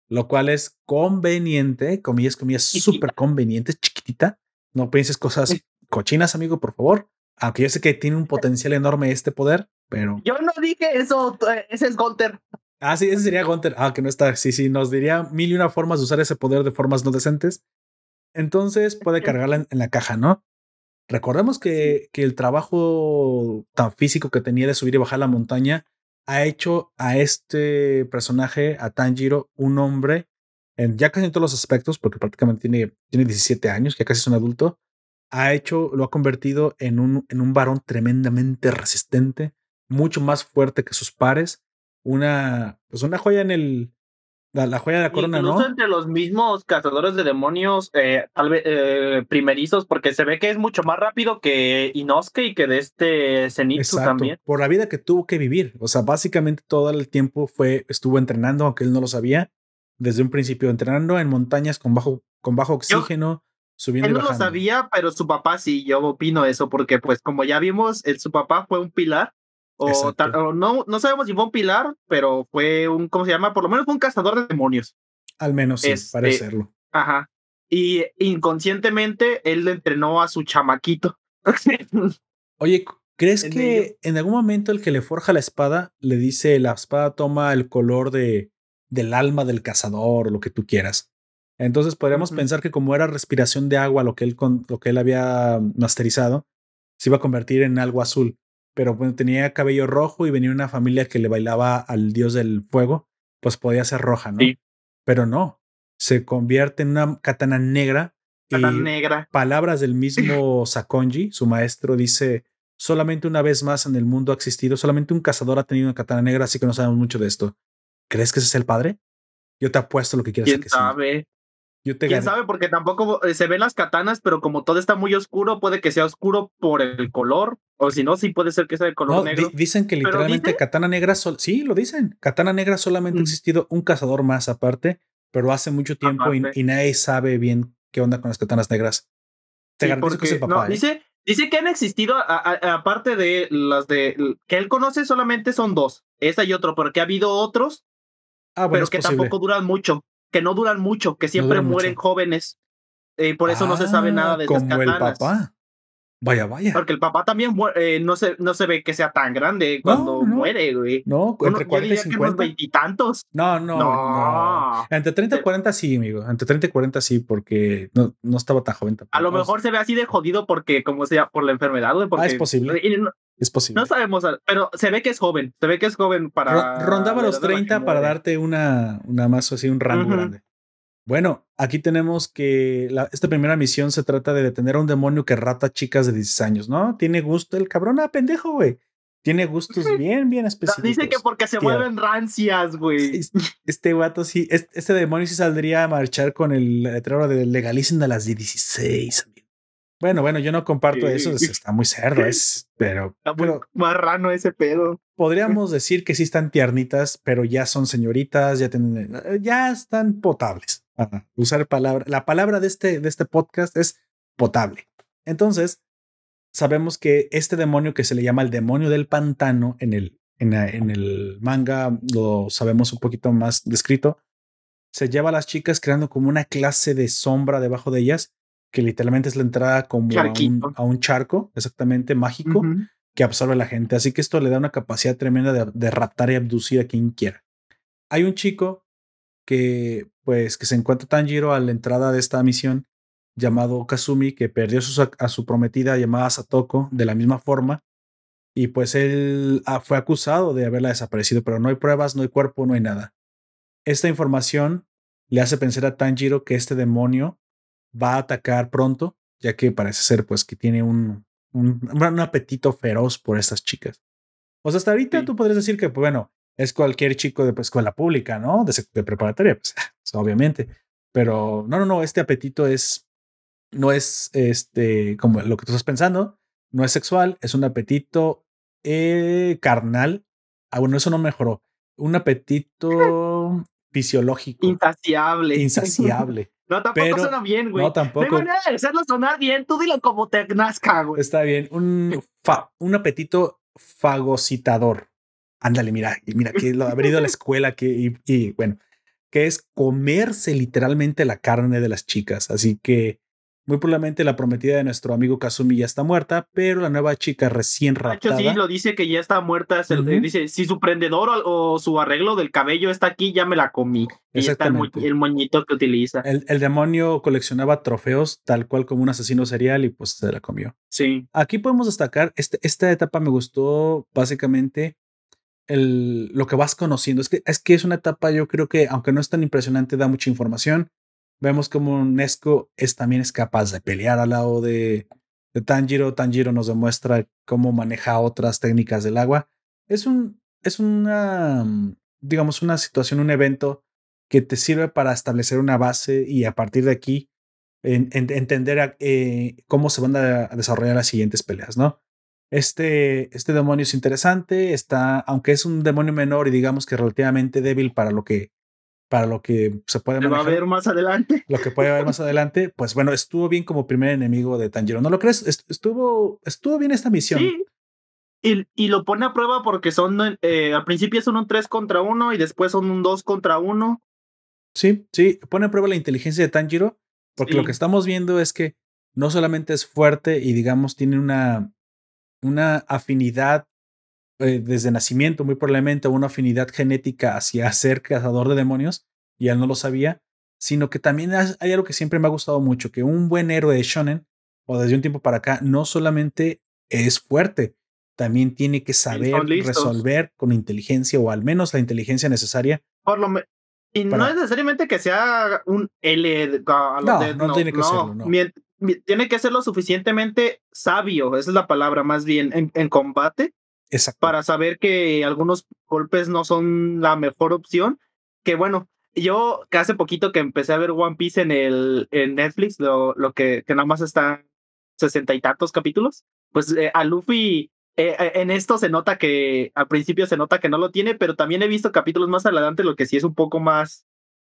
lo cual es conveniente, comillas, comillas, súper conveniente, chiquitita. No pienses cosas cochinas, amigo, por favor. Aunque yo sé que tiene un potencial enorme este poder, pero. Yo no dije eso, ese es Gunter. Ah, sí, ese sería Gunter. Ah, que no está. Sí, sí, nos diría mil y una formas de usar ese poder de formas no decentes. Entonces puede cargarla en, la caja, ¿no? Recordemos que, que el trabajo tan físico que tenía de subir y bajar la montaña ha hecho a este personaje, a Tanjiro, un hombre, en ya casi en todos los aspectos, porque prácticamente tiene, tiene 17 años, ya casi es un adulto, ha hecho, lo ha convertido en un, en un varón tremendamente resistente, mucho más fuerte que sus pares, una, pues una joya en el, la, joya de la corona, Incluso ¿no? entre los mismos cazadores de demonios, eh, tal vez eh, primerizos, porque se ve que es mucho más rápido que Inosuke y que de este Zenitsu también. Por la vida que tuvo que vivir. O sea, básicamente todo el tiempo fue, estuvo entrenando, aunque él no lo sabía, desde un principio, entrenando en montañas con bajo, con bajo oxígeno. Subiendo él no lo sabía, pero su papá sí, yo opino eso, porque pues como ya vimos, su papá fue un pilar o, no, no sabemos si fue un pilar, pero fue un, ¿cómo se llama? Por lo menos fue un cazador de demonios. Al menos sí, este, parece serlo. Ajá. Y inconscientemente él le entrenó a su chamaquito. Oye, ¿crees que en algún momento el que le forja la espada le dice la espada toma el color de, del alma del cazador o lo que tú quieras? Entonces podríamos pensar que como era respiración de agua lo que él, lo que él había masterizado, se iba a convertir en algo azul pero bueno, tenía cabello rojo y venía una familia que le bailaba al dios del fuego, pues podía ser roja, ¿no? Sí. Pero no, se convierte en una katana negra. Katana negra. Palabras del mismo Sakonji, su maestro, dice, solamente una vez más en el mundo ha existido, solamente un cazador ha tenido una katana negra, así que no sabemos mucho de esto. ¿Crees que ese es el padre? Yo te apuesto lo que quieras. ¿Quién sabe? ¿Quién sabe? Porque tampoco eh, se ven las katanas, pero como todo está muy oscuro, puede que sea oscuro por el color. O si no, sí puede ser que sea de color negro. dicen que literalmente katana negra, sí, lo dicen. Katana negra solamente ha mm. existido un cazador más aparte, pero hace mucho tiempo y, nadie sabe bien qué onda con las katanas negras. Te garantizo que es el papá. ¿eh? dice, dice que han existido, aparte de las de que él conoce, solamente son dos, esa y otro, porque ha habido otros, ah, pero que tampoco duran mucho que no duran mucho, que siempre mueren jóvenes. Y por eso no se sabe nada Ah, de Como esas el katanas. papá. Vaya, vaya. Porque el papá también eh, no, se, no se ve que sea tan grande cuando no. muere, güey. No, Uno- entre yo 40 y diría que unos 50. veintitantos. No, no, no, No. Entre 30 y Te- 40 sí, amigo. Entre 30 y 40 sí, porque no, no estaba tan joven tampoco. A lo mejor se ve así de jodido porque, como sea, por la enfermedad, güey. Porque, Ah, es posible. Es posible. no sabemos, pero se ve que es joven. Se ve que es joven para. Ro- Rondaba los edad a la que 30 para darte una, una más así, un rango Ujú. grande. Bueno, aquí tenemos que la- esta primera misión se trata de detener a un demonio que rata chicas de 16 años, ¿no? Tiene gusto el cabrón, ah, pendejo, güey. Tiene gustos bien, bien específicos. Dice que porque se Tía. vuelven rancias, güey. Es- Este vato sí, es- este demonio sí saldría a marchar con el letrero de legalicen a las de 16. amigo. Bueno, bueno, yo no comparto Sí. eso, es- está muy cerdo, es, pero, Está muy pero marrano ese pedo. podríamos decir que sí están tiernitas, pero ya son señoritas, ya tienen, eh, ya están potables. Para usar palabra, la palabra de este, de este podcast es potable. Entonces, sabemos que este demonio que se le llama el demonio del pantano en el, en, la- en el manga, lo sabemos un poquito más descrito, se lleva a las chicas creando como una clase de sombra debajo de ellas, que literalmente es la entrada como a un, Charquito. a un charco, exactamente mágico que absorbe a la gente. Así que esto le da una capacidad tremenda de, de raptar y abducir a quien quiera. Hay un chico que, pues, que se encuentra Tanjiro a la entrada de esta misión, llamado Kazumi, que perdió su- a su prometida llamada Satoko de la misma forma. Y pues él ah, fue acusado de haberla desaparecido, pero no hay pruebas, no hay cuerpo, no hay nada. Esta información le hace pensar a Tanjiro que este demonio va a atacar pronto, ya que parece ser pues que tiene un, un, un apetito feroz por estas chicas. O sea, hasta ahorita Sí. tú podrías decir que, pues, bueno, es cualquier chico de pues, escuela pública, ¿no? De, preparatoria, pues, pues, obviamente. Pero no, no, no, este apetito es, no es este, como lo que tú estás pensando, no es sexual, es un apetito eh, carnal. Ah, bueno, eso no mejoró. Un apetito fisiológico, Insaciable. insaciable. No, tampoco Pero- suena bien, güey. No, tampoco. No hay manera de hacerlo sonar bien. Tú dilo como te nazca, güey. Está bien. Un, fa- un apetito fagocitador. Ándale, mira, mira, que lo haber ido a la escuela que, y, y, bueno, que es comerse literalmente la carne de las chicas. Así que muy probablemente la prometida de nuestro amigo Kazumi ya está muerta, pero la nueva chica recién De hecho, raptada. sí, lo dice que ya está muerta. se- Dice, si su prendedor o, o su arreglo del cabello está aquí, ya me la comí. Y está el, mo- Exactamente. el moñito que utiliza. el, el demonio coleccionaba trofeos tal cual como un asesino serial y pues se la comió. Sí. Aquí podemos destacar, este, esta etapa me gustó básicamente el, lo que vas conociendo. Es que, es que es una etapa, yo creo que, aunque no es tan impresionante, da mucha información. Vemos como Nesco es, también es capaz de pelear al lado de, de Tanjiro. Tanjiro nos demuestra cómo maneja otras técnicas del agua. Es un, es una, mm, digamos, una situación, un evento que te sirve para establecer una base y a partir de aquí en- en- entender eh, cómo se van a, a desarrollar las siguientes peleas, ¿no? Este, este demonio es interesante, está, aunque es un demonio menor y digamos que relativamente débil para lo que, para lo que se puede Se va a manejar, ver más adelante. lo que puede haber más adelante, pues bueno, estuvo bien como primer enemigo de Tanjiro. ¿No lo crees? Est- Estuvo, estuvo bien esta misión. Sí. Y, y lo pone a prueba porque son, eh, al principio son un 3 contra 1 y después son un 2 contra 1. Sí, sí, pone a prueba la inteligencia de Tanjiro, porque lo que estamos viendo es que no solamente es fuerte y digamos tiene una, una afinidad eh, desde nacimiento, muy probablemente una afinidad genética hacia ser cazador de demonios, y él no lo sabía, sino que también hay algo que siempre me ha gustado mucho, que un buen héroe de shonen, o desde un tiempo para acá, no solamente es fuerte, también tiene que saber resolver con inteligencia, o al menos la inteligencia necesaria Por lo y no es necesariamente que sea un L a los No, de- no tiene que serlo, no. Mien- mi- tiene que ser lo suficientemente sabio, esa es la palabra más bien, en, en combate, Exacto. para saber que algunos golpes no son la mejor opción. Que bueno, yo que hace poquito que empecé a ver One Piece en el en Netflix, lo, lo que, que nada más está sesenta y tantos capítulos, pues eh, a Luffy eh, eh, en esto se nota que al principio se nota que no lo tiene, pero también he visto capítulos más adelante, lo que sí es un poco más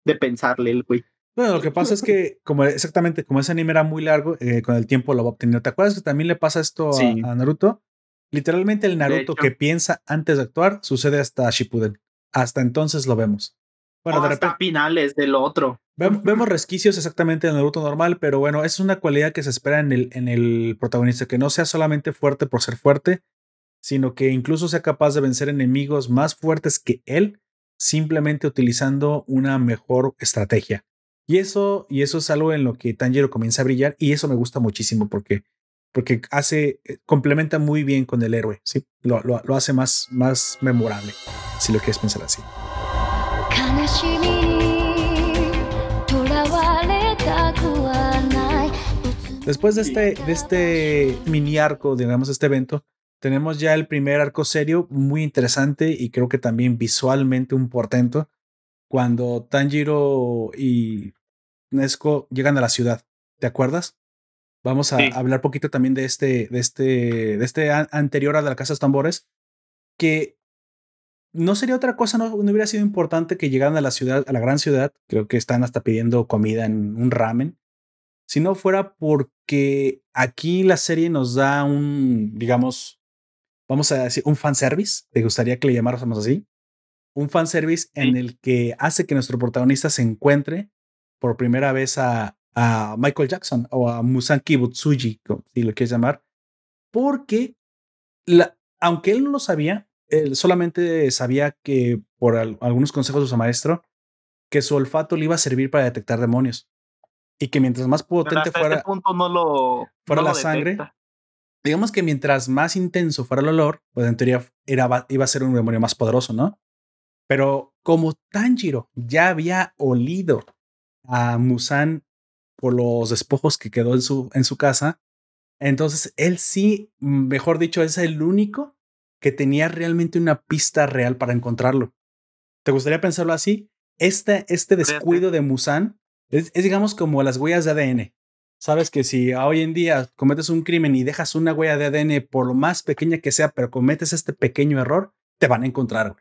de pensarle el güey. Bueno, lo que pasa es que, como exactamente, como ese anime era muy largo, eh, con el tiempo lo va obteniendo. ¿Te acuerdas que también le pasa esto a- Sí. a, Naruto? Literalmente el Naruto hecho. que piensa antes de actuar sucede hasta Shippuden. Hasta entonces lo vemos. Bueno, de hasta repente, finales del otro. Vemos, resquicios exactamente del Naruto normal, pero bueno, es una cualidad que se espera en el, en el protagonista, que no sea solamente fuerte por ser fuerte, sino que incluso sea capaz de vencer enemigos más fuertes que él, simplemente utilizando una mejor estrategia. Y eso, y eso es algo en lo que Tanjiro comienza a brillar, y eso me gusta muchísimo porque, porque hace, eh, complementa muy bien con el héroe, ¿sí? Lo, lo, lo hace más, más memorable, si lo quieres pensar así. Después de este, de este mini arco, digamos, este evento, tenemos ya el primer arco serio muy interesante y creo que también visualmente un portento cuando Tanjiro y Nesco llegan a la ciudad. ¿Te acuerdas? Vamos a hablar poquito también de este, de este, de este anterior a la Casa de Tambores, que no sería otra cosa, no, no, hubiera sido importante que llegaran a la ciudad, a la gran ciudad. Creo que están hasta pidiendo comida en un ramen si no fuera porque aquí la serie nos da un, digamos, vamos a decir, un fanservice, te gustaría que le llamáramos así, un fanservice en el que hace que nuestro protagonista se encuentre por primera vez a, a Michael Jackson o a Musanki Butsuji, si lo quieres llamar, porque la, aunque él no lo sabía, él solamente sabía que por algunos consejos de su maestro, que su olfato le iba a servir para detectar demonios y que mientras más potente este fuera, no lo, fuera la sangre, digamos que mientras más intenso fuera el olor, pues en teoría era, iba a ser un demonio más poderoso, ¿no? Pero como Tanjiro ya había olido a Musan por los despojos que quedó en su, en su casa, entonces él sí, mejor dicho, es el único que tenía realmente una pista real para encontrarlo. ¿Te gustaría pensarlo así? Este, este descuido de Musan es, digamos como las huellas de ADN. Sabes que si hoy en día cometes un crimen y dejas una huella de ADN, por lo más pequeña que sea, pero cometes este pequeño error, te van a encontrar.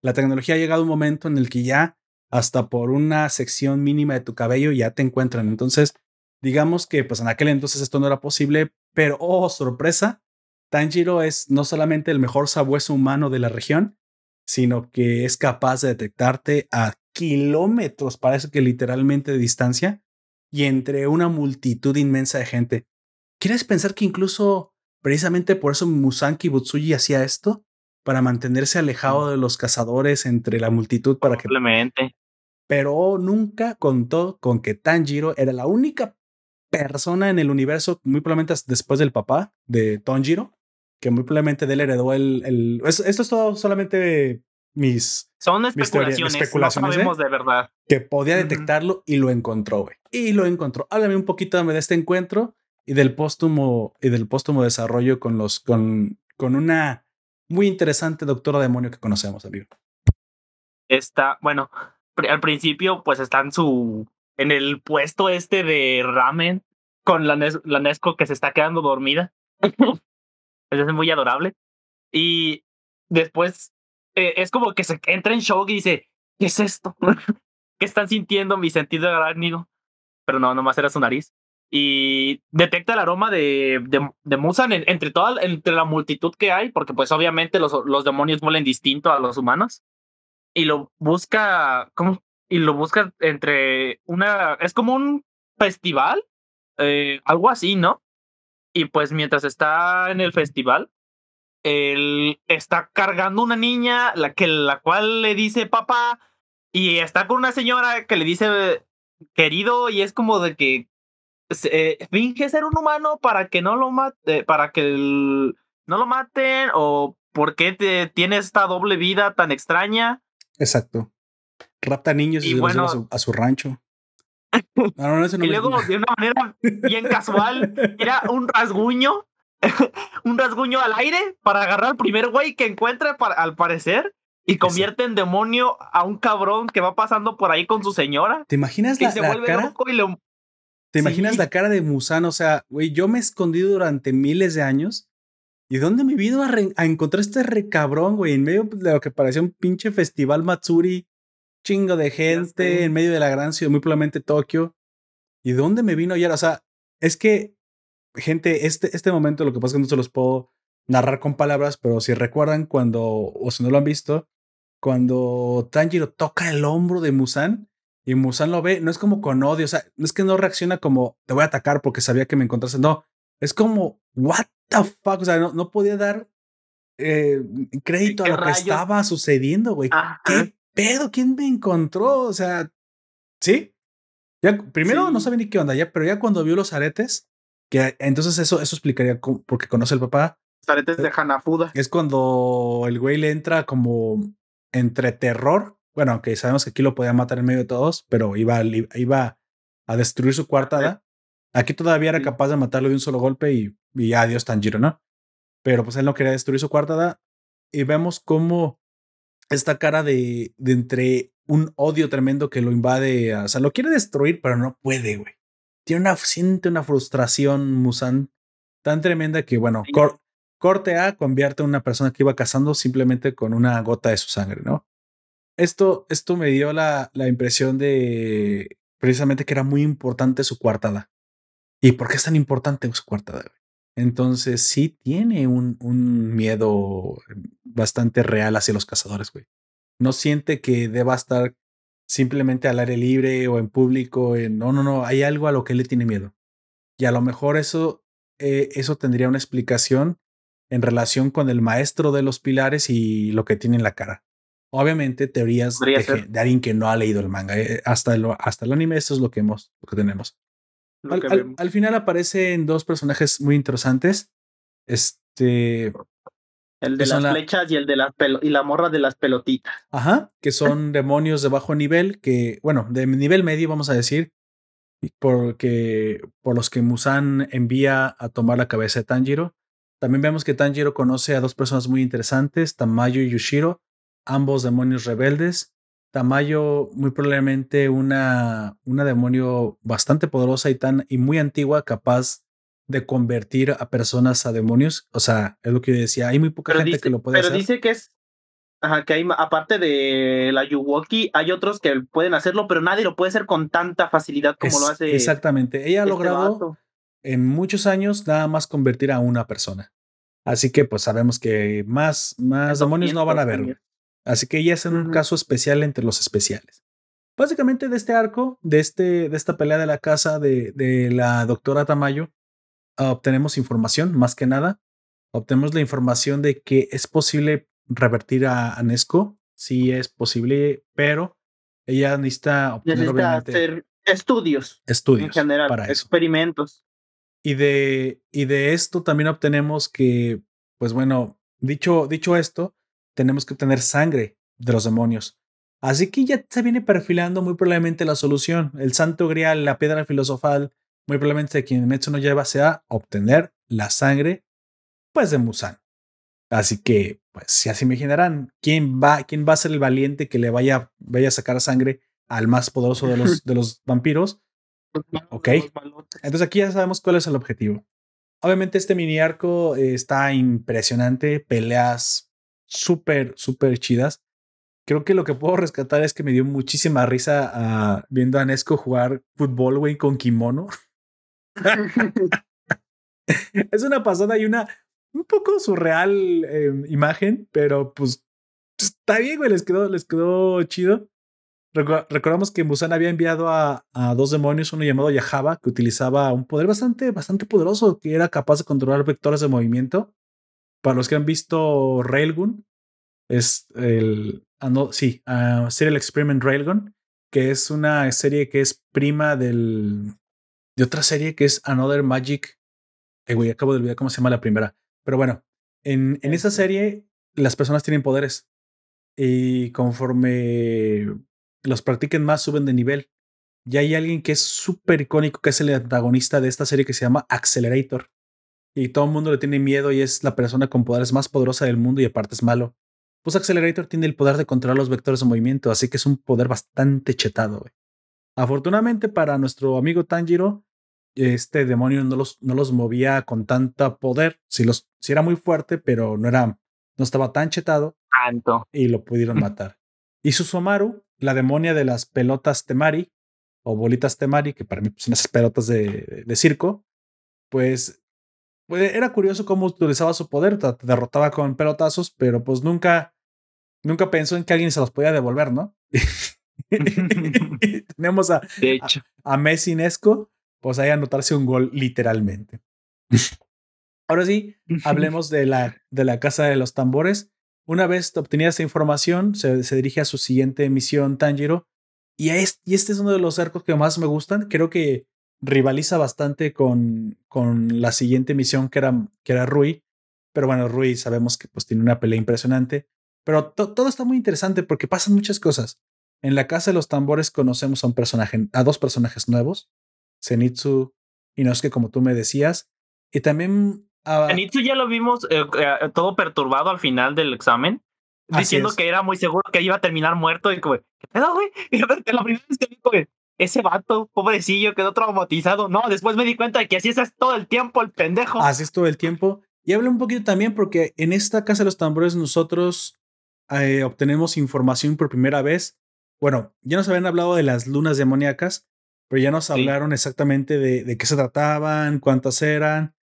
La tecnología ha llegado a un momento en el que ya hasta por una sección mínima de tu cabello ya te encuentran. Entonces, digamos que pues en aquel entonces esto no era posible, pero oh, sorpresa, Tanjiro es no solamente el mejor sabueso humano de la región, sino que es capaz de detectarte a kilómetros, parece que literalmente de distancia, y entre una multitud inmensa de gente. ¿Quieres pensar que incluso precisamente por eso Musanki Butsuji hacía esto? Para mantenerse alejado de los cazadores entre la multitud para que... Pero nunca contó con que Tanjiro era la única persona en el universo, muy probablemente después del papá de Tanjiro, que muy probablemente de él heredó el... el esto es todo solamente mis. Son especulaciones. especulaciones no sabemos de verdad. Que podía detectarlo y lo encontró, güey. Y lo encontró. Háblame un poquito de este encuentro y del póstumo y del póstumo desarrollo con los con, con una muy interesante doctora demonio que conocemos, amigo. Está, bueno, al principio, pues está en su. en el puesto este de ramen con la, la Nesco que se está quedando dormida. es muy adorable. Y después eh, es como que se entra en shock y dice, ¿qué es esto? ¿Qué están sintiendo mi sentido arácnido? Pero no, nomás era su nariz. Y detecta el aroma de, de, Musan entre toda entre la multitud que hay, porque pues obviamente los, los demonios huelen distinto a los humanos. Y lo busca, ¿cómo? Y lo busca entre una, es como un festival, eh, algo así, ¿no? Y pues mientras está en el festival, él está cargando una niña, la, que, la cual le dice papá, y está con una señora que le dice querido, y es como de que eh, finge ser un humano para que no lo mate, para que no lo maten, o por qué te, tiene esta doble vida tan extraña. Exacto. Rapta niños y, bueno, a su, a su rancho. y luego, de una manera bien casual, era un rasguño un rasguño al aire para agarrar al primer güey que encuentre, al parecer, y convierte en demonio a un cabrón que va pasando por ahí con su señora. ¿Te imaginas la, cara? ¿Te imaginas la cara de Musan? O sea, güey, yo me he escondido durante miles de años. ¿Y dónde me vino a, a encontrar este recabrón, güey? En medio de lo que parecía un pinche festival Matsuri, chingo de gente, en medio de la gran ciudad, muy probablemente Tokio. ¿Y dónde me vino ayer? O sea, es que gente, este, este momento lo que pasa es que no se los puedo narrar con palabras, pero si recuerdan cuando, o si no lo han visto, cuando Tanjiro toca el hombro de Musan Y Musan lo ve, no es como con odio, o sea, no es que no reacciona como te voy a atacar porque sabía que me encontraste, no, es como, what the fuck, o sea, no, no podía dar eh, crédito a lo que estaba sucediendo, güey. ¿Qué pedo? ¿Quién me encontró? O sea, sí. Ya, primero no sabía ni qué onda, ya, pero ya cuando vio los aretes, que entonces eso, eso explicaría porque conoce al papá. aretes de Hanafuda. Es cuando el güey le entra como entre terror. Bueno, aunque sabemos que aquí lo podía matar en medio de todos, pero iba, iba a destruir su cuartada. Aquí todavía era capaz de matarlo de un solo golpe y, y adiós Tanjiro, ¿no? Pero pues él no quería destruir su cuartada. Y vemos cómo esta cara de, de entre un odio tremendo que lo invade, o sea, lo quiere destruir, pero no puede, güey. Tiene una, siente una frustración, Musan, tan tremenda que, bueno, corte A convierte a una persona que iba cazando simplemente con una gota de su sangre, ¿no? Esto, esto me dio la, la impresión de precisamente que era muy importante su cuartada. ¿Y por qué es tan importante su cuartada? Entonces sí tiene un, un miedo bastante real hacia los cazadores, güey. No siente que deba estar simplemente al aire libre o en público. no, no, no. Hay algo a lo que él le tiene miedo. Y a lo mejor eso, eh, eso tendría una explicación en relación con el maestro de los pilares y lo que tiene en la cara. Obviamente, teorías de, alguien que no ha leído el manga. Eh, hasta, el, hasta el anime, eso es lo que, hemos, lo que tenemos. Al, final aparecen dos personajes muy interesantes. Este. El de las flechas y el de la y la morra de las pelotitas. Ajá, que son demonios de bajo nivel, que, bueno, de nivel medio, vamos a decir, porque por los que Musan envía a tomar la cabeza de Tanjiro. También vemos que Tanjiro conoce a dos personas muy interesantes, Tamayo y Yushiro, ambos demonios rebeldes, Tamayo, muy probablemente una, una demonio bastante poderosa y tan y muy antigua, capaz de convertir a personas a demonios. O sea, es lo que yo decía, hay muy poca gente que lo puede hacer. Pero dice que es, ajá, que hay, aparte de la Yuwoki, hay otros que pueden hacerlo, pero nadie lo puede hacer con tanta facilidad como lo hace. Exactamente. Ella ha este logrado en muchos años nada más convertir a una persona. Así que pues sabemos que más, más demonios no van a ver. Así que ella es un caso especial entre los especiales. Básicamente de este arco, de, este, de esta pelea de la casa de, de la doctora Tamayo, obtenemos información, más que nada. Obtenemos la información de que es posible revertir a, Nesco. Sí es posible, pero ella necesita obtener hacer estudios. Estudios. En general, para experimentos. Y de, y de esto también obtenemos que, pues bueno, dicho, dicho esto, tenemos que obtener sangre de los demonios. Así que ya se viene perfilando muy probablemente la solución. El santo grial, la piedra filosofal, muy probablemente quien Metsu no lleva sea obtener la sangre, pues de Musan. Así que, pues, si así imaginarán, ¿quién va, quién va a ser el valiente que le vaya, vaya a sacar sangre al más poderoso de los, de los vampiros? Ok. Entonces aquí ya sabemos cuál es el objetivo. Obviamente este mini arco está impresionante, peleas súper, súper chidas. Creo que lo que puedo rescatar es que me dio muchísima risa ah, viendo a Nesco jugar fútbol, güey, con kimono. es una pasada y una un poco surreal em, imagen, pero pues está bien, güey, les quedó, les quedó chido. recordamos que Musan había enviado a, a, dos demonios, uno llamado Yahaba, que utilizaba un poder bastante, bastante poderoso, que era capaz de controlar vectores de movimiento. Para los que han visto Railgun, es el. Ah, sí, uh, Serial Experiment Railgun, que es una serie que es prima del. de otra serie que es Another Magic. Eh, güey, acabo de olvidar cómo se llama la primera. Pero bueno, en, en esa serie las personas tienen poderes. Y conforme los practiquen más, suben de nivel. Y hay alguien que es súper icónico, que es el antagonista de esta serie que se llama Accelerator y todo el mundo le tiene miedo y es la persona con poderes más poderosa del mundo y aparte es malo. Pues Accelerator tiene el poder de controlar los vectores de movimiento, así que es un poder bastante chetado. Afortunadamente para nuestro amigo Tanjiro, este demonio no los, no los movía con tanta poder. Si los, si era muy fuerte, pero no era, no estaba tan chetado. Tanto. Y lo pudieron matar. Y Susomaru, la demonia de las pelotas Temari, o bolitas Temari, que para mí pues, son esas pelotas de, de circo, pues, era curioso cómo utilizaba su poder, te derrotaba con pelotazos, pero pues nunca, nunca pensó en que alguien se los podía devolver, ¿no? tenemos a, de hecho. a, a Messi Nesco, pues ahí anotarse un gol literalmente. Ahora sí, hablemos de la, de la Casa de los Tambores. Una vez obtenida esa información, se, se dirige a su siguiente misión, Tanjiro. Y, es, y este es uno de los arcos que más me gustan. Creo que rivaliza bastante con, con la siguiente misión que era, que era Rui. Pero bueno, Rui sabemos que pues tiene una pelea impresionante. Pero todo está muy interesante porque pasan muchas cosas. En la Casa de los Tambores conocemos a un personaje, a dos personajes nuevos. Zenitsu y Nosuke, como tú me decías. Y también Uh, Zenitsu ya lo vimos eh, eh, todo perturbado al final del examen, diciendo que era muy seguro que iba a terminar muerto y como, ¿qué pedo, güey? La primera vez que vi, güey, ese vato, pobrecillo, quedó traumatizado. No, después me di cuenta de que así es todo el tiempo el pendejo. Así es todo el tiempo. Y habla un poquito también porque en esta Casa de los Tambores nosotros eh, obtenemos información por primera vez. Bueno, ya nos habían hablado de las lunas demoníacas, pero ya nos sí. hablaron exactamente de, de qué se trataban, cuántas eran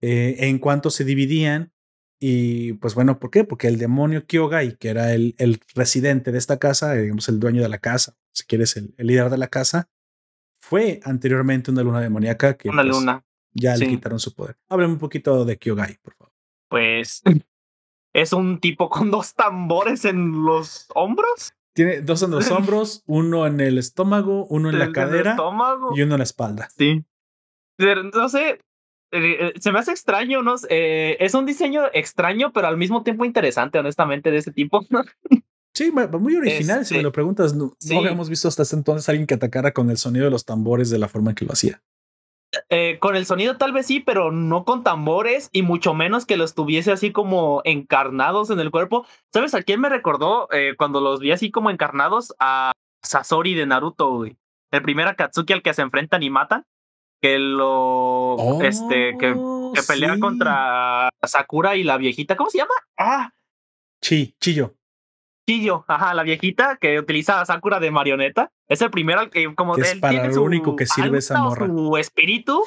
eh, en cuanto se dividían. Y pues bueno, ¿por qué? Porque el demonio Kyogai, que era el, el residente de esta casa, digamos el dueño de la casa, si quieres, el, el líder de la casa, fue anteriormente una luna demoníaca que una pues, luna. ya Sí. le quitaron su poder. Háblame un poquito de Kyogai, por favor. Pues es un tipo con dos tambores en los hombros. Tiene dos en los hombros, uno en el estómago, uno en la el- cadera y uno en la espalda. Sí. No sé, eh, eh, se me hace extraño, ¿no? Eh, es un diseño extraño, pero al mismo tiempo interesante, honestamente, de ese tipo. Sí, mu- muy original, si me Este, lo preguntas. No, sí. no habíamos visto hasta ese entonces alguien que atacara con el sonido de los tambores de la forma en que lo hacía. Eh, con el sonido tal vez sí, pero no con tambores y mucho menos que los tuviese así como encarnados en el cuerpo. ¿Sabes a quién me recordó eh, cuando los vi así como encarnados? A Sasori de Naruto, güey. El primer Akatsuki al que se enfrentan y matan. Que lo... este, que, que pelea Oh, sí. contra Sakura y la viejita. ¿Cómo se llama? Ah, Chi, Chillo. Chillo, ajá, la viejita que utiliza a Sakura de marioneta. Es el primero al que como Que es él para tiene lo su único que sirve esa morra. Su espíritu,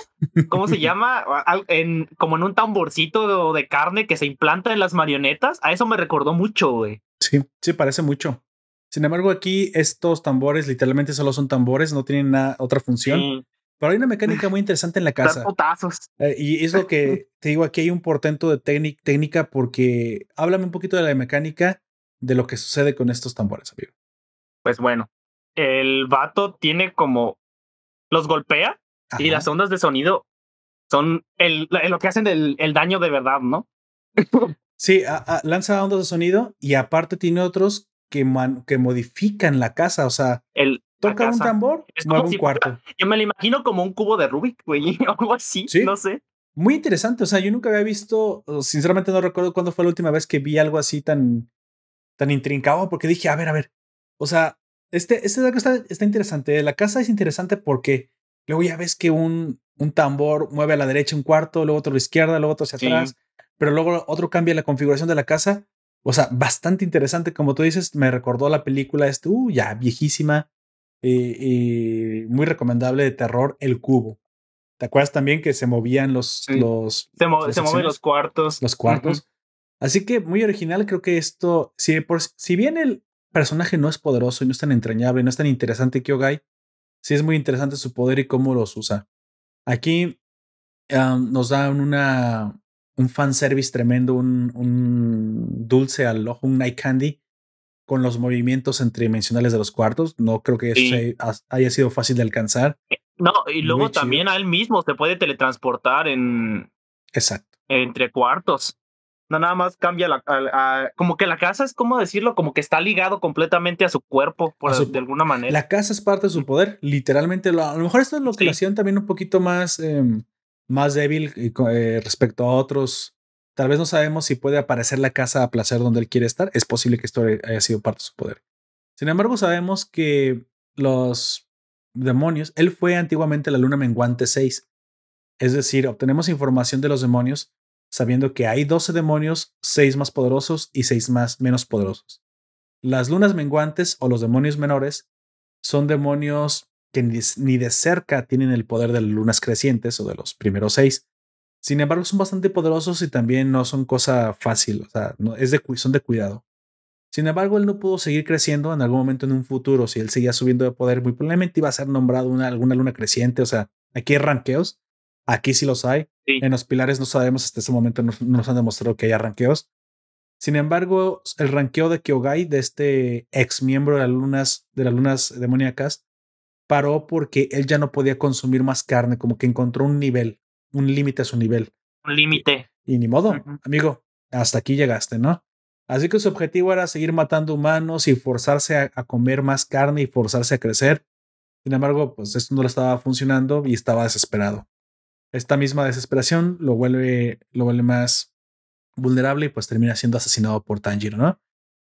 ¿cómo se llama? En, como en un tamborcito de, de carne que se implanta en las marionetas. A eso me recordó mucho, güey. Sí, sí, parece mucho. Sin embargo, aquí estos tambores literalmente solo son tambores, no tienen nada, otra función. Sí, Pero hay una mecánica muy interesante en la casa. putazos. Eh, y es lo que te digo, aquí hay un portento de técnic- técnica porque háblame un poquito de la mecánica de lo que sucede con estos tambores, amigo. Pues bueno, el vato tiene como los golpea y las ondas de sonido son el, lo que hacen el, el daño de verdad, ¿no? Sí, a- a- lanza ondas de sonido y aparte tiene otros que, man- que modifican la casa. O sea, El, toca un tambor, Es mueve como un si cuarto. Yo me lo imagino como un cubo de Rubik, güey, o algo así, Sí. no sé. Muy interesante. O sea, yo nunca había visto, sinceramente no recuerdo cuándo fue la última vez que vi algo así tan, tan intrincado, porque dije, a ver, a ver. O sea, este, este dato está, está interesante. La casa es interesante porque luego ya ves que un, un tambor mueve a la derecha un cuarto, luego otro a la izquierda, luego otro hacia Sí. atrás, pero luego otro cambia la configuración de la casa. O sea, bastante interesante. Como tú dices, me recordó la película, este, uh, ya viejísima eh, y muy recomendable de terror, El Cubo. ¿Te acuerdas también que se movían los, Sí. los, Se, mo- se mueven secciones? los cuartos. los cuartos. Así que muy original, creo que esto, si, por, si bien el personaje no es poderoso y no es tan entrañable, no es tan interesante Kyogai, sí es muy interesante su poder y cómo los usa. Aquí um, nos dan una, un fanservice tremendo, un, un dulce al ojo, un night candy con los movimientos tridimensionales de los cuartos. No creo que eso Sí. se- haya sido fácil de alcanzar. No, y luego también a él mismo se puede teletransportar en Exacto. entre cuartos. No nada más cambia la a- a- como que la casa es como decirlo, como que está ligado completamente a su cuerpo por A su- de alguna manera. La casa es parte de su poder, literalmente. Lo, a lo mejor esto es lo que Sí. lo hacían también un poquito más, em, más débil eh, respecto a otros. Tal vez no sabemos si puede aparecer la casa a placer donde él quiere estar. Es posible que esto haya sido parte de su poder. Sin embargo, sabemos que los demonios, él fue antiguamente la luna menguante 6. Es decir, obtenemos información de los demonios sabiendo que hay 12 demonios, 6 más poderosos y 6 más menos poderosos. Las lunas menguantes o los demonios menores son demonios que ni, de cerca tienen el poder de las lunas crecientes o de los primeros seis. Sin embargo, son bastante poderosos y también no son cosa fácil, o sea, no, es de, son de cuidado. Sin embargo, él no pudo seguir creciendo en algún momento en un futuro. Si él seguía subiendo de poder, muy probablemente iba a ser nombrado una, alguna luna creciente. O sea, aquí hay ranqueos. Aquí sí los hay. En los pilares no sabemos hasta ese momento, no, nos han demostrado que haya ranqueos. Sin embargo, el ranqueo de Kyogai, de este ex miembro de las lunas, de las lunas demoníacas, paró porque él ya no podía consumir más carne, como que encontró un nivel, un límite a su nivel. Un límite. Y, ni modo, amigo, hasta aquí llegaste, ¿no? Así que su objetivo era seguir matando humanos y forzarse a, comer más carne y forzarse a crecer. Sin embargo, pues esto no le estaba funcionando y estaba desesperado. Esta misma desesperación lo vuelve, lo vuelve más vulnerable y pues termina siendo asesinado por Tanjiro, ¿no?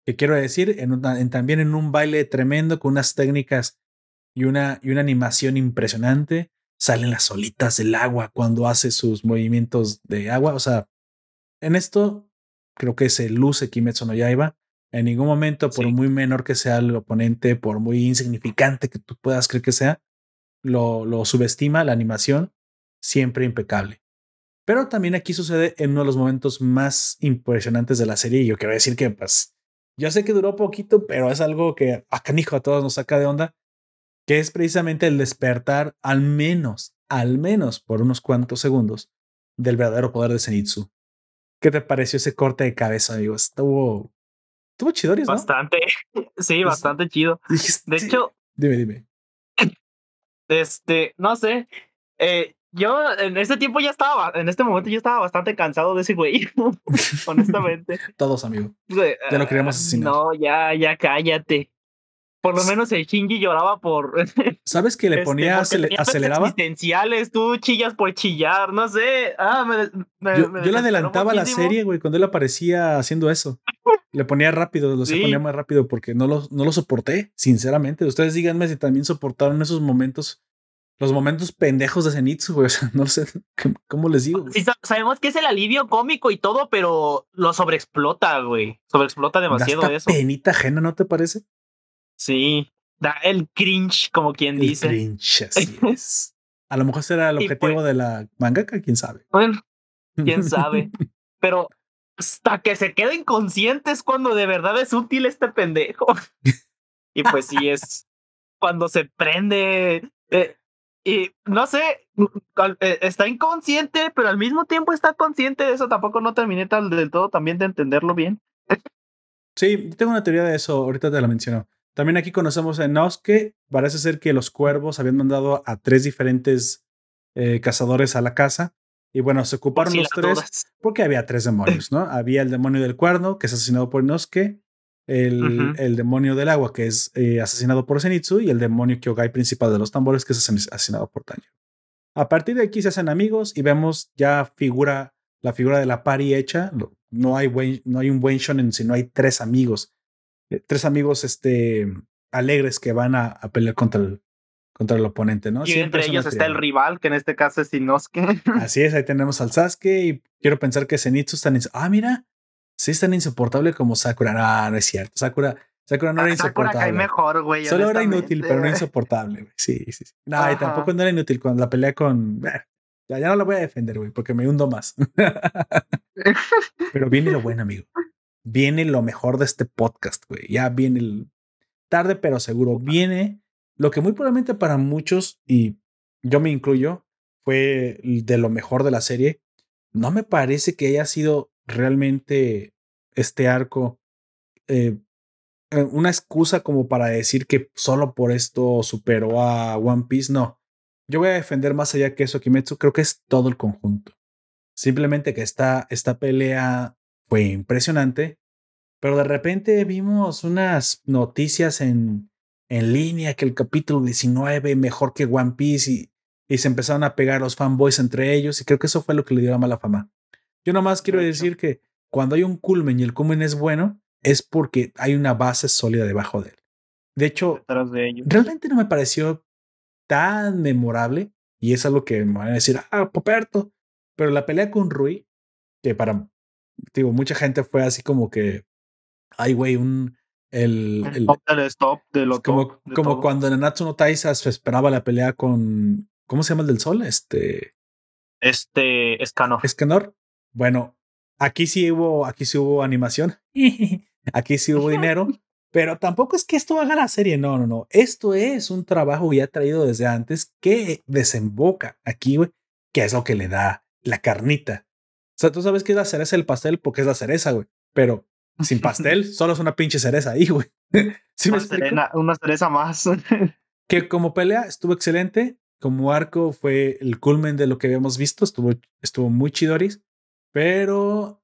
Que quiero decir, en, también en un baile tremendo con unas técnicas y una, y una animación impresionante. Salen las olitas del agua cuando hace sus movimientos de agua. O sea, en esto creo que se luce Kimetsu no Yaiba. En ningún momento, por muy menor que sea el oponente, por muy insignificante que tú puedas creer que sea, lo, lo subestima la animación, siempre impecable. Pero también aquí sucede en uno de los momentos más impresionantes de la serie. Y yo quiero decir que, pues, yo sé que duró poquito, pero es algo que a canijo a todos nos saca de onda, que es precisamente el despertar, al menos, al menos por unos cuantos segundos, del verdadero poder de Zenitsu. ¿Qué te pareció ese corte de cabeza, amigo? Estuvo. Estuvo chido, ¿no? Bastante. Sí, bastante chido. De hecho. Dime, dime. Este, no sé. Eh, yo en este tiempo ya estaba, en este momento yo estaba bastante cansado de ese güey, honestamente. Todos, amigo. Ya lo queríamos asesinar. No, ya, ya cállate. Por lo menos el Shinji lloraba por. ¿Sabes que le este, ponía aceleraba? Existenciales, tú chillas por chillar, no sé. Ah, me, yo, le adelantaba la serie, güey, cuando él aparecía haciendo eso. Le ponía rápido, lo se ponía más rápido porque no lo, no lo soporté, sinceramente. Ustedes díganme si también soportaron esos momentos, los momentos pendejos de Zenitsu, güey. O sea, no sé cómo les digo. Sí, sabemos que es el alivio cómico y todo, pero lo sobreexplota, güey. Sobreexplota demasiado eso. Penita ajena, ¿no te parece? Sí, da el cringe, como quien el dice. Cringe, así es. A lo mejor será el objetivo pues de la mangaka, quién sabe. Bueno, quién sabe. Pero hasta que se queden inconscientes cuando de verdad es útil este pendejo. y pues sí es cuando se prende. Eh, y no sé, eh, está inconsciente, pero al mismo tiempo está consciente de eso. Tampoco no terminé tal del todo también de entenderlo bien. sí, tengo una teoría de eso, ahorita te la menciono. También aquí conocemos a Inosuke. Parece ser que los cuervos habían mandado a tres diferentes eh, cazadores a la casa. Y bueno, se ocuparon los tres porque había tres demonios, ¿no? había el demonio del cuerno, que es asesinado por Inosuke. El, el demonio del agua, que es eh, asesinado por Zenitsu. Y el demonio Kyogai principal de los tambores, que es asesinado por Tanjiro. A partir de aquí se hacen amigos y vemos ya figura, la figura de la pari hecha. No hay, no hay un buen shonen si no hay tres amigos eh, tres amigos este, alegres que van a, pelear contra el, contra el oponente, ¿no? Y entre ellos está el rival, que en este caso es Inosuke. Así es, ahí tenemos al Sasuke y quiero pensar que Zenitsu está... Ah, mira, sí es tan insoportable como Sakura. No, no es cierto. Sakura, Sakura no era insoportable. Sakura cae mejor, güey. Solo era inútil, pero no insoportable, Sí, sí, sí. No, y tampoco no era inútil cuando la pelea con... Ya, ya no la voy a defender, güey, porque me hundo más. pero viene lo bueno, amigo viene lo mejor de este podcast, güey. Ya viene el tarde, pero seguro. Viene lo que muy probablemente para muchos, y yo me incluyo, fue de lo mejor de la serie. No me parece que haya sido realmente este arco eh, eh, una excusa como para decir que solo por esto superó a One Piece. No, yo voy a defender más allá que eso, Kimetsu. Creo que es todo el conjunto. Simplemente que esta, esta pelea fue impresionante, pero de repente vimos unas noticias en, en línea que el capítulo 19 mejor que One Piece y, y se empezaron a pegar los fanboys entre ellos y creo que eso fue lo que le dio la mala fama. Yo nomás quiero decir que cuando hay un culmen y el culmen es bueno, es porque hay una base sólida debajo de él. De hecho, realmente no me pareció tan memorable y es algo que me van a decir, ah, Poperto, pero la pelea con Rui, que para digo, mucha gente fue así como que, ay, güey, un... El, el, stop de lo como, como cuando en Natsu no Taisa se esperaba la pelea con, ¿cómo se llama el del sol? Este... Este, Escanor. Escanor. Bueno, aquí sí hubo, aquí sí hubo animación. aquí sí hubo dinero, pero tampoco es que esto haga la serie, no, no, no. Esto es un trabajo ya traído desde antes que desemboca aquí, güey, que es lo que le da la carnita. O sea, tú sabes que es la cereza del pastel porque es la cereza, güey, pero sin pastel, solo es una pinche cereza ahí, güey. ¿Sí una, una cereza más. que como pelea estuvo excelente, como arco fue el culmen de lo que habíamos visto, estuvo, estuvo muy chidoris, pero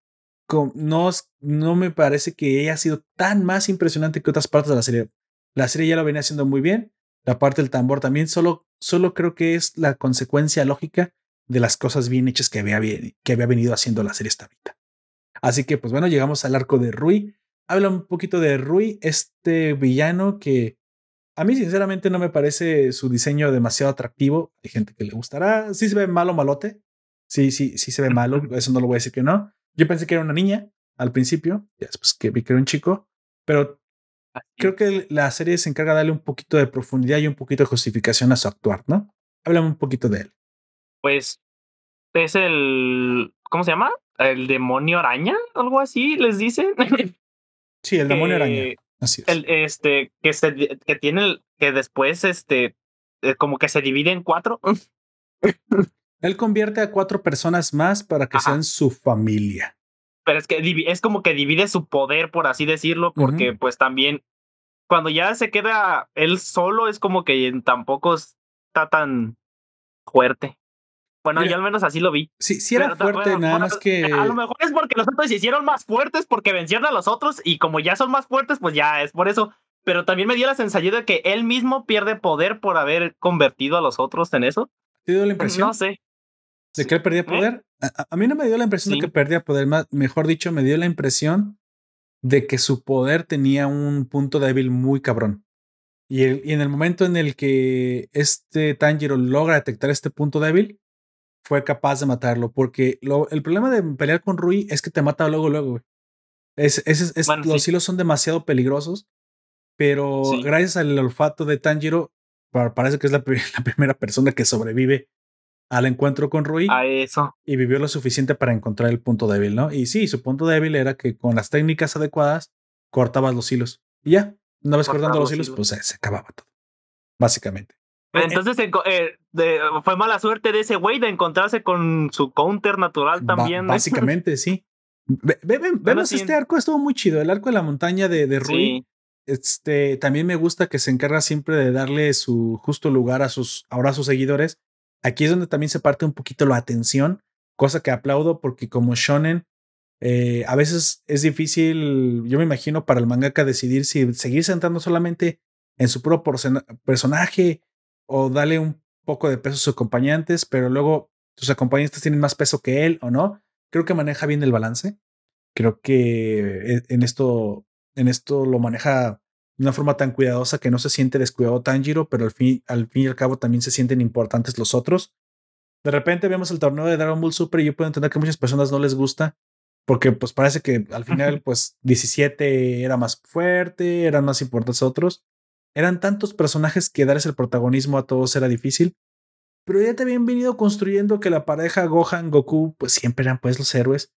no, no me parece que haya sido tan más impresionante que otras partes de la serie. La serie ya lo venía haciendo muy bien, la parte del tambor también, solo, solo creo que es la consecuencia lógica de las cosas bien hechas que había, que había venido haciendo la serie esta vida. Así que, pues bueno, llegamos al arco de Rui. Habla un poquito de Rui, este villano que a mí, sinceramente, no me parece su diseño demasiado atractivo. Hay gente que le gustará. Sí se ve malo, malote. Sí, sí, sí se ve malo. Eso no lo voy a decir que no. Yo pensé que era una niña al principio, después que vi que era un chico, pero creo que la serie se encarga de darle un poquito de profundidad y un poquito de justificación a su actuar, ¿no? Háblame un poquito de él. Pues es el, ¿cómo se llama? El demonio araña, algo así, les dicen. Sí, el demonio araña. Así es. El, este, que, se, que tiene, que después, este, eh, como que se divide en cuatro. Él convierte a cuatro personas más para que sean su familia. Pero es que es como que divide su poder, por así decirlo, porque pues también cuando ya se queda él solo es como que tampoco está tan fuerte. Bueno, yo al menos así lo vi. Sí, sí era fuerte, nada más que. A lo mejor es porque los otros se hicieron más fuertes porque vencieron a los otros y como ya son más fuertes, pues ya es por eso. Pero también me dio la sensación de que él mismo pierde poder por haber convertido a los otros en eso. ¿Te dio la impresión? No sé. ¿De que él perdía poder? A, mí no me dio la impresión de que perdía poder, más, mejor dicho, me dio la impresión de que su poder tenía un punto débil muy cabrón. Y, y en el momento en el que este Tanjiro logra detectar este punto débil, fue capaz de matarlo. Porque lo, el problema de pelear con Rui es que te mata luego, luego, Es, es, es los hilos son demasiado peligrosos, pero gracias al olfato de Tanjiro, parece que es la, la, primera persona que sobrevive al encuentro con Rui. A eso. Y vivió lo suficiente para encontrar el punto débil, ¿no? Y sí, su punto débil era que con las técnicas adecuadas cortabas los hilos. Y ya, una vez cortando los hilos, pues se acababa todo. Básicamente. Entonces eh, fue mala suerte de ese güey de encontrarse con su counter natural también. básicamente, sí. vemos este arco, estuvo muy chido. El arco de la montaña de, de Rui. Este, también me gusta que se encarga siempre de darle su justo lugar a sus, ahora a sus seguidores Aquí es donde también se parte un poquito la atención, cosa que aplaudo porque como shonen, eh, a veces es difícil, yo me imagino, para el mangaka decidir si seguir sentando solamente en su propio personaje o darle un poco de peso a sus acompañantes, pero luego sus acompañantes tienen más peso que él o no. Creo que maneja bien el balance. Creo que eh, en esto, en esto lo maneja de una forma tan cuidadosa que no se siente descuidado Tanjiro, pero al fin, al fin y al cabo también se sienten importantes los otros. De repente vemos el torneo de Dragon Ball Super y yo puedo entender que a muchas personas no les gusta, porque pues parece que al final pues 17 era más fuerte, eran más importantes otros. Eran tantos personajes que darles el protagonismo a todos era difícil. Pero ya te habían venido construyendo que la pareja Gohan, Goku, pues siempre eran pues los héroes.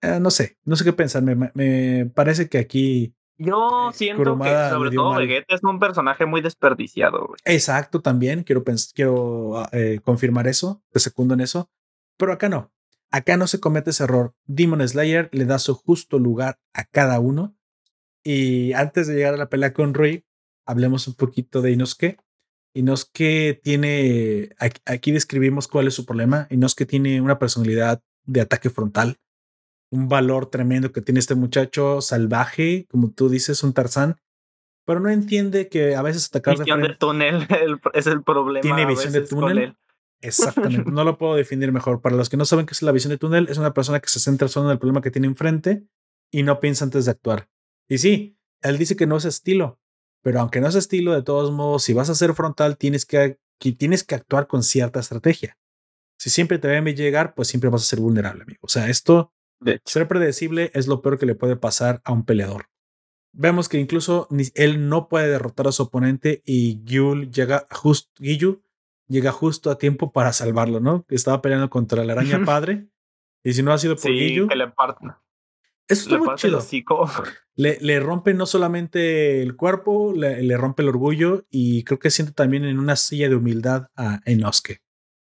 Eh, no sé, no sé qué pensar. me parece que aquí yo eh, siento que sobre todo Vegeta es un personaje muy desperdiciado. Exacto, también quiero, quiero ah, eh, confirmar eso, te segundo en eso, pero acá no. Acá no se comete ese error. Demon Slayer le da su justo lugar a cada uno. Y antes de llegar a la pelea con Rui, hablemos un poquito de Inosuke. Inosuke tiene, aquí describimos cuál es su problema. Inosuke tiene una personalidad de ataque frontal un valor tremendo que tiene este muchacho salvaje, como tú dices, un Tarzán, pero no entiende que a veces atacar visión de, túnel es el problema. Tiene visión de túnel. Exactamente, no lo puedo definir mejor. Para los que no saben qué es la visión de túnel, es una persona que se centra solo en el problema que tiene enfrente y no piensa antes de actuar. Y sí, él dice que no es estilo, pero aunque no es estilo, de todos modos, si vas a ser frontal, tienes que, tienes que actuar con cierta estrategia. Si siempre te ven llegar, pues siempre vas a ser vulnerable, amigo. O sea, esto ser predecible es lo peor que le puede pasar a un peleador. Vemos que incluso él no puede derrotar a su oponente y Gyul llega justo, llega justo a tiempo para salvarlo, ¿no? Que estaba peleando contra la araña padre. Y si no ha sido por sí, que le Eso le está muy parte el chido. Le, le rompe no solamente el cuerpo, le, le rompe el orgullo y creo que siento también en una silla de humildad a Enosuke.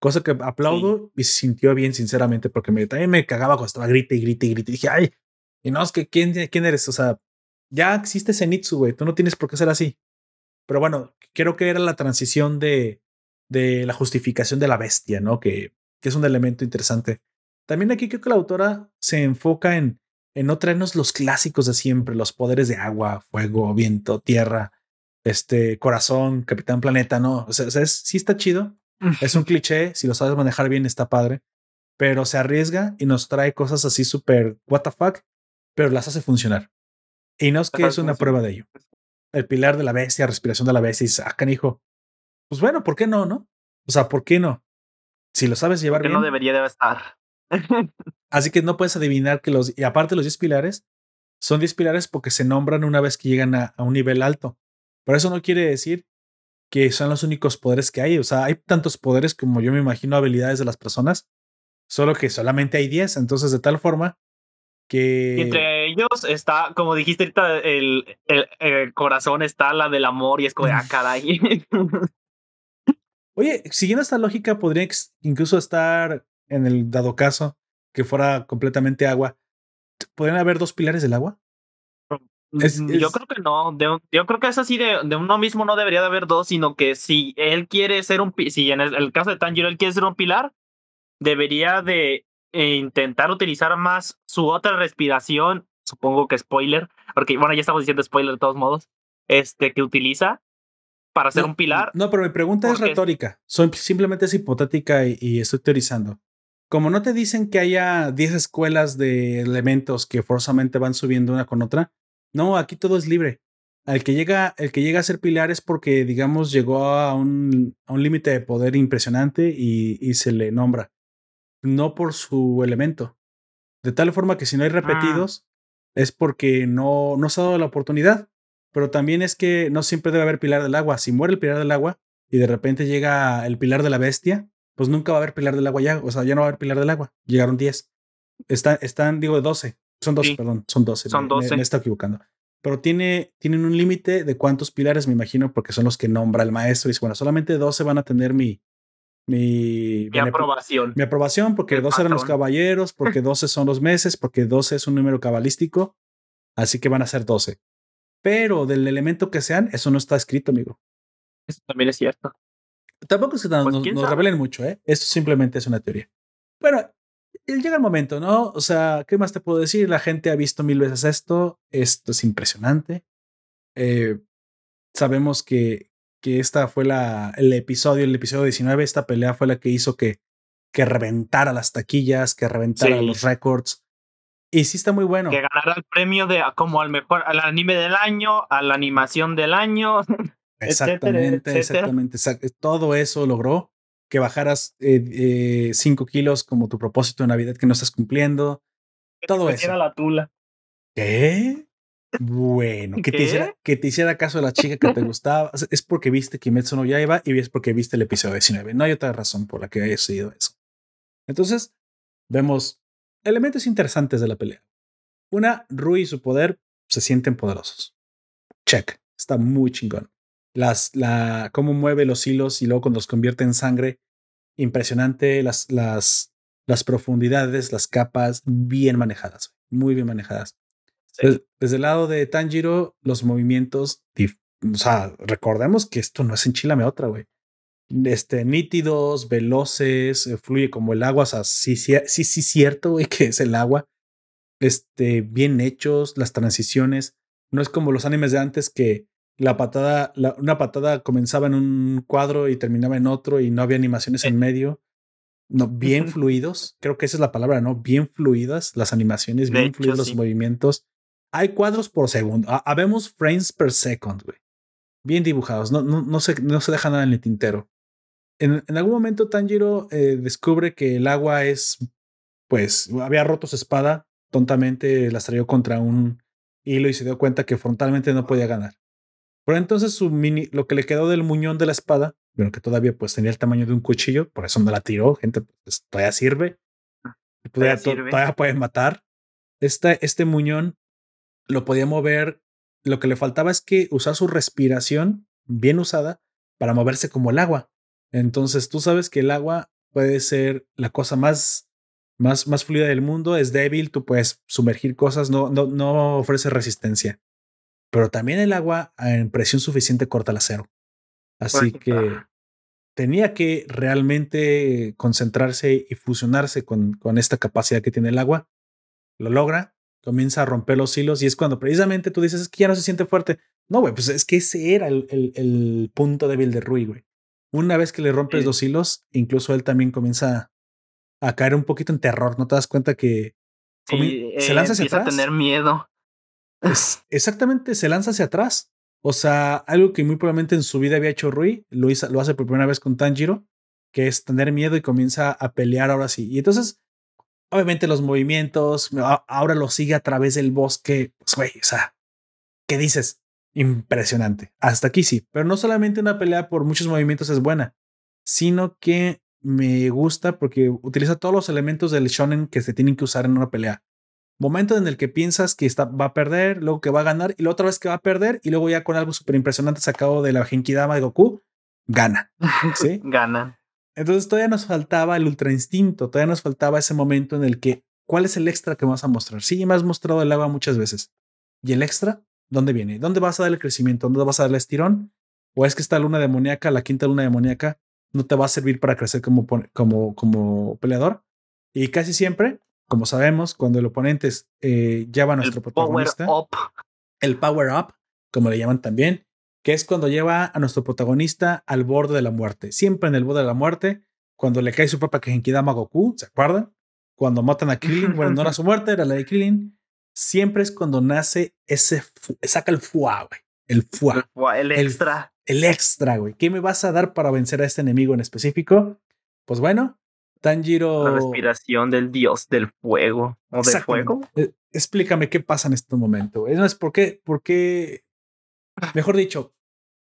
Cosa que aplaudo y se sintió bien, sinceramente, porque me, también me cagaba cuando estaba grite y grite y grite. Y dije, ay, Inosuke, ¿quién, ¿quién eres? O sea, ya existe Zenitsu, güey. Tú no tienes por qué ser así. Pero bueno, creo que era la transición de, de la justificación de la bestia, ¿no? Que, que es un elemento interesante. También aquí creo que la autora se enfoca en, en no traernos los clásicos de siempre, los poderes de agua, fuego, viento, tierra, este corazón, Capitán Planeta, ¿no? O sea, o sea, es, sí está chido. Es un cliché, si lo sabes manejar bien está padre, pero se arriesga y nos trae cosas así súper what the fuck, pero las hace funcionar. Y no es que es una prueba de ello. El pilar de la bestia, respiración de la bestia, y dices, ah, canijo. Pues bueno, ¿por qué no, no? O sea, ¿por qué no? Si lo sabes llevar bien. no debería de estar. Así que no puedes adivinar que los, y aparte los 10 pilares, son 10 pilares porque se nombran una vez que llegan a, a un nivel alto. Pero eso no quiere decir que son los únicos poderes que hay. O sea, hay tantos poderes como yo me imagino habilidades de las personas, solo que solamente hay 10. Entonces, de tal forma que... Entre ellos está, como dijiste ahorita, el, el, el corazón está la del amor y es como, de, ah, caray. Oye, siguiendo esta lógica, podría incluso estar en el dado caso que fuera completamente agua. ¿Podrían haber dos pilares del agua? Es- Yo es- creo que no. de- yo creo que es así de, de uno mismo no debería de haber dos, sino que si él quiere ser un si en el, el caso de Tanjiro él quiere ser un pilar, debería de eh, intentar utilizar más su otra respiración, supongo que spoiler, porque bueno, ya estamos diciendo spoiler de todos modos, este que utiliza para ser No, un pilar. No, pero mi pregunta es retórica. Son, simplemente es hipotética y, y estoy teorizando. Como no te dicen que haya 10 escuelas de elementos que forzosamente van subiendo una con otra, no, aquí todo es libre. El que llega, el que llega a ser pilar es porque, digamos, llegó a un, a un límite de poder impresionante y, y se le nombra. No por su elemento. De tal forma que si no hay repetidos, es porque no, no se ha dado la oportunidad. Pero también es que no siempre debe haber pilar del agua. Si muere el pilar del agua y de repente llega el pilar de la bestia, pues nunca va a haber pilar del agua ya. O sea, ya no va a haber pilar del agua. Llegaron 10. Están, están digo, 12. Son 12, Sí. perdón. Son 12. Son me- me- 12. Me, he estado equivocando. Pero tiene, tienen un límite de cuántos pilares, me imagino, porque son los que nombra el maestro. Y dice, bueno, solamente 12 van a tener mi, mi, Mi aprobación. mi aprobación, porque El 12 eran los caballeros, porque 12 son los meses, porque 12 es un número cabalístico, así que van a ser 12. Pero del elemento que sean, eso no está escrito, amigo. Eso también es cierto. Tampoco es que nos, Pues, nos- ¿quién nos revelen mucho, ¿eh? Esto simplemente es una teoría. Bueno, llega el momento, ¿no? O sea, ¿qué más te puedo decir? La gente ha visto mil veces esto, esto es impresionante. Eh, sabemos que, que esta fue la, el episodio, el episodio 19, esta pelea fue la que hizo que, que reventara las taquillas, que reventara Sí. los récords. Y sí está muy bueno. Que ganara el premio de como al mejor, al anime del año, a la animación del año. Exactamente, etcétera. exactamente. exact- Todo eso logró que bajaras 5 kilos como tu propósito de Navidad que no estás cumpliendo. Todo Pues eso. era la tula. ¿Qué? Bueno, que te, hiciera, que te hiciera caso a la chica que te gustaba. Es porque viste Kimetsu no Yaiba y es porque viste el episodio 19. No hay otra razón por la que haya sido eso. Entonces, vemos elementos interesantes de la pelea. Una, Rui y su poder se sienten poderosos. Check. Está muy chingón. Las, la, cómo mueve los hilos y luego cuando los convierte en sangre. Impresionante. Las, las, las profundidades, las capas bien manejadas. Muy bien manejadas. Sí. Desde el lado de Tanjiro, los movimientos, o sea, recordemos que esto no es enchilame otra, güey. Este, nítidos, veloces, eh, fluye como el agua, o sea, sí, sí, sí, sí, cierto, güey, que es el agua. Este, bien hechos, las transiciones. No es como los animes de antes que la patada, la- una patada comenzaba en un cuadro y terminaba en otro y no había animaciones en medio. No, bien fluidos. Creo que esa es la palabra, ¿no? Bien fluidas las animaciones, bien hecho, fluidos los movimientos. Hay cuadros por segundo. Ha- Habemos frames per second, güey. Bien dibujados. No, no, no, se, no se deja nada en el tintero. En, en algún momento Tanjiro eh, descubre que el agua es, pues, había roto su espada. Tontamente la estrelló contra un hilo y se dio cuenta que frontalmente no podía ganar. Pero entonces su mini, lo que le quedó del muñón de la espada, bueno, que todavía pues tenía el tamaño de un cuchillo, por eso no la tiró, gente, pues, todavía sirve. Y todavía, sirve. todavía puede matar. este muñón lo podía mover. Lo que le faltaba es que usar su respiración bien usada para moverse como el agua. Entonces tú sabes que el agua puede ser la cosa más, más, más fluida del mundo, es débil, tú puedes sumergir cosas, no, no, no ofrece resistencia. Pero también el agua en presión suficiente corta el acero. Así que tenía que realmente concentrarse y fusionarse con, con esta capacidad que tiene el agua. Lo logra, comienza a romper los hilos y es cuando precisamente tú dices, es que ya no se siente fuerte. No, güey, pues es que ese era el, el, punto débil de Rui, güey. Una vez que le rompes los hilos, incluso él también comienza a caer un poquito en terror. ¿No te das cuenta que se lanza hacia atrás? a tener miedo. Exactamente, se lanza hacia atrás. O sea, algo que muy probablemente en su vida había hecho Rui, lo, lo hace por primera vez con Tanjiro, que es tener miedo y comienza a pelear ahora sí. Y entonces, obviamente los movimientos, ahora lo sigue a través del bosque. Pues, güey, o sea, ¿qué dices? impresionante. Hasta aquí sí, pero no solamente una pelea por muchos movimientos es buena, sino que me gusta porque utiliza todos los elementos del shonen que se tienen que usar en una pelea. Momento en el que piensas que está, va a perder, luego que va a ganar y la otra vez que va a perder y luego ya con algo súper impresionante sacado de la Genkidama de Goku, gana. ¿Sí? gana. Entonces todavía nos faltaba el ultra instinto, todavía nos faltaba ese momento en el que, ¿cuál es el extra que vas a mostrar? Sí, me has mostrado el agua muchas veces. ¿Y el extra? ¿Dónde viene? ¿Dónde vas a dar el crecimiento? ¿Dónde vas a dar el estirón? ¿O es que esta luna demoníaca, la quinta luna demoníaca, no te va a servir para crecer como, como, como peleador? Y casi siempre, como sabemos, cuando el oponente eh, lleva a nuestro protagonista, power up. el power up, como le llaman también, que es cuando lleva a nuestro protagonista al borde de la muerte. Siempre en el borde de la muerte, cuando le cae su propia Genkidama Goku, ¿se acuerdan? Cuando matan a Krillin, bueno, no era su muerte, era la de Krillin siempre es cuando nace ese, saca el fuá, güey. El fuá. El, extra. El, extra, güey. ¿Qué me vas a dar para vencer a este enemigo en específico? Pues bueno, Tanjiro. La respiración del dios del fuego. ¿O del fuego? Eh, explícame qué pasa en este momento. Es ¿por qué, por qué, mejor dicho,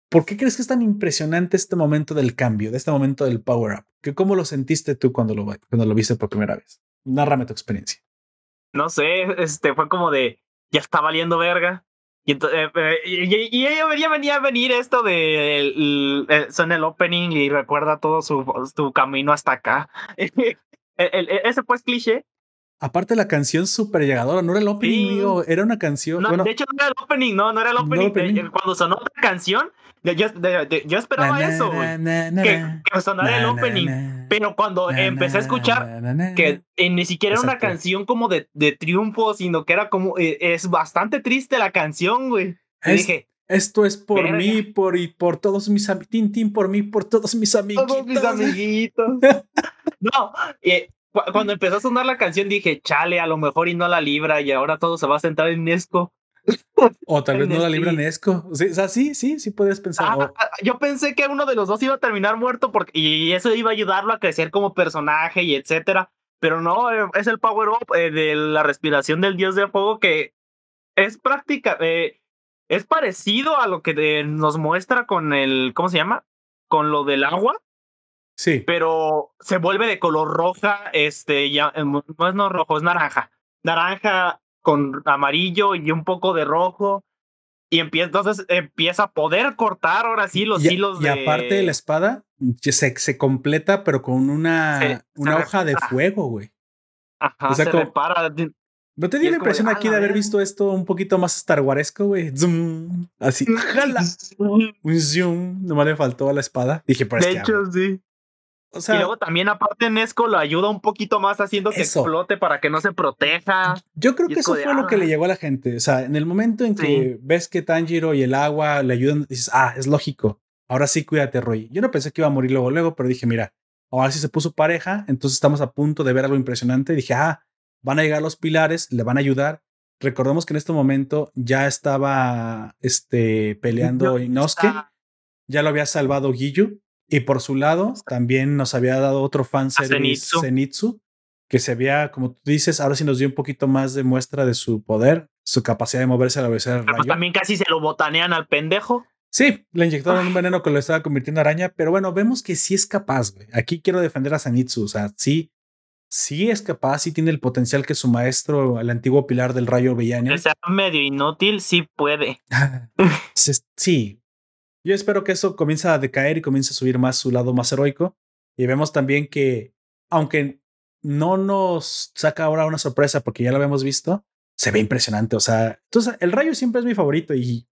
¿por qué crees que es tan impresionante este momento del cambio, de este momento del power up? ¿Que ¿Cómo lo sentiste tú cuando lo, cuando lo viste por primera vez? Nárrame tu experiencia no sé, este fue como de, ya está valiendo verga. Y, entonces, eh, y, ya venía a venir esto de el, son el opening y recuerda todo su, su camino hasta acá. ese pues cliché. Aparte la canción súper llegadora, no era el opening, era una canción. No, de hecho no era el opening, no, no era el opening. Cuando sonó la canción, yo, esperaba eso, que, sonara el opening. pero cuando empecé a escuchar que ni siquiera era una canción como de, de triunfo, sino que era como. Eh, es bastante triste la canción, güey. dije. Esto es por mí, por y por todos mis amiguitos. por mí, por todos mis amiguitos. Todos mis amiguitos. no, eh, cuando empezó a sonar la canción dije, chale, a lo mejor y no la libra y ahora todo se va a centrar en Nesco. O tal vez no la libra Nesco. o sea, sí, sí, sí puedes pensar. Ah, ah, yo pensé que uno de los dos iba a terminar muerto porque, y eso iba a ayudarlo a crecer como personaje y etcétera. Pero no, eh, es el power up eh, de la respiración del dios de fuego que es práctica, eh, es parecido a lo que nos muestra con el, ¿cómo se llama? Con lo del agua. Sí. Pero se vuelve de color roja, este, ya, no es no rojo, es naranja. Naranja con amarillo y un poco de rojo. Y empieza, entonces empieza a poder cortar ahora sí los hilos y de. Y aparte de la espada, se, se completa, pero con una, una hoja de fuego, güey. Ajá, o sea, se repara. ¿No te dio la impresión aquí de haber visto esto un poquito más Star Waresco, güey? Así, jala. un zoom. Nomás le faltó a la espada. Dije, por De hecho, sí y luego también aparte Nesco lo ayuda un poquito más haciendo que explote para que no se proteja. Yo creo que eso fue lo que le ah". llegó a la gente. O sea, en el momento en que ves que Tanjiro y el agua le ayudan, dices, ah, es lógico. Ahora sí, cuídate, Roy. Yo no pensé que iba a morir luego, luego, pero dije, mira, ahora sí se puso pareja, entonces estamos a punto de ver algo impresionante. dije, ah, van a llegar los pilares, le van a ayudar. Recordemos que en este momento ya estaba este, peleando Inosuke, ya lo había salvado Giyu, y por su lado, también nos había dado otro fan Zenitsu. Zenitsu, que se había, como tú dices, ahora sí nos dio un poquito más de muestra de su poder, su capacidad de moverse a la velocidad del Pues también casi se lo botanean al pendejo. Sí, le inyectaron un veneno que lo estaba convirtiendo en araña, pero bueno, vemos que sí es capaz, güey. Aquí quiero defender a Zenitsu, o sea, sí, sí es capaz, sí tiene el potencial que su maestro, el antiguo pilar del rayo villano. Que sea medio inútil, sí puede. sí. Yo espero que eso comience a decaer y comience a subir más su lado más heroico. Y vemos también que, aunque no nos saca ahora una sorpresa porque ya lo habíamos visto, se ve impresionante. O sea, entonces el rayo siempre es mi favorito y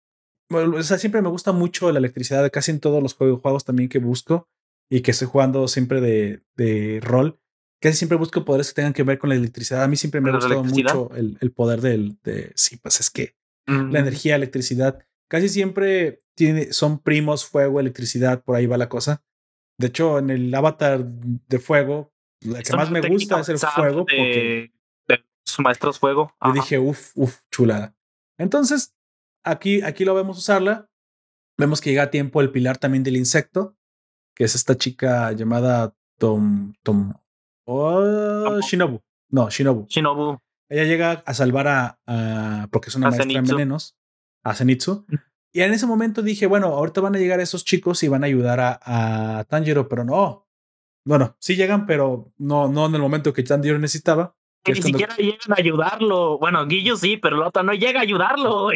o sea, siempre me gusta mucho la electricidad de casi en todos los juegos también que busco y que estoy jugando siempre de, de rol. Casi siempre busco poderes que tengan que ver con la electricidad. A mí siempre me ha gustado mucho el, el, poder del, de, sí, pues es que la energía, electricidad, casi siempre tiene, son primos, fuego, electricidad, por ahí va la cosa. De hecho, en el avatar de fuego, la que más me gusta es el fuego. porque de sus maestros fuego. Yo dije, uff, uff, chulada. Entonces, aquí, aquí lo vemos usarla. Vemos que llega a tiempo el pilar también del insecto, que es esta chica llamada Tom, Tom, oh, Shinobu. No, Shinobu. Shinobu. Ella llega a salvar a, porque es una maestra de venenos, a Zenitsu. Y en ese momento dije, bueno, ahorita van a llegar esos chicos y van a ayudar a, a Tanjiro, pero no. Bueno, sí llegan, pero no, no en el momento que Tanjiro necesitaba. Que ni siquiera llegan a ayudarlo. Bueno, Guillo sí, pero el otro no llega a ayudarlo.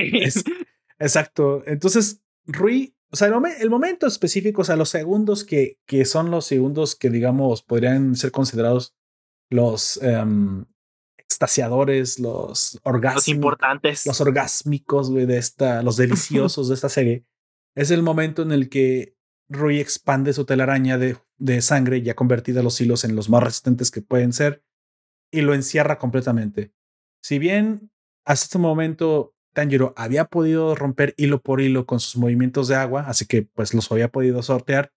exacto. Entonces, Rui, o sea, el, momento específico, o sea, los segundos que, que son los segundos que, digamos, podrían ser considerados los um, extasiadores, los orgásmicos. Los importantes. Los orgásmicos, güey, de esta, los deliciosos de esta serie. Es el momento en el que Rui expande su telaraña de, de sangre, ya convertida los hilos en los más resistentes que pueden ser y lo encierra completamente. Si bien hasta este momento Tanjiro había podido romper hilo por hilo con sus movimientos de agua, así que pues los había podido sortear,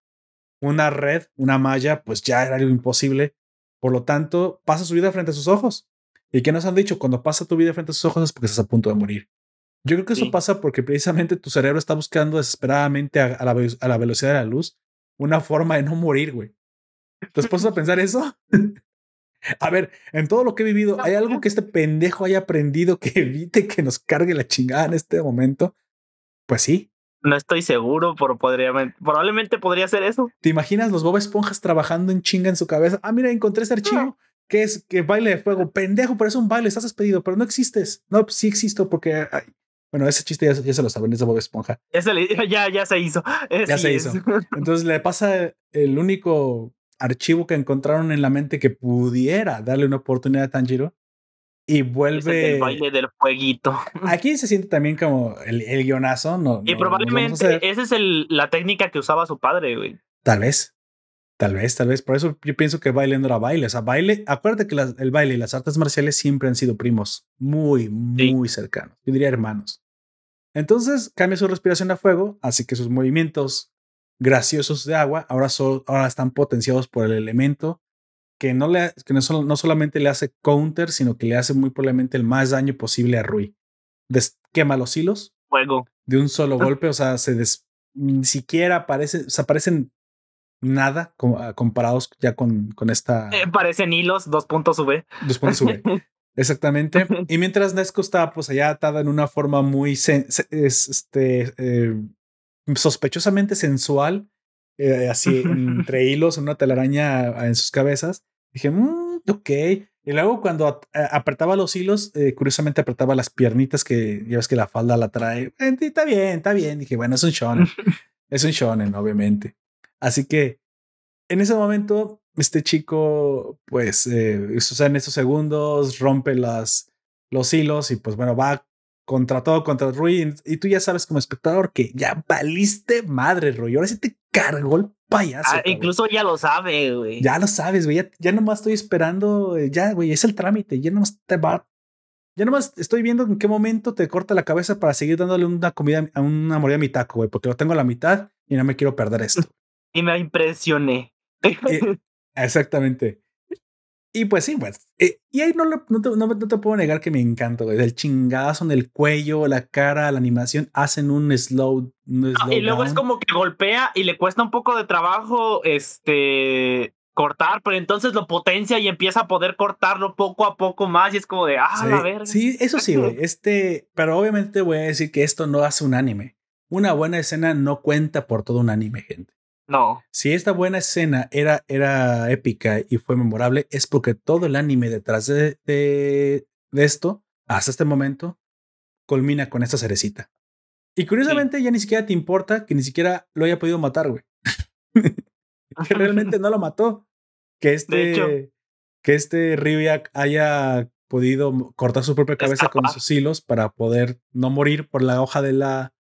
una red, una malla, pues ya era algo imposible. Por lo tanto, pasa su vida frente a sus ojos. ¿Y qué nos han dicho? Cuando pasa tu vida frente a sus ojos es porque estás a punto de morir. Yo creo que eso pasa porque precisamente tu cerebro está buscando desesperadamente a, la, a, la, velocidad de la luz una forma de no morir, güey. ¿Te has a pensar eso? A ver, en todo lo que he vivido, ¿hay algo que este pendejo haya aprendido que evite que nos cargue la chingada en este momento? Pues sí. No estoy seguro, pero podría, probablemente podría ser eso. ¿Te imaginas los Bob Esponjas trabajando en chinga en su cabeza? Ah, mira, encontré ese archivo. Que es? Que baile de fuego. Pendejo, pero es un baile, estás despedido, pero no existes. No, pues sí existo porque... bueno, ese chiste ya, se lo saben, es de Bob Esponja. Ya se, ya, ya se hizo. ya se hizo. Entonces le pasa el único archivo que encontraron en la mente que pudiera darle una oportunidad a Tanjiro y vuelve. el baile del fueguito. Aquí se siente también como el, el guionazo. No, y probablemente esa es el, la técnica que usaba su padre, güey. Tal vez. Tal vez, tal vez. Por eso yo pienso que baile no era baile. O sea, baile. Acuérdate que el baile y las artes marciales siempre han sido primos. Muy, muy cercanos. Yo diría hermanos. Entonces cambia su respiración a fuego, así que sus movimientos graciosos de agua ahora, ahora están potenciados por el elemento que no, le, que no, no, solamente le hace counter, sino que le hace muy probablemente el más daño posible a Rui. quema los hilos. Fuego. De un solo golpe, o sea, se ni siquiera aparece, o sea, aparecen nada ah, comparados ya con, con esta. Eh, parecen hilos, dos puntos V. Dos puntos V. Exactamente. Y mientras Nesco está pues allá atada en una forma muy este, eh, sospechosamente sensual, eh, así entre hilos, una telaraña en sus cabezas. Dije, mmm, ok. Y luego cuando apretaba los hilos, eh, curiosamente apretaba las piernitas que ya ves que la falda la trae. Está bien, está bien. Dije, bueno, es un shonen. es un shonen, obviamente. Así que en ese momento, este chico, pues, eh, en esos segundos, rompe las, los hilos y pues bueno, va contra todo, contra Rui. Y tú ya sabes como espectador que ya valiste madre, Rui. Ahora sí te cargó el payaso. Ah, incluso ya lo sabe, güey. Ya lo sabes, güey. Ya, ya, nomás estoy esperando. Eh, ya, güey, es el trámite. Ya nomás te va. Ya nomás estoy viendo en qué momento te corta la cabeza para seguir dándole una comida, a una mordida a mi taco, güey, porque lo tengo a la mitad y no me quiero perder esto. Y me impresioné. exactamente. Y pues sí, pues. Eh, y ahí no, no, te, no, te, puedo negar que me encanta, güey. El chingazo en el cuello, la cara, la animación, hacen un slow. Ah, y luego es como que golpea y le cuesta un poco de trabajo este cortar, pero entonces lo potencia y empieza a poder cortarlo poco a poco más y es como de, ah, sí, a ver. Sí, eso sí, güey. Este, pero obviamente voy a decir que esto no hace un anime. Una buena escena no cuenta por todo un anime, gente. No. Si esta buena escena era, era épica y fue memorable, es porque todo el anime detrás de, de, esto, hasta este momento, culmina con esta cerecita. Y curiosamente ya ni siquiera te importa que ni siquiera lo haya podido matar, güey. que realmente no lo mató. Que este, que este Ryuyak haya podido cortar su propia cabeza con sus hilos para poder no morir por la hoja de la,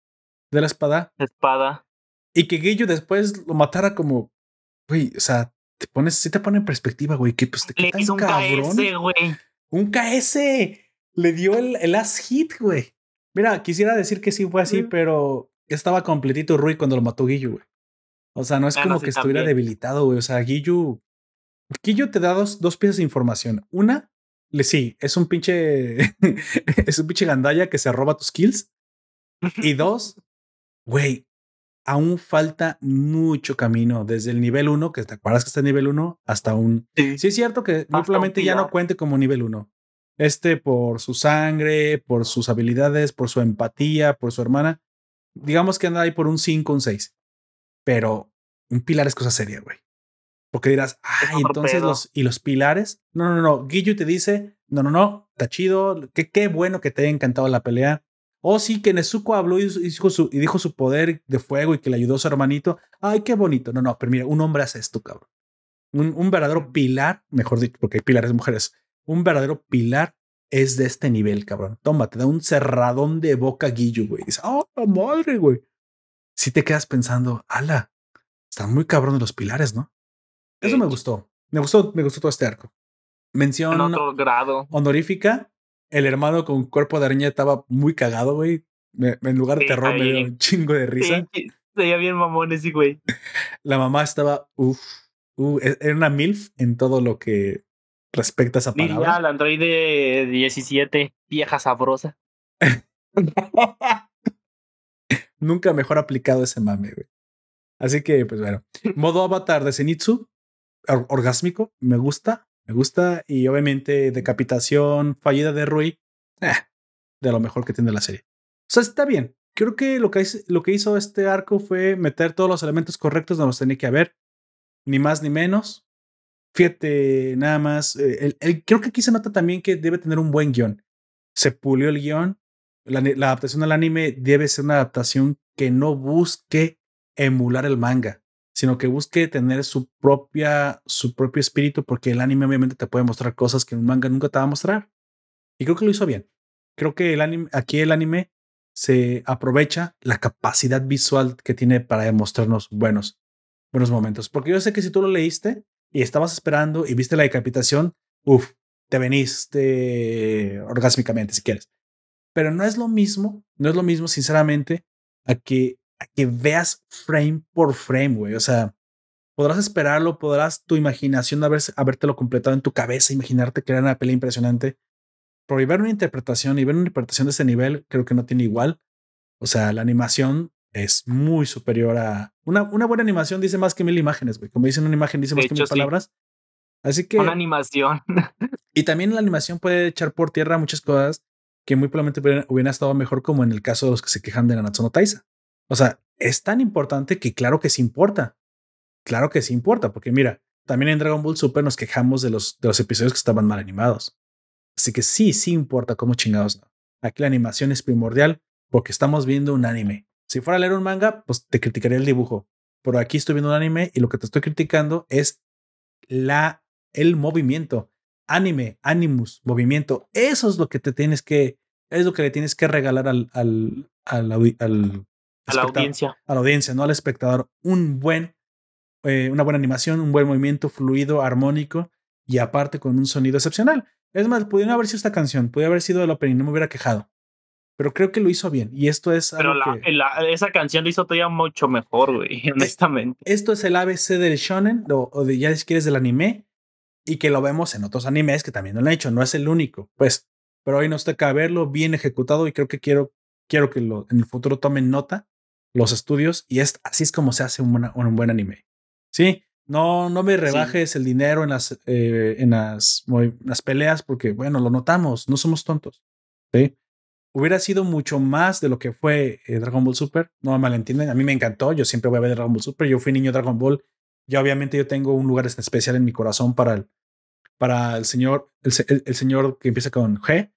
de la espada. Espada. Y que Guillo después lo matara como, güey, o sea, te pones, sí te pone en perspectiva, güey, que pues te hizo un KS, güey. Un KS. Le dio el, el last hit, güey. Mira, quisiera decir que sí fue así, pero estaba completito Rui cuando lo mató Guillo, güey. O sea, no es como que estuviera debilitado, güey. O sea, Guillo. Guillo te da dos, dos piezas de información. Una, le sí, es un pinche. es un pinche gandalla que se roba tus kills. Y dos, güey, aún falta mucho camino desde el nivel 1, que te acuerdas que está en nivel 1, hasta un... Sí. es cierto que probablemente ya no cuente como nivel 1. Este por su sangre, por sus habilidades, por su empatía, por su hermana. Digamos que anda ahí por un 5, un 6. Pero un pilar es cosa seria, güey. Porque dirás, ay, entonces los... ¿Y los pilares? No, no, no. Guillo te dice, no, no, no, está chido. Qué, qué bueno que te haya encantado la pelea. Oh, sí, que Nezuko habló y dijo, su, y dijo su poder de fuego y que le ayudó a su hermanito. Ay, qué bonito. No, no, pero mira, un hombre hace esto, cabrón. Un, un verdadero pilar, mejor dicho, porque hay pilares de mujeres. Un verdadero pilar es de este nivel, cabrón. Toma, te da un cerradón de boca guillo, güey. Dice, oh, madre, güey. Si te quedas pensando, ala, están muy cabrones los pilares, ¿no? Eso me gustó. Me gustó, me gustó todo este arco. Mención grado. honorífica el hermano con cuerpo de araña estaba muy cagado, güey. en lugar de terror me dio un chingo de risa. Sí, veía bien mamón ese güey. La mamá estaba, uff, uh, era una MILF en todo lo que respecta a esa palabra. Diría la androide 17, vieja sabrosa. Nunca mejor aplicado ese mame, güey. Así que, pues bueno. Modo avatar de Zenitsu, orgásmico, me gusta. Me gusta. Y obviamente, decapitación fallida de Rui. Eh, de lo mejor que tiene la serie. O sea, está bien. Creo que lo que, lo que hizo este arco fue meter todos los elementos correctos donde los tenía que haber. Ni más ni menos. Fíjate, nada más. Eh, el, creo que aquí se nota también que debe tener un buen guion. Se pulió el guion. La, la adaptación al anime debe ser una adaptación que no busque emular el manga sino que busque tener su propia, su propio espíritu, porque el anime obviamente te puede mostrar cosas que un manga nunca te va a mostrar. Y creo que lo hizo bien. Creo que el anime, aquí el anime se aprovecha la capacidad visual que tiene para demostrarnos buenos, buenos momentos. Porque yo sé que si tú lo leíste y estabas esperando y viste la decapitación, uff, te veniste orgásmicamente si quieres. Pero no es lo mismo, no es lo mismo, sinceramente, a que que veas frame por frame, güey. O sea, podrás esperarlo, podrás tu imaginación haber, habértelo completado en tu cabeza, imaginarte que era una pelea impresionante. Pero ver una interpretación y ver una interpretación de ese nivel, creo que no tiene igual. O sea, la animación es muy superior a una, una buena animación, dice más que mil imágenes, güey. Como dicen una imagen, dice más que mil palabras. Así que. Una animación. y también la animación puede echar por tierra muchas cosas que muy probablemente hubieran, estado mejor, como en el caso de los que se quejan de Nanatsu no Taisa. O sea, es tan importante que claro que sí importa. Claro que sí importa, porque mira, también en Dragon Ball Super nos quejamos de los, de los episodios que estaban mal animados. Así que sí, sí importa cómo chingados no. Aquí la animación es primordial porque estamos viendo un anime. Si fuera a leer un manga, pues te criticaría el dibujo. Pero aquí estoy viendo un anime y lo que te estoy criticando es la, el movimiento. Anime, animus, movimiento. Eso es lo que te tienes que, es lo que le tienes que regalar al, al, al, al a la audiencia. A la audiencia, no al espectador. Un buen, eh, una buena animación, un buen movimiento fluido, armónico y aparte con un sonido excepcional. Es más, pudiera haber sido esta canción, pudiera haber sido el opening, no me hubiera quejado. Pero creo que lo hizo bien. Y esto es. Pero esa canción lo hizo todavía mucho mejor, güey, honestamente. Esto es el ABC del shonen, o, de ya si quieres del anime, y que lo vemos en otros animes que también lo han hecho. No es el único, pues. Pero hoy nos toca verlo bien ejecutado y creo que quiero, quiero que lo, en el futuro tomen nota los estudios y es así es como se hace un, un buen anime. Sí, no, no me rebajes el dinero en las, eh, en las, las peleas porque, bueno, lo notamos, no somos tontos. ¿sí? hubiera sido mucho más de lo que fue eh, Dragon Ball Super. No me malentienden, a mí me encantó. Yo siempre voy a ver Dragon Ball Super. Yo fui niño Dragon Ball. Ya obviamente yo tengo un lugar especial en mi corazón para el, para el señor, el, señor que empieza con G.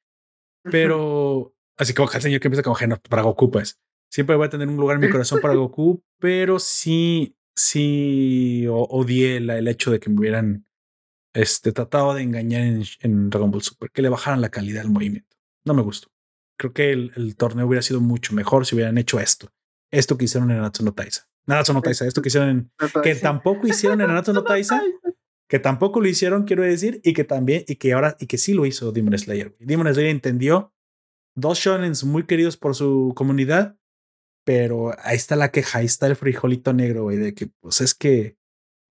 Pero así como el señor que empieza con G, no, para Goku, pues siempre voy a tener un lugar en mi corazón para Goku, pero sí, sí odié el hecho de que me hubieran este, tratado de engañar en, en Dragon Ball Super, que le bajaran la calidad del movimiento. No me gustó. Creo que el, torneo hubiera sido mucho mejor si hubieran hecho esto. Esto que hicieron en Natsu no Taisa. Natsu no Taisa, esto que hicieron en, que tampoco hicieron en Natsu no Taisa, que tampoco lo hicieron, quiero decir, y que también, y que ahora, y que sí lo hizo Demon Slayer. Demon Slayer entendió dos shonens muy queridos por su comunidad, pero ahí está la queja, ahí está el frijolito negro, güey, de que pues es que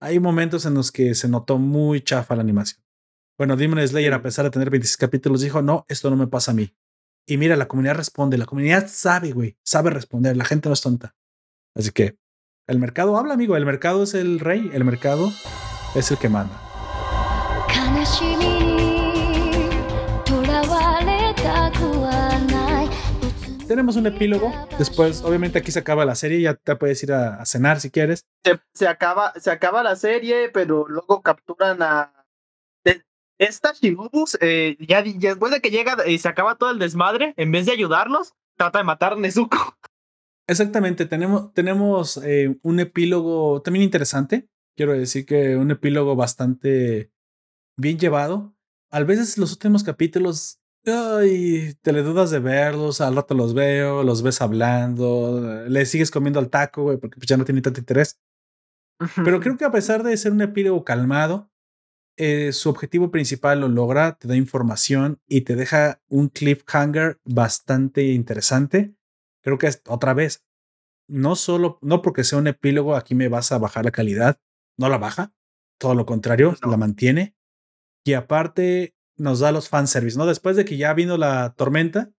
hay momentos en los que se notó muy chafa la animación. Bueno, Demon Slayer, a pesar de tener 26 capítulos, dijo, no, esto no me pasa a mí. Y mira, la comunidad responde, la comunidad sabe, güey, sabe responder, la gente no es tonta. Así que el mercado habla, amigo, el mercado es el rey, el mercado es el que manda. Tenemos un epílogo. Después, obviamente, aquí se acaba la serie. Ya te puedes ir a, cenar si quieres. Se, acaba, se acaba la serie, pero luego capturan a. Esta Shimobus, eh, ya, después de que llega y se acaba todo el desmadre, en vez de ayudarlos, trata de matar a Nezuko. Exactamente, tenemos, tenemos eh, un epílogo también interesante. Quiero decir que un epílogo bastante bien llevado. A veces los últimos capítulos Ay, te le dudas de verlos, al rato los veo, los ves hablando, le sigues comiendo al taco, güey, porque pues, ya no tiene tanto interés. Pero creo que a pesar de ser un epílogo calmado, eh, su objetivo principal lo logra, te da información y te deja un cliffhanger bastante interesante. Creo que es otra vez, no solo, no porque sea un epílogo, aquí me vas a bajar la calidad, no la baja, todo lo contrario, la mantiene. Y aparte, nos da los fanservice, ¿no? Después de que ya vino la tormenta,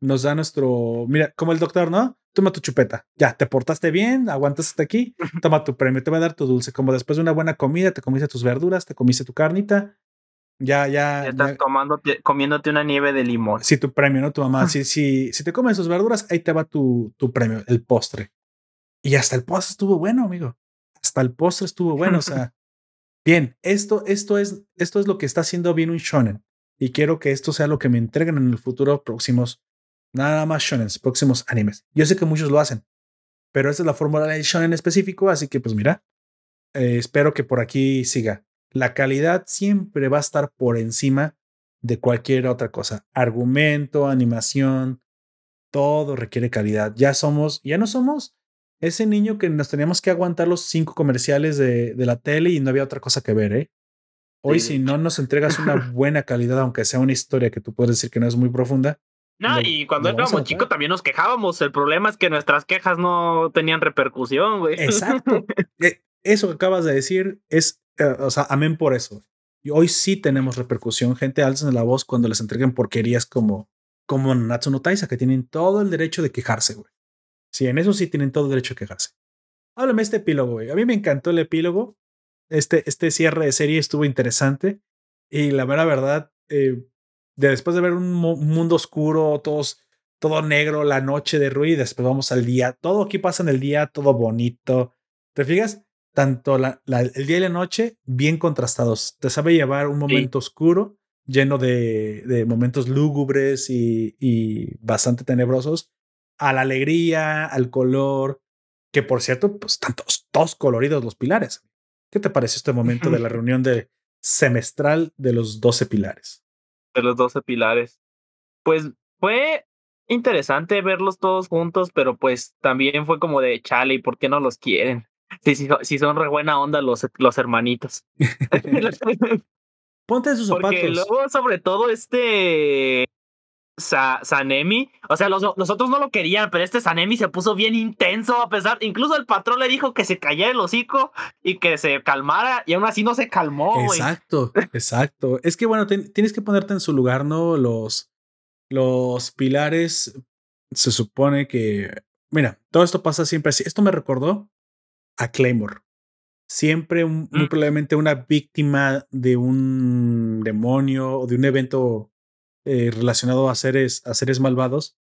nos da nuestro, mira, como el doctor, ¿no? Toma tu chupeta, ya, te portaste bien, aguantaste hasta aquí, toma tu premio, te va a dar tu dulce, como después de una buena comida, te comiste tus verduras, te comiste tu carnita, ya, ya. ya estás comiéndote una nieve de limón. Sí, tu premio, ¿no? Tu mamá, si, si, si te comes sus verduras, ahí te va tu, tu premio, el postre. Y hasta el postre estuvo bueno, amigo. Hasta el postre estuvo bueno, o sea, Bien, esto, esto, es, esto es lo que está haciendo bien un shonen. Y quiero que esto sea lo que me entreguen en el futuro próximos, nada más shonen, próximos animes. Yo sé que muchos lo hacen, pero esta es la fórmula del shonen específico, así que pues mira, eh, espero que por aquí siga. La calidad siempre va a estar por encima de cualquier otra cosa. Argumento, animación, todo requiere calidad. Ya somos, ya no somos ese niño que nos teníamos que aguantar los cinco comerciales de, de la tele y no había otra cosa que ver, ¿eh? Hoy, si no nos entregas una buena calidad, aunque sea una historia que tú puedes decir que no es muy profunda. No, y cuando éramos chicos también nos quejábamos. El problema es que nuestras quejas no tenían repercusión, güey. Exacto. Eh, eso que acabas de decir es, eh, o sea, amén por eso. Y hoy sí tenemos repercusión. Gente alza en la voz cuando les entreguen porquerías como, como Natsu no Taisa, que tienen todo el derecho de quejarse, güey. Sí, en eso sí tienen todo derecho a quejarse. Háblame este epílogo, güey. A mí me encantó el epílogo. Este, este cierre de serie estuvo interesante. Y la mera verdad, eh, de después de ver un, mundo oscuro, todos, todo negro, la noche de ruido, después vamos al día. Todo aquí pasa en el día, todo bonito. ¿Te fijas? Tanto la, el día y la noche, bien contrastados. Te sabe llevar un momento oscuro, lleno de, de momentos lúgubres y, y bastante tenebrosos a la alegría, al color, que por cierto, pues están todos, coloridos los pilares. ¿Qué te parece este momento de la reunión de semestral de los 12 pilares? De los 12 pilares. Pues fue interesante verlos todos juntos, pero pues también fue como de chale, ¿y por qué no los quieren? Si, si, son re buena onda los, los hermanitos. Ponte sus zapatos. Porque luego, sobre todo, este Sanemi, o sea, los, otros no lo querían, pero este Sanemi se puso bien intenso a pesar, incluso el patrón le dijo que se callara el hocico y que se calmara y aún así no se calmó. Exacto, exacto. Es que bueno, tienes que ponerte en su lugar, ¿no? Los, los pilares se supone que, mira, todo esto pasa siempre así. Esto me recordó a Claymore. Siempre, muy mm. probablemente una víctima de un demonio o de un evento eh, relacionado a seres, a seres malvados,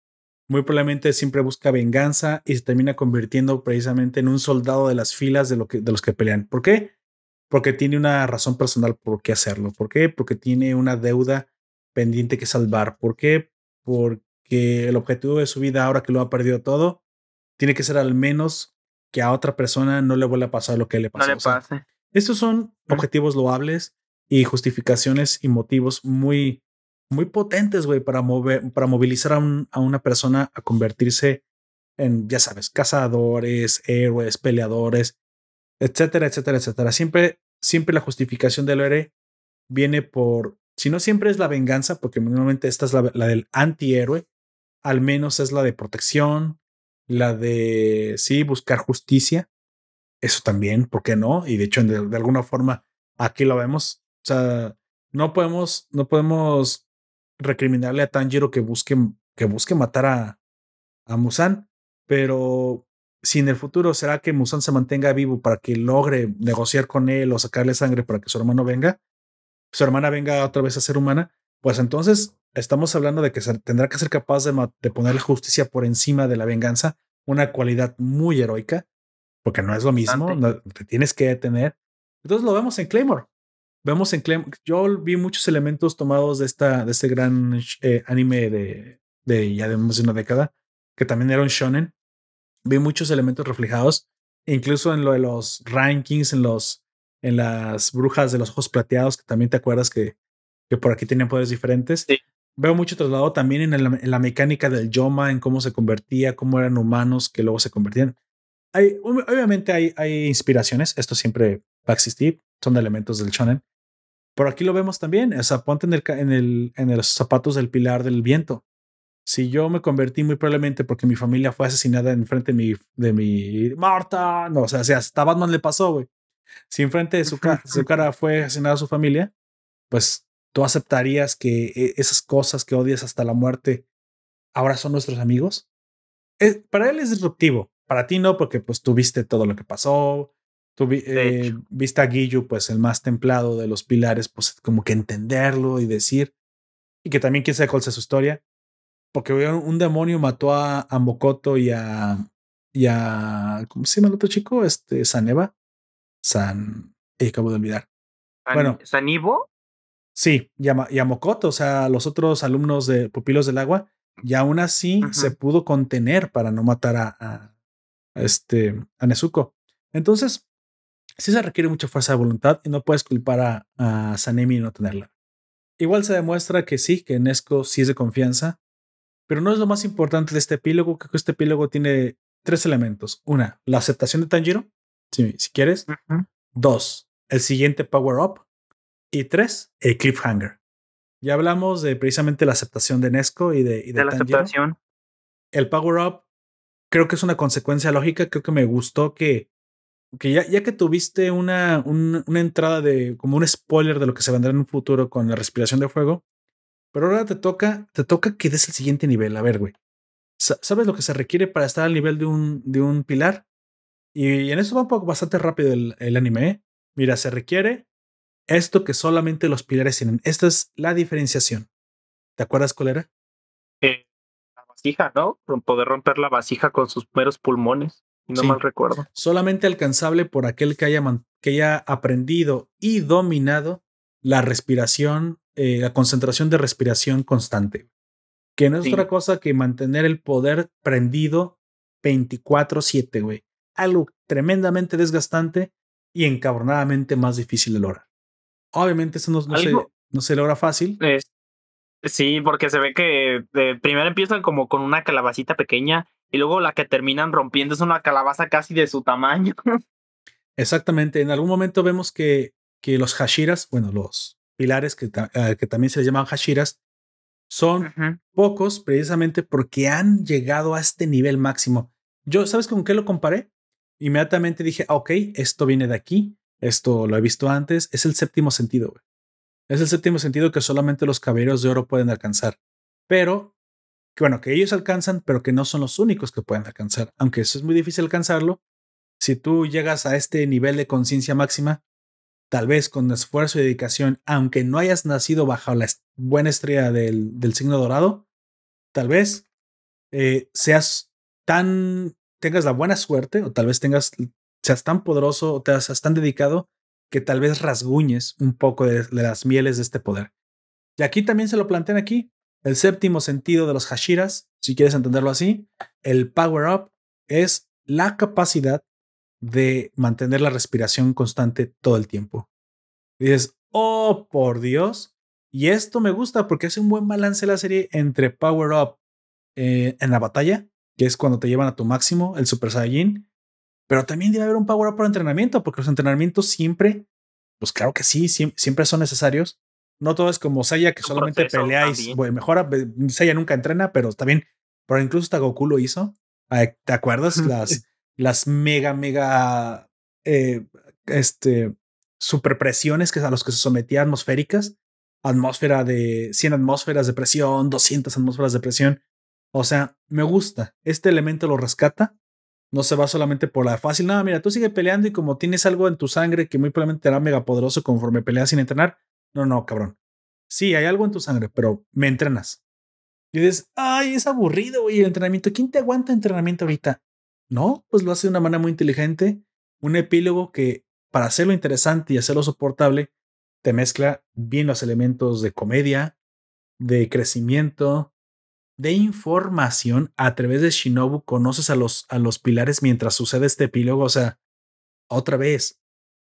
muy probablemente siempre busca venganza y se termina convirtiendo precisamente en un soldado de las filas de, lo que, de los que pelean. ¿Por qué? Porque tiene una razón personal por qué hacerlo. ¿Por qué? Porque tiene una deuda pendiente que salvar. ¿Por qué? Porque el objetivo de su vida, ahora que lo ha perdido todo, tiene que ser al menos que a otra persona no le vuelva a pasar lo que le pasó. No le pase. estos son objetivos loables y justificaciones y motivos muy, muy potentes, güey, para mover, para movilizar a, una persona a convertirse en, ya sabes, cazadores, héroes, peleadores, etcétera, etcétera, etcétera. Siempre, siempre la justificación del héroe viene por, si no siempre es la venganza, porque normalmente esta es la, la del antihéroe, al menos es la de protección, la de, sí, buscar justicia. Eso también, ¿por qué no? Y de hecho, de, de alguna forma, aquí lo vemos. O sea, no podemos, no podemos recriminarle a Tanjiro que busque, que busque matar a, a Musan, pero si en el futuro será que Musan se mantenga vivo para que logre negociar con él o sacarle sangre para que su hermano venga, su hermana venga otra vez a ser humana, pues entonces estamos hablando de que tendrá que ser capaz de, de poner la justicia por encima de la venganza, una cualidad muy heroica, porque no es lo mismo, no, te tienes que detener. Entonces lo vemos en Claymore vemos en Clem, yo vi muchos elementos tomados de esta, de este gran eh, anime de, de ya de más de una década, que también era un shonen. Vi muchos elementos reflejados, incluso en lo de los rankings, en los, en las brujas de los ojos plateados, que también te acuerdas que, que por aquí tenían poderes diferentes. Sí. Veo mucho traslado también en, el, en, la mecánica del Yoma, en cómo se convertía, cómo eran humanos que luego se convertían. Hay, obviamente hay, hay inspiraciones, esto siempre va a existir, son de elementos del shonen, pero aquí lo vemos también, o sea, ponte en, el, en, el, en los zapatos del pilar del viento. Si yo me convertí muy probablemente porque mi familia fue asesinada en frente de mi, de mi Marta, no, o sea, si hasta Batman le pasó, güey. Si enfrente de su, ca su cara fue asesinada su familia, pues tú aceptarías que eh, esas cosas que odias hasta la muerte ahora son nuestros amigos. Es, para él es disruptivo, para ti no, porque pues tuviste todo lo que pasó, Tú eh, viste a Guillo, pues el más templado de los pilares, pues como que entenderlo y decir, y que también quién sabe cuál sea su historia, porque un demonio mató a, a Mokoto y a, y a, ¿cómo se llama el otro chico? Este, Saneva. San, eh, acabo de olvidar. San, bueno. ¿Sanivo? Sí, y a, y a, Mokoto, o sea, los otros alumnos de Pupilos del Agua, y aún así se pudo contener para no matar a, a, a este, a Nezuko. Entonces, sí se requiere mucha fuerza de voluntad y no puedes culpar a, a Sanemi y no tenerla. Igual se demuestra que sí, que Nesco sí es de confianza, pero no es lo más importante de este epílogo. Creo que este epílogo tiene tres elementos. Una, la aceptación de Tanjiro, si, si quieres. Uh -huh. Dos, el siguiente power up. Y tres, el cliffhanger. Ya hablamos de precisamente la aceptación de Nesco y de, y de, de la Tanjiro. aceptación. El power up creo que es una consecuencia lógica. Creo que me gustó que que ya, ya que tuviste una, un, una entrada de como un spoiler de lo que se vendrá en un futuro con la respiración de fuego, pero ahora te toca, te toca que des el siguiente nivel. A ver, güey. ¿Sabes lo que se requiere para estar al nivel de un, de un pilar? Y, en eso va un poco bastante rápido el, el anime. ¿eh? Mira, se requiere esto que solamente los pilares tienen. Esta es la diferenciación. ¿Te acuerdas cuál era? Eh, la vasija, ¿no? Poder romper la vasija con sus meros pulmones. No sí. mal recuerdo. Solamente alcanzable por aquel que haya, que haya aprendido y dominado la respiración, eh, la concentración de respiración constante. Que no es sí. otra cosa que mantener el poder prendido 24-7, güey. Algo tremendamente desgastante y encabronadamente más difícil de lograr. Obviamente eso no, no, se, no se, logra fácil. Es, sí, porque se ve que de, primero empiezan como con una calabacita pequeña y luego la que terminan rompiendo es una calabaza casi de su tamaño. Exactamente. En algún momento vemos que, que los hashiras, bueno, los pilares que, uh, que también se les llaman hashiras, son uh -huh. pocos precisamente porque han llegado a este nivel máximo. Yo, ¿sabes con qué lo comparé? Inmediatamente dije, ah, ok, esto viene de aquí, esto lo he visto antes, es el séptimo sentido. Güey. Es el séptimo sentido que solamente los caballeros de oro pueden alcanzar. Pero bueno, que ellos alcanzan, pero que no son los únicos que pueden alcanzar. Aunque eso es muy difícil alcanzarlo, si tú llegas a este nivel de conciencia máxima, tal vez con esfuerzo y dedicación, aunque no hayas nacido bajo la buena estrella del, del signo dorado, tal vez eh, seas tan, tengas la buena suerte o tal vez tengas, seas tan poderoso o te seas tan dedicado que tal vez rasguñes un poco de, las mieles de este poder. Y aquí también se lo plantean aquí. El séptimo sentido de los Hashiras, si quieres entenderlo así, el power up es la capacidad de mantener la respiración constante todo el tiempo. Y dices, oh, por Dios. Y esto me gusta porque hace un buen balance la serie entre power up eh, en la batalla, que es cuando te llevan a tu máximo, el Super Saiyajin, pero también debe haber un power up para entrenamiento, porque los entrenamientos siempre, pues claro que sí, siempre son necesarios. No todo es como Seiya que solamente peleáis. Bueno, mejora, Seiya nunca entrena, pero también, pero incluso hasta Goku lo hizo. ¿Te acuerdas? Las, las mega, mega, eh, este, superpresiones que a los que se sometía atmosféricas, atmósfera de 100 atmósferas de presión, 200 atmósferas de presión. O sea, me gusta. Este elemento lo rescata. No se va solamente por la fácil. No, mira, tú sigue peleando y como tienes algo en tu sangre que muy probablemente será mega poderoso conforme peleas sin entrenar. No, no, cabrón. Sí, hay algo en tu sangre, pero me entrenas. Y dices, ay, es aburrido, güey, el entrenamiento. ¿Quién te aguanta entrenamiento ahorita? No, pues lo hace de una manera muy inteligente. Un epílogo que, para hacerlo interesante y hacerlo soportable, te mezcla bien los elementos de comedia, de crecimiento, de información. A través de Shinobu conoces a los, a los pilares mientras sucede este epílogo. O sea, otra vez,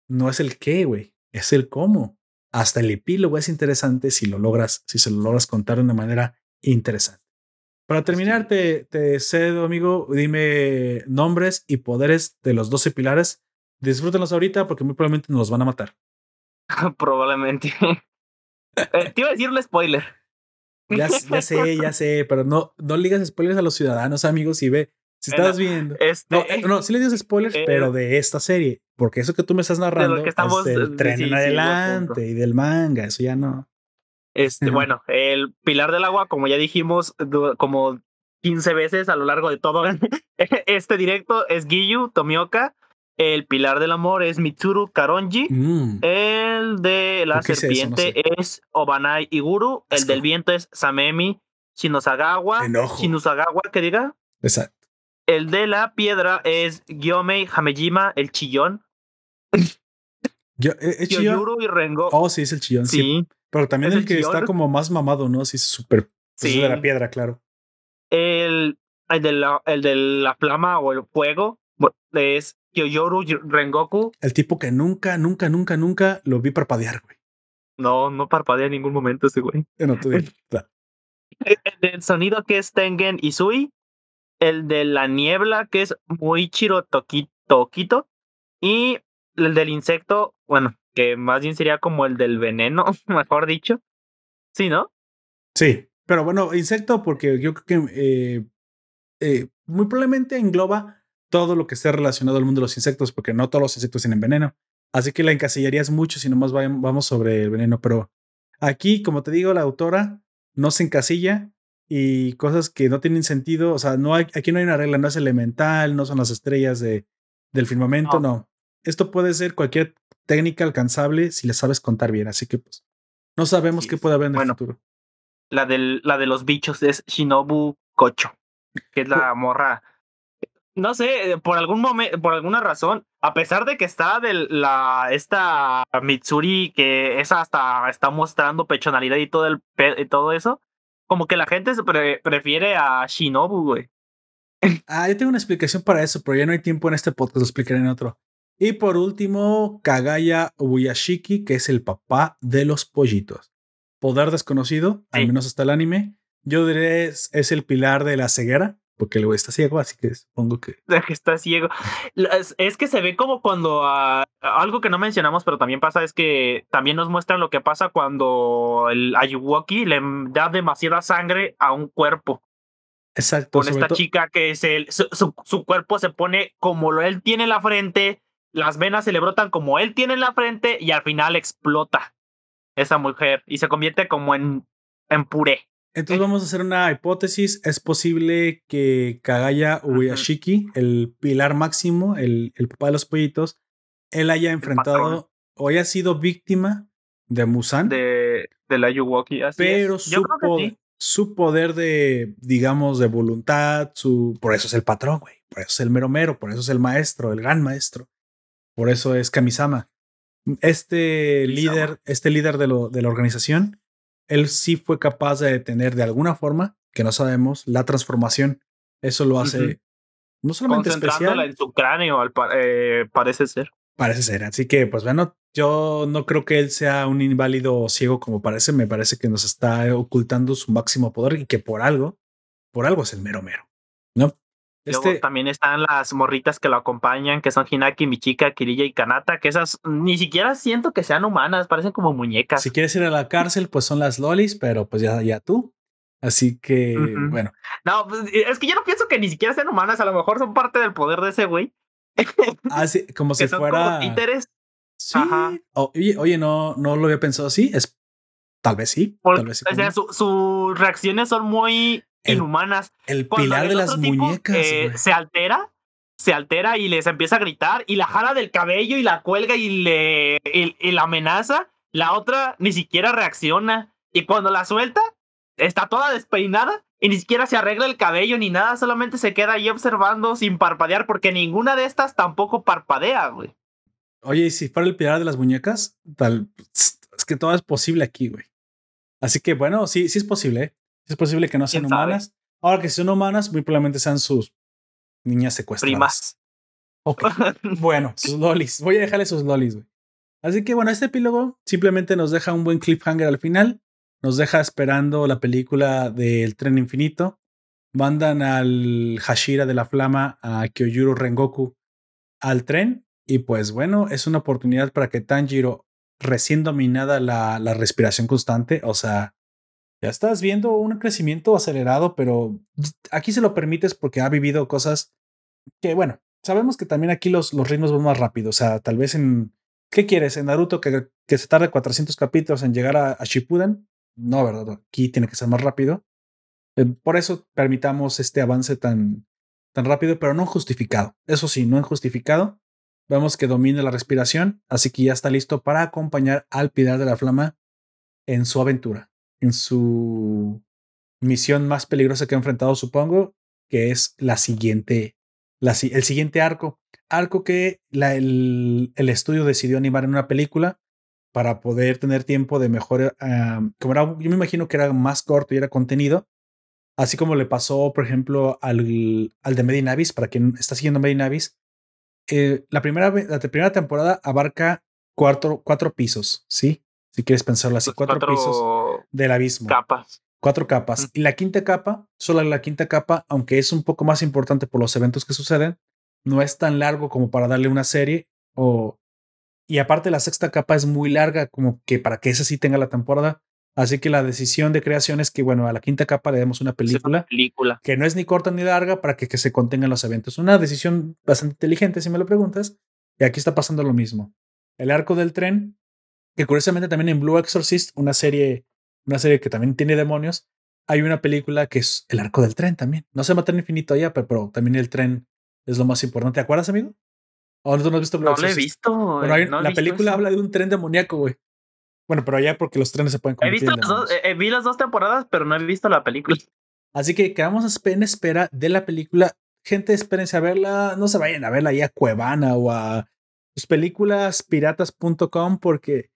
no es el qué, güey, es el cómo. Hasta el epílogo es interesante si lo logras, si se lo logras contar de una manera interesante. Para terminar, te, cedo, amigo, dime nombres y poderes de los 12 pilares. Disfrútenlos ahorita porque muy probablemente nos los van a matar. probablemente. Eh, te iba a decir un spoiler. Ya, ya, sé, ya sé, pero no, no ligas spoilers a los ciudadanos, amigos, y ve. Si estás viendo. Este, no, eh, no, sí le dices spoilers, eh, pero de esta serie. Porque eso que tú me estás narrando es el tren en adelante y del manga, eso ya no. Este, bueno, el pilar del agua, como ya dijimos, como 15 veces a lo largo de todo este directo, es Giyu Tomioka. El pilar del amor es Mitsuru Karonji. Mm. El de la serpiente es, Obanai Iguru. El del viento es Samemi Shinosagawa. Shinosagawa, que diga. Exacto. El de la piedra es Gyomei Hamejima, el chillón. Yo, ¿es y Rengo. Oh, sí, es el chillón. sí. Pero también el, que está como más mamado, ¿no? Sí, es súper. Pues, sí. de la piedra, claro. El, el, de la, el de la flama o el fuego es Kyoyoru Rengoku. El tipo que nunca, nunca, nunca, nunca lo vi parpadear, güey. No, no parpadea en ningún momento ese güey. No digo. el del sonido que es Tengen Isui. El de la niebla que es muy chiro toquito. Y el del insecto, bueno, que más bien sería como el del veneno, mejor dicho. Sí, ¿no? Sí, pero bueno, insecto porque yo creo que eh, eh, muy probablemente engloba todo lo que esté relacionado al mundo de los insectos, porque no todos los insectos tienen veneno. Así que la encasillarías mucho si nomás vamos sobre el veneno, pero aquí, como te digo, la autora no se encasilla y cosas que no tienen sentido, o sea, no hay, aquí no hay una regla, no es elemental, no son las estrellas de, del firmamento, no. Esto puede ser cualquier técnica alcanzable si le sabes contar bien. Así que pues no sabemos qué puede haber en el futuro. La, del, la de los bichos es Shinobu Kocho, que es la morra. No sé, por algún momento, por alguna razón, a pesar de que está de la esta Mitsuri que esa hasta está mostrando pechonalidad y todo el y todo eso, como que la gente se prefiere a Shinobu, güey. Ah, yo tengo una explicación para eso, pero ya no hay tiempo en este podcast, lo explicaré en otro. Y por último, Kagaya Ubuyashiki, que es el papá de los pollitos. Poder desconocido, al menos hasta el anime. Yo diré es, el pilar de la ceguera, porque luego está ciego, así que supongo que. Está ciego. Es, que se ve como cuando. Ah, algo que no mencionamos, pero también pasa, es que también nos muestran lo que pasa cuando el Ayuwoki le da demasiada sangre a un cuerpo. Exacto. Con esta chica que es el, su, su, cuerpo se pone como lo él tiene en la frente, las venas se le brotan como él tiene en la frente y al final explota esa mujer y se convierte como en, en puré. Entonces vamos a hacer una hipótesis. Es posible que Kagaya Uyashiki, el pilar máximo, el, el papá de los pollitos, él haya enfrentado o haya sido víctima de Musan. De, de la Yuwoki, pero, su su poder de, digamos, de voluntad, su, por eso es el patrón, güey, por eso es el mero mero, por eso es el maestro, el gran maestro, por eso es Kamisama. Este líder, este líder de, lo, de la organización, él sí fue capaz de detener de alguna forma, que no sabemos, la transformación. Eso lo hace no solamente especial. en su cráneo, al eh, parece ser. Parece ser. Así que, pues bueno, yo no creo que él sea un inválido ciego como parece. Me parece que nos está ocultando su máximo poder y que por algo, por algo es el mero mero. ¿No? Luego este también están las morritas que lo acompañan, que son Hinaki, Michika, Kirilla y Kanata, que esas ni siquiera siento que sean humanas, parecen como muñecas. Si quieres ir a la cárcel, pues son las lolis, pero pues ya, ya tú. Así que, bueno. No, pues, es que yo no pienso que ni siquiera sean humanas, a lo mejor son parte del poder de ese güey. Así, ah, como si fuera. Sí. oye, oye, no, no lo había pensado así. Es tal vez sí. tal vez sí o sea, sus reacciones son muy inhumanas. El pilar de las muñecas. Eh, se altera, se altera y les empieza a gritar y la jala del cabello y la cuelga y le y la amenaza. La otra ni siquiera reacciona. Y cuando la suelta, está toda despeinada y ni siquiera se arregla el cabello ni nada, solamente se queda ahí observando sin parpadear porque ninguna de estas tampoco parpadea, güey. Oye, y si fuera el pilar de las muñecas, tal, es que todo es posible aquí, güey. Así que bueno, sí, sí es posible, ¿eh? Es posible que no sean humanas. Ahora que son humanas, muy probablemente sean sus niñas secuestradas. Primas. Ok. bueno, sus lolis. Voy a dejarle sus lolis, güey. Así que bueno, este epílogo simplemente nos deja un buen cliffhanger al final nos deja esperando la película del tren infinito. Mandan al Hashira de la Flama, a Kyojuro Rengoku, al tren. Y pues bueno, es una oportunidad para que Tanjiro, recién dominada la, la respiración constante, o sea, ya estás viendo un crecimiento acelerado, pero aquí se lo permites porque ha vivido cosas que, bueno, sabemos que también aquí los, los ritmos van más rápido. O sea, tal vez en. ¿Qué quieres? En Naruto que, que se tarde 400 capítulos en llegar a, a Shippuden no, ¿verdad? Aquí tiene que ser más rápido. Eh, por eso permitamos este avance tan, tan rápido, pero no justificado. Eso sí, no justificado. Vemos que domina la respiración, así que ya está listo para acompañar al Pilar de la Flama en su aventura, en su misión más peligrosa que ha enfrentado, supongo, que es la siguiente, la, el siguiente arco. Arco que la, el, el estudio decidió animar en una película para poder tener tiempo de mejor, como era, yo me imagino que era más corto y era contenido, así como le pasó, por ejemplo, al, al de Medinavis, para quien está siguiendo Medinavis, eh, la, primera, la primera temporada abarca cuatro, cuatro pisos, ¿sí? Si quieres pensarlo así, pues cuatro, pisos del abismo. Capas. Cuatro capas. Y la quinta capa, solo la quinta capa, aunque es un poco más importante por los eventos que suceden, no es tan largo como para darle una serie o y aparte la sexta capa es muy larga como que para que esa sí tenga la temporada. Así que la decisión de creación es que, bueno, a la quinta capa le demos una película, película. que no es ni corta ni larga para que, que se contengan los eventos. Una decisión bastante inteligente, si me lo preguntas. Y aquí está pasando lo mismo. El arco del tren, que curiosamente también en Blue Exorcist, una serie, una serie que también tiene demonios, hay una película que es el arco del tren también. No se mata en infinito ya, pero, pero también el tren es lo más importante. ¿Te acuerdas, amigo? no has visto No lo he visto. la película habla de un tren demoníaco, güey. Bueno, pero allá porque los trenes se pueden He visto las dos, eh, vi las dos temporadas, pero no he visto la película. Así que quedamos en espera de la película. Gente, espérense a verla. No se vayan a verla ahí a Cuevana o a sus películas piratas.com porque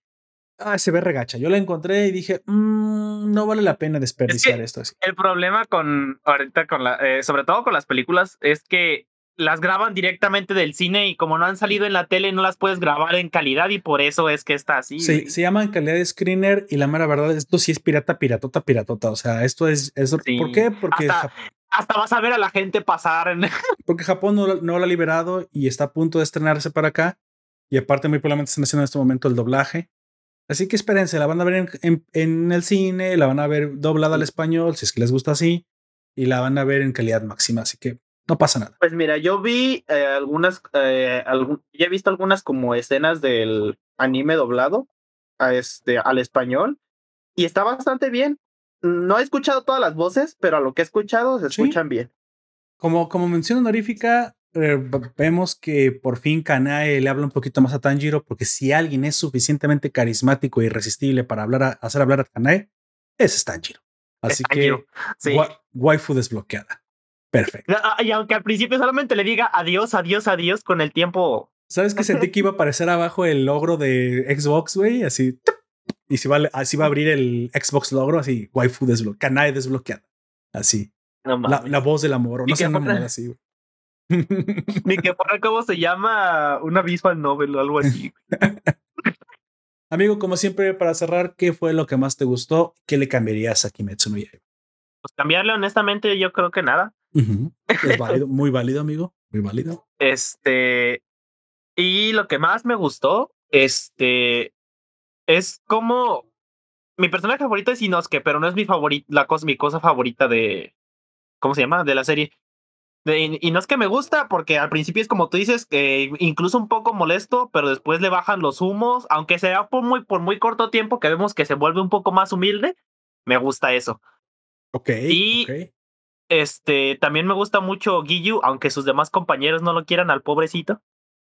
ah, se ve regacha. Yo la encontré y dije, mmm, no vale la pena desperdiciar esto así. El problema con ahorita con la, eh, sobre todo con las películas, es que las graban directamente del cine y como no han salido en la tele no las puedes grabar en calidad y por eso es que está así. Sí, se llama en calidad de screener y la mera verdad, esto sí es pirata, piratota, piratota. O sea, esto es... ¿Por qué? Porque... Hasta, vas a ver a la gente pasar. En... Porque Japón no, no, lo ha liberado y está a punto de estrenarse para acá. Y aparte muy probablemente están haciendo en este momento el doblaje. Así que espérense, la van a ver en, en el cine, la van a ver doblada al español, si es que les gusta así, y la van a ver en calidad máxima. Así que no pasa nada. Pues mira, yo vi eh, algunas, eh, ya he visto algunas como escenas del anime doblado a este, al español y está bastante bien. No he escuchado todas las voces, pero a lo que he escuchado se escuchan bien. Como, como mención honorífica, eh, vemos que por fin Kanae le habla un poquito más a Tanjiro, porque si alguien es suficientemente carismático e irresistible para hablar hacer hablar a Kanae, ese es Tanjiro. Así que sí. waifu desbloqueada. Perfecto. Ah, y aunque al principio solamente le diga adiós, adiós, adiós, con el tiempo. ¿Sabes que sentí que iba a aparecer abajo el logro de Xbox, güey? Así. Y si va, así va a abrir el Xbox logro, así, waifu desbloqueada, canal desbloqueada. Así. la, voz del amor, no sé, nada así, güey. Ni que para cómo se llama una visual novel o algo así. Amigo, como siempre, para cerrar, ¿qué fue lo que más te gustó? ¿Qué le cambiarías a Kimetsu no Yaiba? Pues cambiarle, honestamente, yo creo que nada. Es válido, muy válido, amigo. Muy válido. Este. Y lo que más me gustó, este. Es como. Mi personaje favorito es Inosuke, pero no es mi favorita, la cosa, mi cosa favorita de. ¿Cómo se llama? De la serie y no es que me gusta, porque al principio es como tú dices, que incluso un poco molesto, pero después le bajan los humos, aunque sea por muy, por muy corto tiempo que vemos que se vuelve un poco más humilde, me gusta eso. Ok. Y este también me gusta mucho Giyu, aunque sus demás compañeros no lo quieran al pobrecito.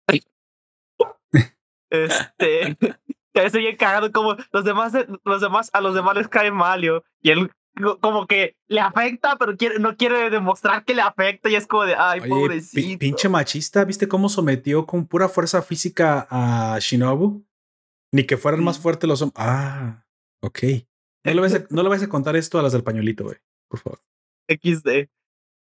este, estoy bien cagado como los demás, los demás, a los demás les cae mal, y él como que le afecta, pero quiere, no quiere demostrar que le afecta y es como de, ay, pobrecito. Pinche machista, ¿viste cómo sometió con pura fuerza física a Shinobu? Ni que fueran más fuertes los hombres. Ah, ok. No le, vas a, no le a contar esto a las del pañuelito, güey, por favor. XD.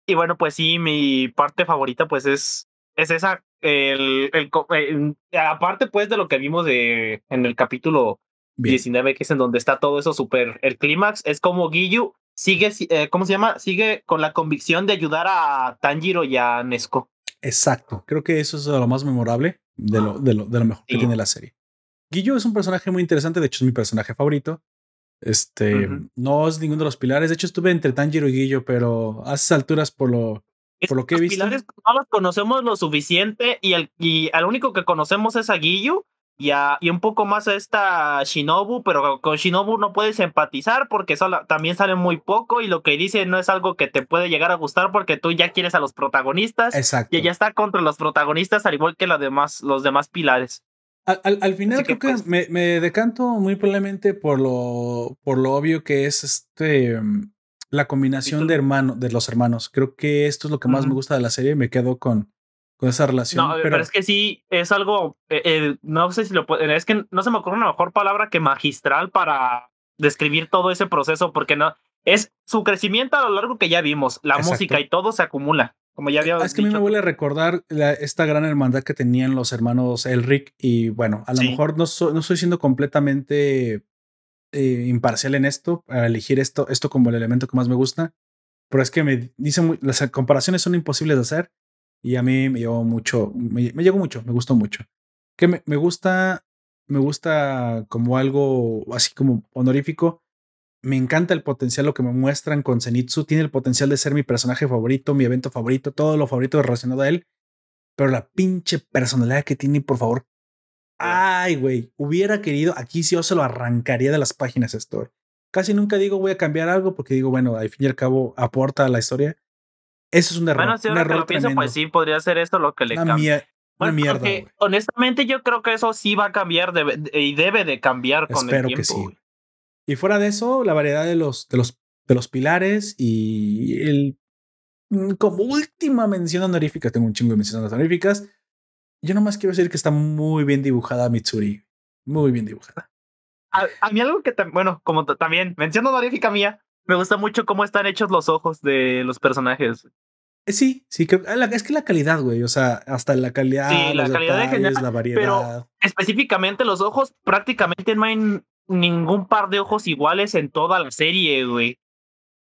Y bueno, pues sí, mi parte favorita, pues es, es esa. El, el, aparte, pues, de lo que vimos de, en el capítulo 19, que es en donde está todo eso súper. El clímax es como Giyu sigue, eh, ¿cómo se llama? Sigue con la convicción de ayudar a Tanjiro y a Nesco. Exacto. Creo que eso es lo más memorable de lo, de lo, de lo mejor que tiene la serie. Giyu es un personaje muy interesante. De hecho, es mi personaje favorito. Este no es ninguno de los pilares. De hecho, estuve entre Tanjiro y Guillo, pero a esas alturas, por lo, por lo que he visto. Pilares no los conocemos lo suficiente y, el, y al único que conocemos es a Guillo y, y un poco más a esta Shinobu, pero con Shinobu no puedes empatizar porque también sale muy poco y lo que dice no es algo que te puede llegar a gustar porque tú ya quieres a los protagonistas Exacto. y ella está contra los protagonistas al igual que los demás, los demás pilares. Al, al, final creo que, pues me, me, decanto muy probablemente por lo, por lo obvio que es este la combinación de hermano, de los hermanos. Creo que esto es lo que más me gusta de la serie. Me quedo con, con esa relación. No, pero, es que sí, es algo, eh, eh, no sé si lo puede, es que no se me ocurre una mejor palabra que magistral para describir todo ese proceso, porque no, es su crecimiento a lo largo que ya vimos, la música y todo se acumula. Como ya había es que a mí me vuelve a recordar esta gran hermandad que tenían los hermanos Elric y bueno, a lo mejor no, no estoy siendo completamente eh, imparcial en esto, a elegir esto, esto como el elemento que más me gusta, pero es que me dicen, las comparaciones son imposibles de hacer y a mí me llegó mucho, me, llegó mucho, me gustó mucho. Que me, me gusta, me gusta como algo así como honorífico. Me encanta el potencial, lo que me muestran con Zenitsu. Tiene el potencial de ser mi personaje favorito, mi evento favorito, todo lo favorito relacionado a él. Pero la pinche personalidad que tiene, por favor. Ay, güey, hubiera querido, aquí sí yo se lo arrancaría de las páginas esto. Casi nunca digo voy a cambiar algo porque digo, bueno, al fin y al cabo aporta a la historia eso es un error. Bueno, si ahora que lo pienso, pues sí, podría ser esto lo que le cambia. Una mierda. honestamente, yo creo que eso sí va a cambiar y debe de cambiar con el tiempo. Que sí. Y fuera de eso, la variedad de los, de los, de los pilares y el. Mm, como última mención honorífica, tengo un chingo de menciones honoríficas. Yo nomás quiero decir que está muy bien dibujada Mitsuri. Muy bien dibujada. A, a mí algo que, bueno, como también mención honorífica mía, me gusta mucho cómo están hechos los ojos de los personajes. Sí, sí, ah, es que la calidad, güey, o sea, hasta la calidad, sí, la calidad detalles, la variedad. Pero específicamente los ojos, prácticamente no hay ningún par de ojos iguales en toda la serie, güey.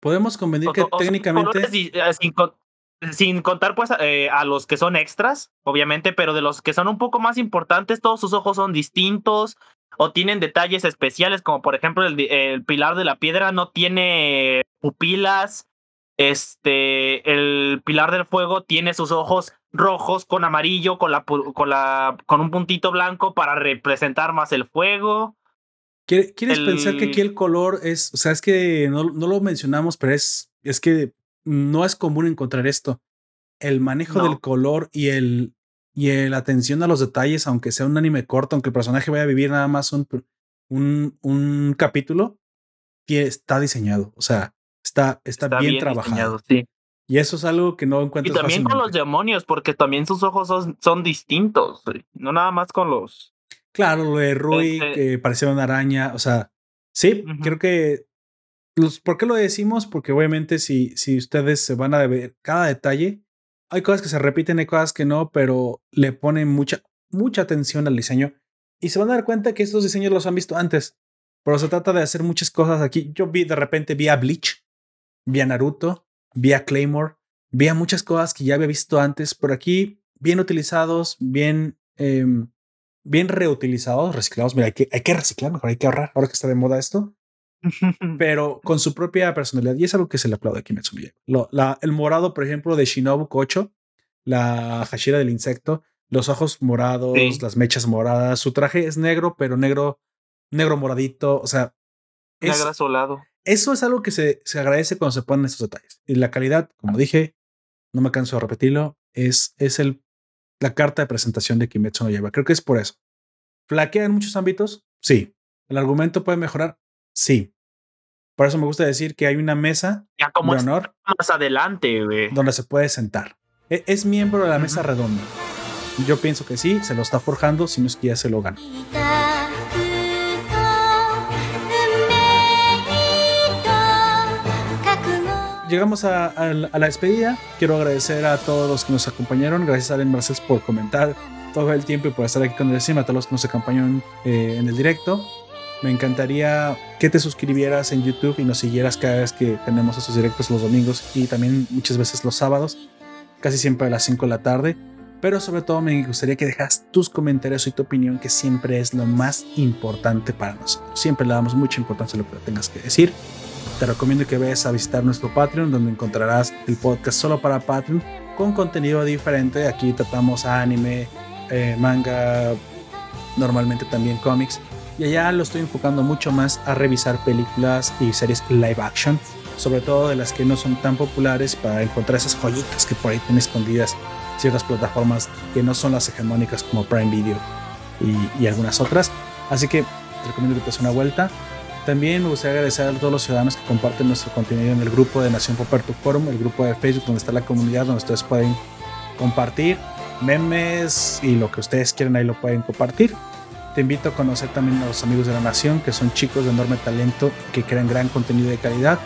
Podemos convenir que técnicamente. Eh, sin, contar, pues, eh, a los que son extras, obviamente, pero de los que son un poco más importantes, todos sus ojos son distintos o tienen detalles especiales, como por ejemplo el, el pilar de la piedra no tiene pupilas este, el Pilar del Fuego tiene sus ojos rojos con amarillo, con, la, con, la, con un puntito blanco para representar más el fuego. ¿Quieres pensar que aquí el color es, o sea, es que no, no, lo mencionamos, pero es, es que no es común encontrar esto. El manejo del color y el y la atención a los detalles, aunque sea un anime corto, aunque el personaje vaya a vivir nada más un, un, un capítulo, está diseñado. O sea, está, está, bien, trabajado. sí. Y eso es algo que no encuentras. Y también con los demonios, porque también sus ojos son, distintos. No nada más con los. Claro, lo de Rui, este que parecía una araña. O sea, sí, creo que. ¿Por qué lo decimos? Porque obviamente si, si ustedes se van a ver cada detalle, hay cosas que se repiten, hay cosas que no, pero le ponen mucha, mucha atención al diseño y se van a dar cuenta que estos diseños los han visto antes. Pero se trata de hacer muchas cosas aquí. Yo vi de repente, vi a Bleach, vi a Naruto, vi a Claymore, vi a muchas cosas que ya había visto antes. Por aquí, bien utilizados, bien, em, bien reutilizados, reciclados. Mira, hay que, hay que reciclar mejor, hay que ahorrar ahora que está de moda esto. pero con su propia personalidad. Y es algo que se le aplaude aquí Kimetsu Lo, la, el morado, por ejemplo, de Shinobu Kocho, la Hashira del insecto, los ojos morados, las mechas moradas. Su traje es negro, pero negro, negro moradito. O sea, es, negro azulado. Eso es algo que se, se agradece cuando se ponen estos detalles. Y la calidad, como dije, no me canso de repetirlo, es, es el, la carta de presentación de Kimetsu no lleva. Creo que es por eso. ¿Flaquea en muchos ámbitos? Sí. ¿El argumento puede mejorar? Sí. Por eso me gusta decir que hay una mesa ya como de honor más adelante, donde se puede sentar. E, es, miembro de la mesa redonda. Yo pienso que sí, se lo está forjando, si no es que ya se lo gana. Llegamos a, la despedida. Quiero agradecer a todos los que nos acompañaron. Gracias a Alen Marcels por comentar todo el tiempo y por estar aquí con el cima. A todos los que nos acompañaron eh, en el directo. Me encantaría que te suscribieras en YouTube y nos siguieras cada vez que tenemos estos directos los domingos y también muchas veces los sábados, casi siempre a las 5 de la tarde. Pero sobre todo me gustaría que dejas tus comentarios y tu opinión, que siempre es lo más importante para nosotros. Siempre le damos mucha importancia a lo que tengas que decir. Te recomiendo que vayas a visitar nuestro Patreon, donde encontrarás el podcast solo para Patreon, con contenido diferente. Aquí tratamos anime, eh, manga, normalmente también cómics y allá lo estoy enfocando mucho más a revisar películas y series live action, sobre todo de las que no son tan populares para encontrar esas joyitas que por ahí tienen escondidas ciertas plataformas que no son las hegemónicas como Prime Video y, algunas otras. Así que te recomiendo que te des una vuelta. También me gustaría agradecer a todos los ciudadanos que comparten nuestro contenido en el grupo de Nación Poperto Forum, el grupo de Facebook donde está la comunidad, donde ustedes pueden compartir memes y lo que ustedes quieran ahí lo pueden compartir. Te invito a conocer también a los amigos de la Nación, que son chicos de enorme talento que crean gran contenido de calidad.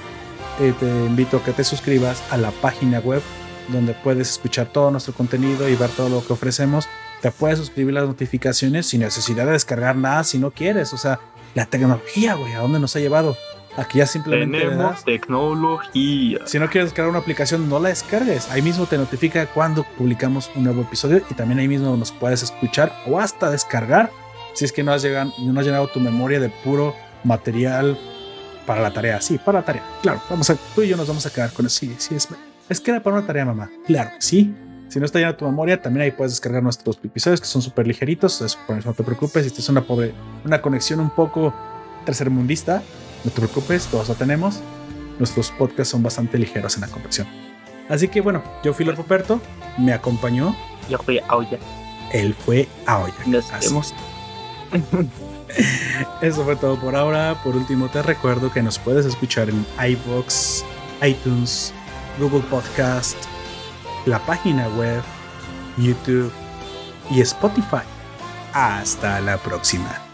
Eh, te invito a que te suscribas a la página web donde puedes escuchar todo nuestro contenido y ver todo lo que ofrecemos. Te puedes suscribir las notificaciones sin necesidad de descargar nada si no quieres. O sea, la tecnología, güey, ¿a dónde nos ha llevado? Aquí ya simplemente. Tenemos tecnología. Si no quieres descargar una aplicación, no la descargues. Ahí mismo te notifica cuando publicamos un nuevo episodio y también ahí mismo nos puedes escuchar o hasta descargar si es que no has, llegado, no has llenado tu memoria de puro material para la tarea. Sí, para la tarea. Claro, vamos a, tú y yo nos vamos a quedar con eso. Sí, sí, es, es que era para una tarea, mamá. Claro, sí. Si no está llena tu memoria, también ahí puedes descargar nuestros episodios que son súper ligeritos. Eso, por eso no te preocupes. Si tienes una pobre, una conexión un poco tercermundista, no te preocupes, todos lo tenemos. Nuestros podcasts son bastante ligeros en la conversión. Así que bueno, yo fui Lorpo Perto, me acompañó. Yo fui Aoya. Él fue Aoya. Nos vemos. Eso fue todo por ahora. Por último, te recuerdo que nos puedes escuchar en iBox, iTunes, Google Podcast, la página web, YouTube y Spotify. Hasta la próxima.